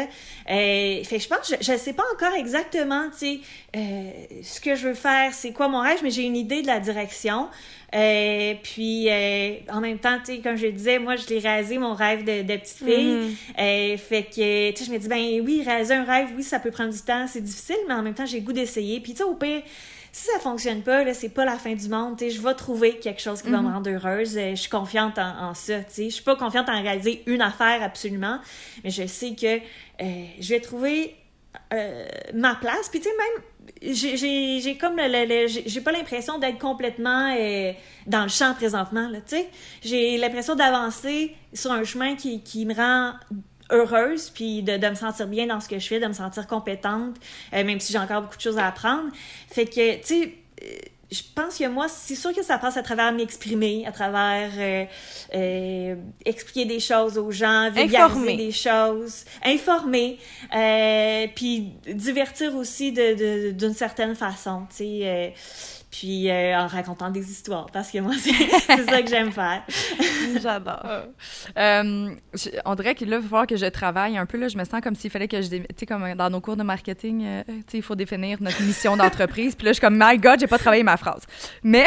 Euh, fait que je pense, je ne sais pas encore exactement, tu sais, euh, ce que je veux faire, c'est quoi mon rêve, mais j'ai une idée de la direction. Euh, puis, euh, en même temps, tu sais, comme je le disais, moi, je l'ai réalisé, mon rêve de, de petite fille. Mhm. Euh, fait que, tu sais, je me dis, ben oui, réaliser un rêve, oui, ça peut prendre du temps, c'est difficile, mais en même temps, j'ai goût d'essayer. Puis, tu sais, au pire, si ça fonctionne pas, là, c'est pas la fin du monde. Je vais trouver quelque chose qui va me rendre heureuse. Euh, je suis confiante en, en ça. Je suis pas confiante en réaliser une affaire absolument, mais je sais que euh, je vais trouver euh, ma place. Puis tu sais, même, j'ai- comme j'ai j'ai pas l'impression d'être complètement euh, dans le champ présentement. Là, tu sais, j'ai l'impression d'avancer sur un chemin qui, qui me rend heureuse, puis de, de me sentir bien dans ce que je fais, de me sentir compétente, euh, même si j'ai encore beaucoup de choses à apprendre. Fait que, tu sais, euh, je pense que moi, c'est sûr que ça passe à travers m'exprimer, à travers euh, euh, expliquer des choses aux gens, vulgariser Informer. des choses, informer, euh, puis divertir aussi de- de- d'une certaine façon, tu sais. Puis euh, en racontant des histoires, parce que moi, c'est c'est ça que j'aime faire. J'adore. Euh, on dirait que là, il va falloir que je travaille un peu. Là, je me sens comme s'il fallait que je... Tu sais, comme dans nos cours de marketing, euh, tu sais, il faut définir notre mission d'entreprise. Puis là, je suis comme, my God, j'ai pas travaillé ma phrase. Mais...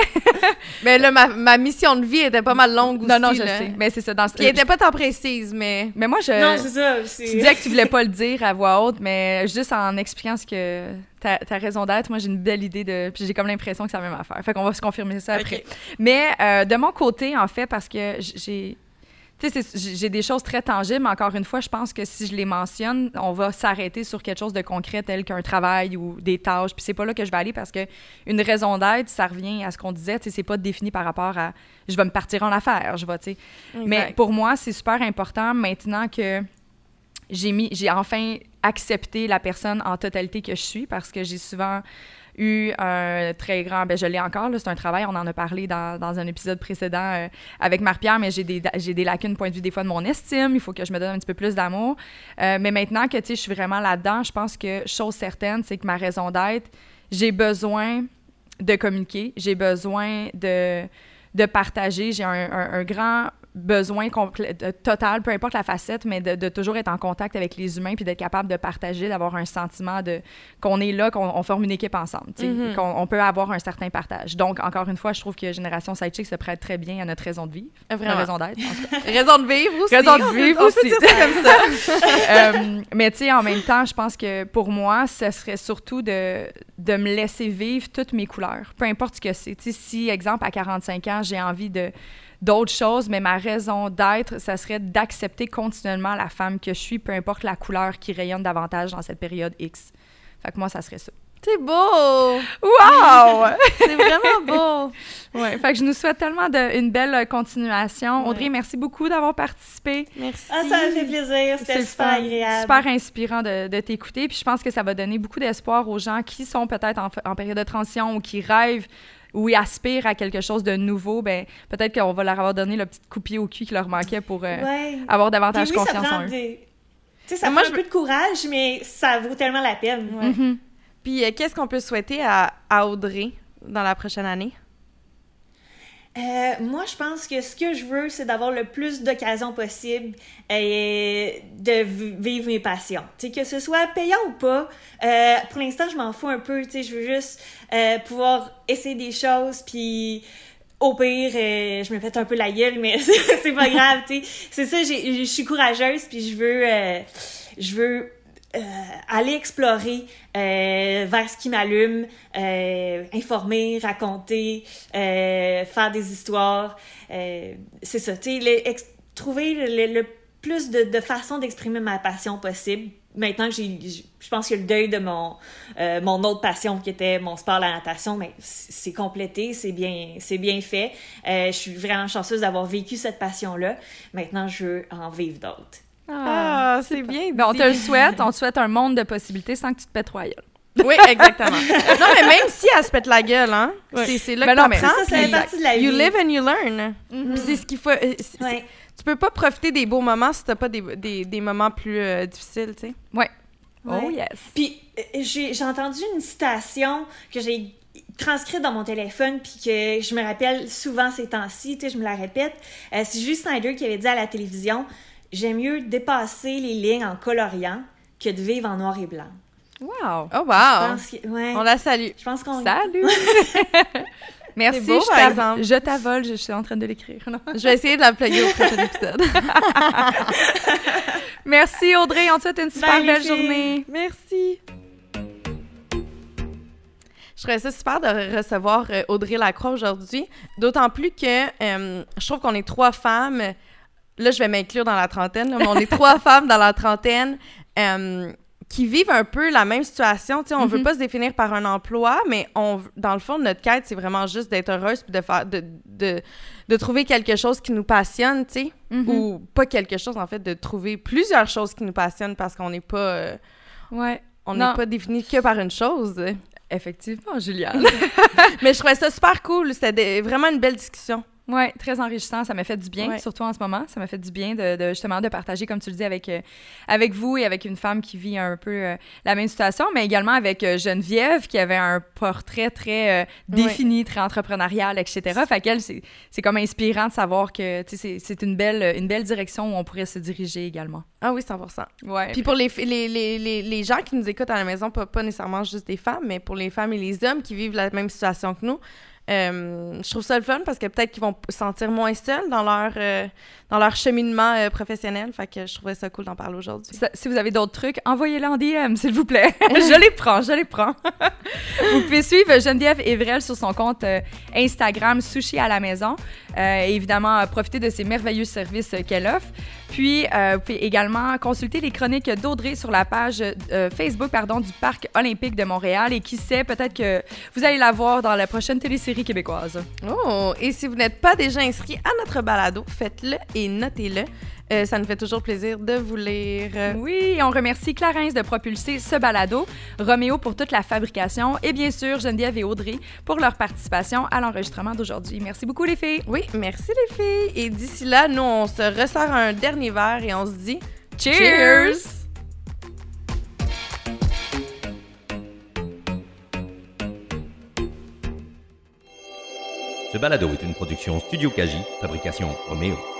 Mais là, ma, ma mission de vie était pas mal longue aussi. non, non, je là. sais. Mais c'est ça. Dans ce- Puis elle était pas tant précise, mais... Mais moi, je... non, c'est ça. Tu disais que tu voulais pas le dire à voix haute, mais juste en expliquant ce que ta, ta raison d'être, moi j'ai une belle idée de. Puis j'ai comme l'impression que c'est la même affaire. Fait qu'on va se confirmer ça après. Mais euh, de mon côté, en fait, parce que j'ai. Tu sais, j'ai des choses très tangibles, mais encore une fois, je pense que si je les mentionne, on va s'arrêter sur quelque chose de concret tel qu'un travail ou des tâches. Puis c'est pas là que je vais aller parce que une raison d'être, ça revient à ce qu'on disait, tu sais, c'est pas défini par rapport à je vais me partir en affaires, je vais, tu sais. Mais pour moi, c'est super important maintenant que j'ai enfin accepté la personne en totalité que je suis parce que j'ai souvent eu un très grand, ben je l'ai encore, c'est un travail, on en a parlé dans, un épisode précédent euh, avec Marc-Pierre, mais j'ai des, j'ai des lacunes point de vue des fois de mon estime, il faut que je me donne un petit peu plus d'amour. Euh, mais maintenant que, je suis vraiment là-dedans, je pense que, chose certaine, c'est que ma raison d'être, j'ai besoin de communiquer, j'ai besoin de, partager, j'ai un grand besoin complet, total, peu importe la facette, mais de, de toujours être en contact avec les humains puis d'être capable de partager, d'avoir un sentiment de qu'on est là, qu'on on forme une équipe ensemble, Mhm. qu'on on peut avoir un certain partage. Donc, encore une fois, je trouve que Génération Sidechick se prête très bien à notre raison de vivre, Vraiment. notre raison d'être. Raison de vivre aussi. Raison de On peut- vivre on peut aussi. dire ça comme ça. Euh, mais tu sais, en même temps, je pense que pour moi, ce serait surtout de, de me laisser vivre toutes mes couleurs, peu importe ce que c'est. Si, exemple, à 45 ans, j'ai envie de d'autres choses, mais ma raison d'être, ça serait d'accepter continuellement la femme que je suis, peu importe la couleur qui rayonne davantage dans cette période X. Fait que moi, ça serait ça. C'est beau. Wow! C'est vraiment beau. ouais, fait que je nous souhaite tellement de, une belle euh, continuation. Ouais. Audrey, merci beaucoup d'avoir participé. Merci. Ah, ça m'a fait plaisir. C'est C'était super fun. agréable. Super inspirant de, de t'écouter. Puis je pense que ça va donner beaucoup d'espoir aux gens qui sont peut-être en, en période de transition ou qui rêvent ou ils aspirent à quelque chose de nouveau. Ben, peut-être qu'on va leur avoir donné le petit coup de pied au cul qui leur manquait pour euh, Ouais. avoir Puis davantage oui, confiance en eux. des- Tu sais, ça Mais moi, prend je un peu de courage, mais ça vaut tellement la peine. Ouais. Mhm. Puis euh, qu'est-ce qu'on peut souhaiter à, à Audrey dans la prochaine année? Euh, moi, je pense que ce que je veux, c'est d'avoir le plus d'occasions possible euh, de vi- vivre mes passions. Tu sais, que ce soit payant ou pas, euh, pour l'instant, je m'en fous un peu. Je veux juste euh, pouvoir essayer des choses, puis au pire, je me pète un peu la gueule, mais c'est pas grave. C'est ça. Je suis courageuse, puis je veux, je veux euh, aller explorer euh, vers ce qui m'allume, euh, informer, raconter, euh, faire des histoires. Euh, c'est ça, tu sais, trouver le, plus de, de façons d'exprimer ma passion possible. Maintenant j'ai, je pense que le deuil de mon, euh, mon autre passion qui était mon sport, la natation, mais c'est complété, c'est bien, c'est bien fait. Je suis vraiment chanceuse d'avoir vécu cette passion-là. Maintenant, je veux en vivre d'autres. Ah, c'est bien. Ben, on te le souhaite. On te souhaite un monde de possibilités sans que tu te pètes royal. Oui, exactement. non, mais même si elle se pète la gueule, hein, c'est, c'est là que t'apprends, ça, partie de la You vie. live and you learn. Puis c'est ce qu'il faut. euh, c'est- Ouais. Tu peux pas profiter des beaux moments si t'as pas des, des, des moments plus euh, difficiles, tu sais. Ouais. Ouais. Oh yes. Puis euh, j'ai j'ai entendu une citation que j'ai transcrite dans mon téléphone puis que je me rappelle souvent ces temps-ci, tu sais, je me la répète. Euh, c'est Julie Snyder qui avait dit à la télévision J'aime mieux dépasser les lignes en coloriant que de vivre en noir et blanc. Wow. Oh, Je wow. pense que- ouais. On la salue. Je pense qu'on Salut! Merci, beau, je par t'a- exemple. Je t'avole, je suis en train de l'écrire. Je vais essayer de la plugger au prochain épisode. Merci Audrey, on te souhaite une super belle journée. Merci. Je trouvais ça super de recevoir euh, Audrey Lacroix aujourd'hui. D'autant plus que euh, je trouve qu'on est trois femmes. Là, je vais m'inclure dans la trentaine, là, mais on est trois femmes dans la trentaine euh, qui vivent un peu la même situation. Tu sais, on veut Mhm. pas se définir par un emploi, mais on, dans le fond, notre quête, c'est vraiment juste d'être heureuse puis de, faire, de, de, de trouver quelque chose qui nous passionne, tu sais. Mhm. Ou pas quelque chose, en fait, de trouver plusieurs choses qui nous passionnent parce qu'on n'est pas... euh, Ouais. on n'est pas défini que par une chose. Effectivement, Juliane. Mais je trouvais ça super cool. C'était vraiment une belle discussion. Oui, très enrichissant. Ça m'a fait du bien, Ouais. surtout en ce moment. Ça m'a fait du bien de, de, justement de partager, comme tu le dis, avec, euh, avec vous et avec une femme qui vit un peu euh, la même situation, mais également avec euh, Geneviève qui avait un portrait très défini, très entrepreneurial, etc. Fait qu'elle, c'est comme inspirant de savoir que c'est une belle, une belle direction où on pourrait se diriger également. Ah oui, 100 Ouais. Puis pour les, les, les, les gens qui nous écoutent à la maison, pas, pas nécessairement juste des femmes, mais pour les femmes et les hommes qui vivent la même situation que nous, euh, je trouve ça le fun parce que peut-être qu'ils vont se sentir moins seuls dans leur, euh, dans leur cheminement euh, professionnel. Fait que je trouvais ça cool d'en parler aujourd'hui. Si vous avez d'autres trucs, envoyez-les en DM, s'il vous plaît. je les prends, je les prends. vous pouvez suivre Geneviève Evrel sur son compte Instagram Sushi à la maison. Et évidemment, profiter de ces merveilleux services qu'elle offre. Puis, euh, vous pouvez également consulter les chroniques d'Audrey sur la page euh, Facebook pardon, du Parc olympique de Montréal. Et qui sait, peut-être que vous allez la voir dans la prochaine télésérie québécoise. Oh! Et si vous n'êtes pas déjà inscrit à notre balado, faites-le et notez-le. Euh, ça nous fait toujours plaisir de vous lire. Oui, on remercie Clarence de propulser ce balado, Roméo pour toute la fabrication et bien sûr Geneviève et Audrey pour leur participation à l'enregistrement d'aujourd'hui. Merci beaucoup les filles. Oui, merci les filles. Et d'ici là, nous, on se ressort un dernier verre et on se dit Cheers! Ce balado est une production Studio Kaji, fabrication Roméo.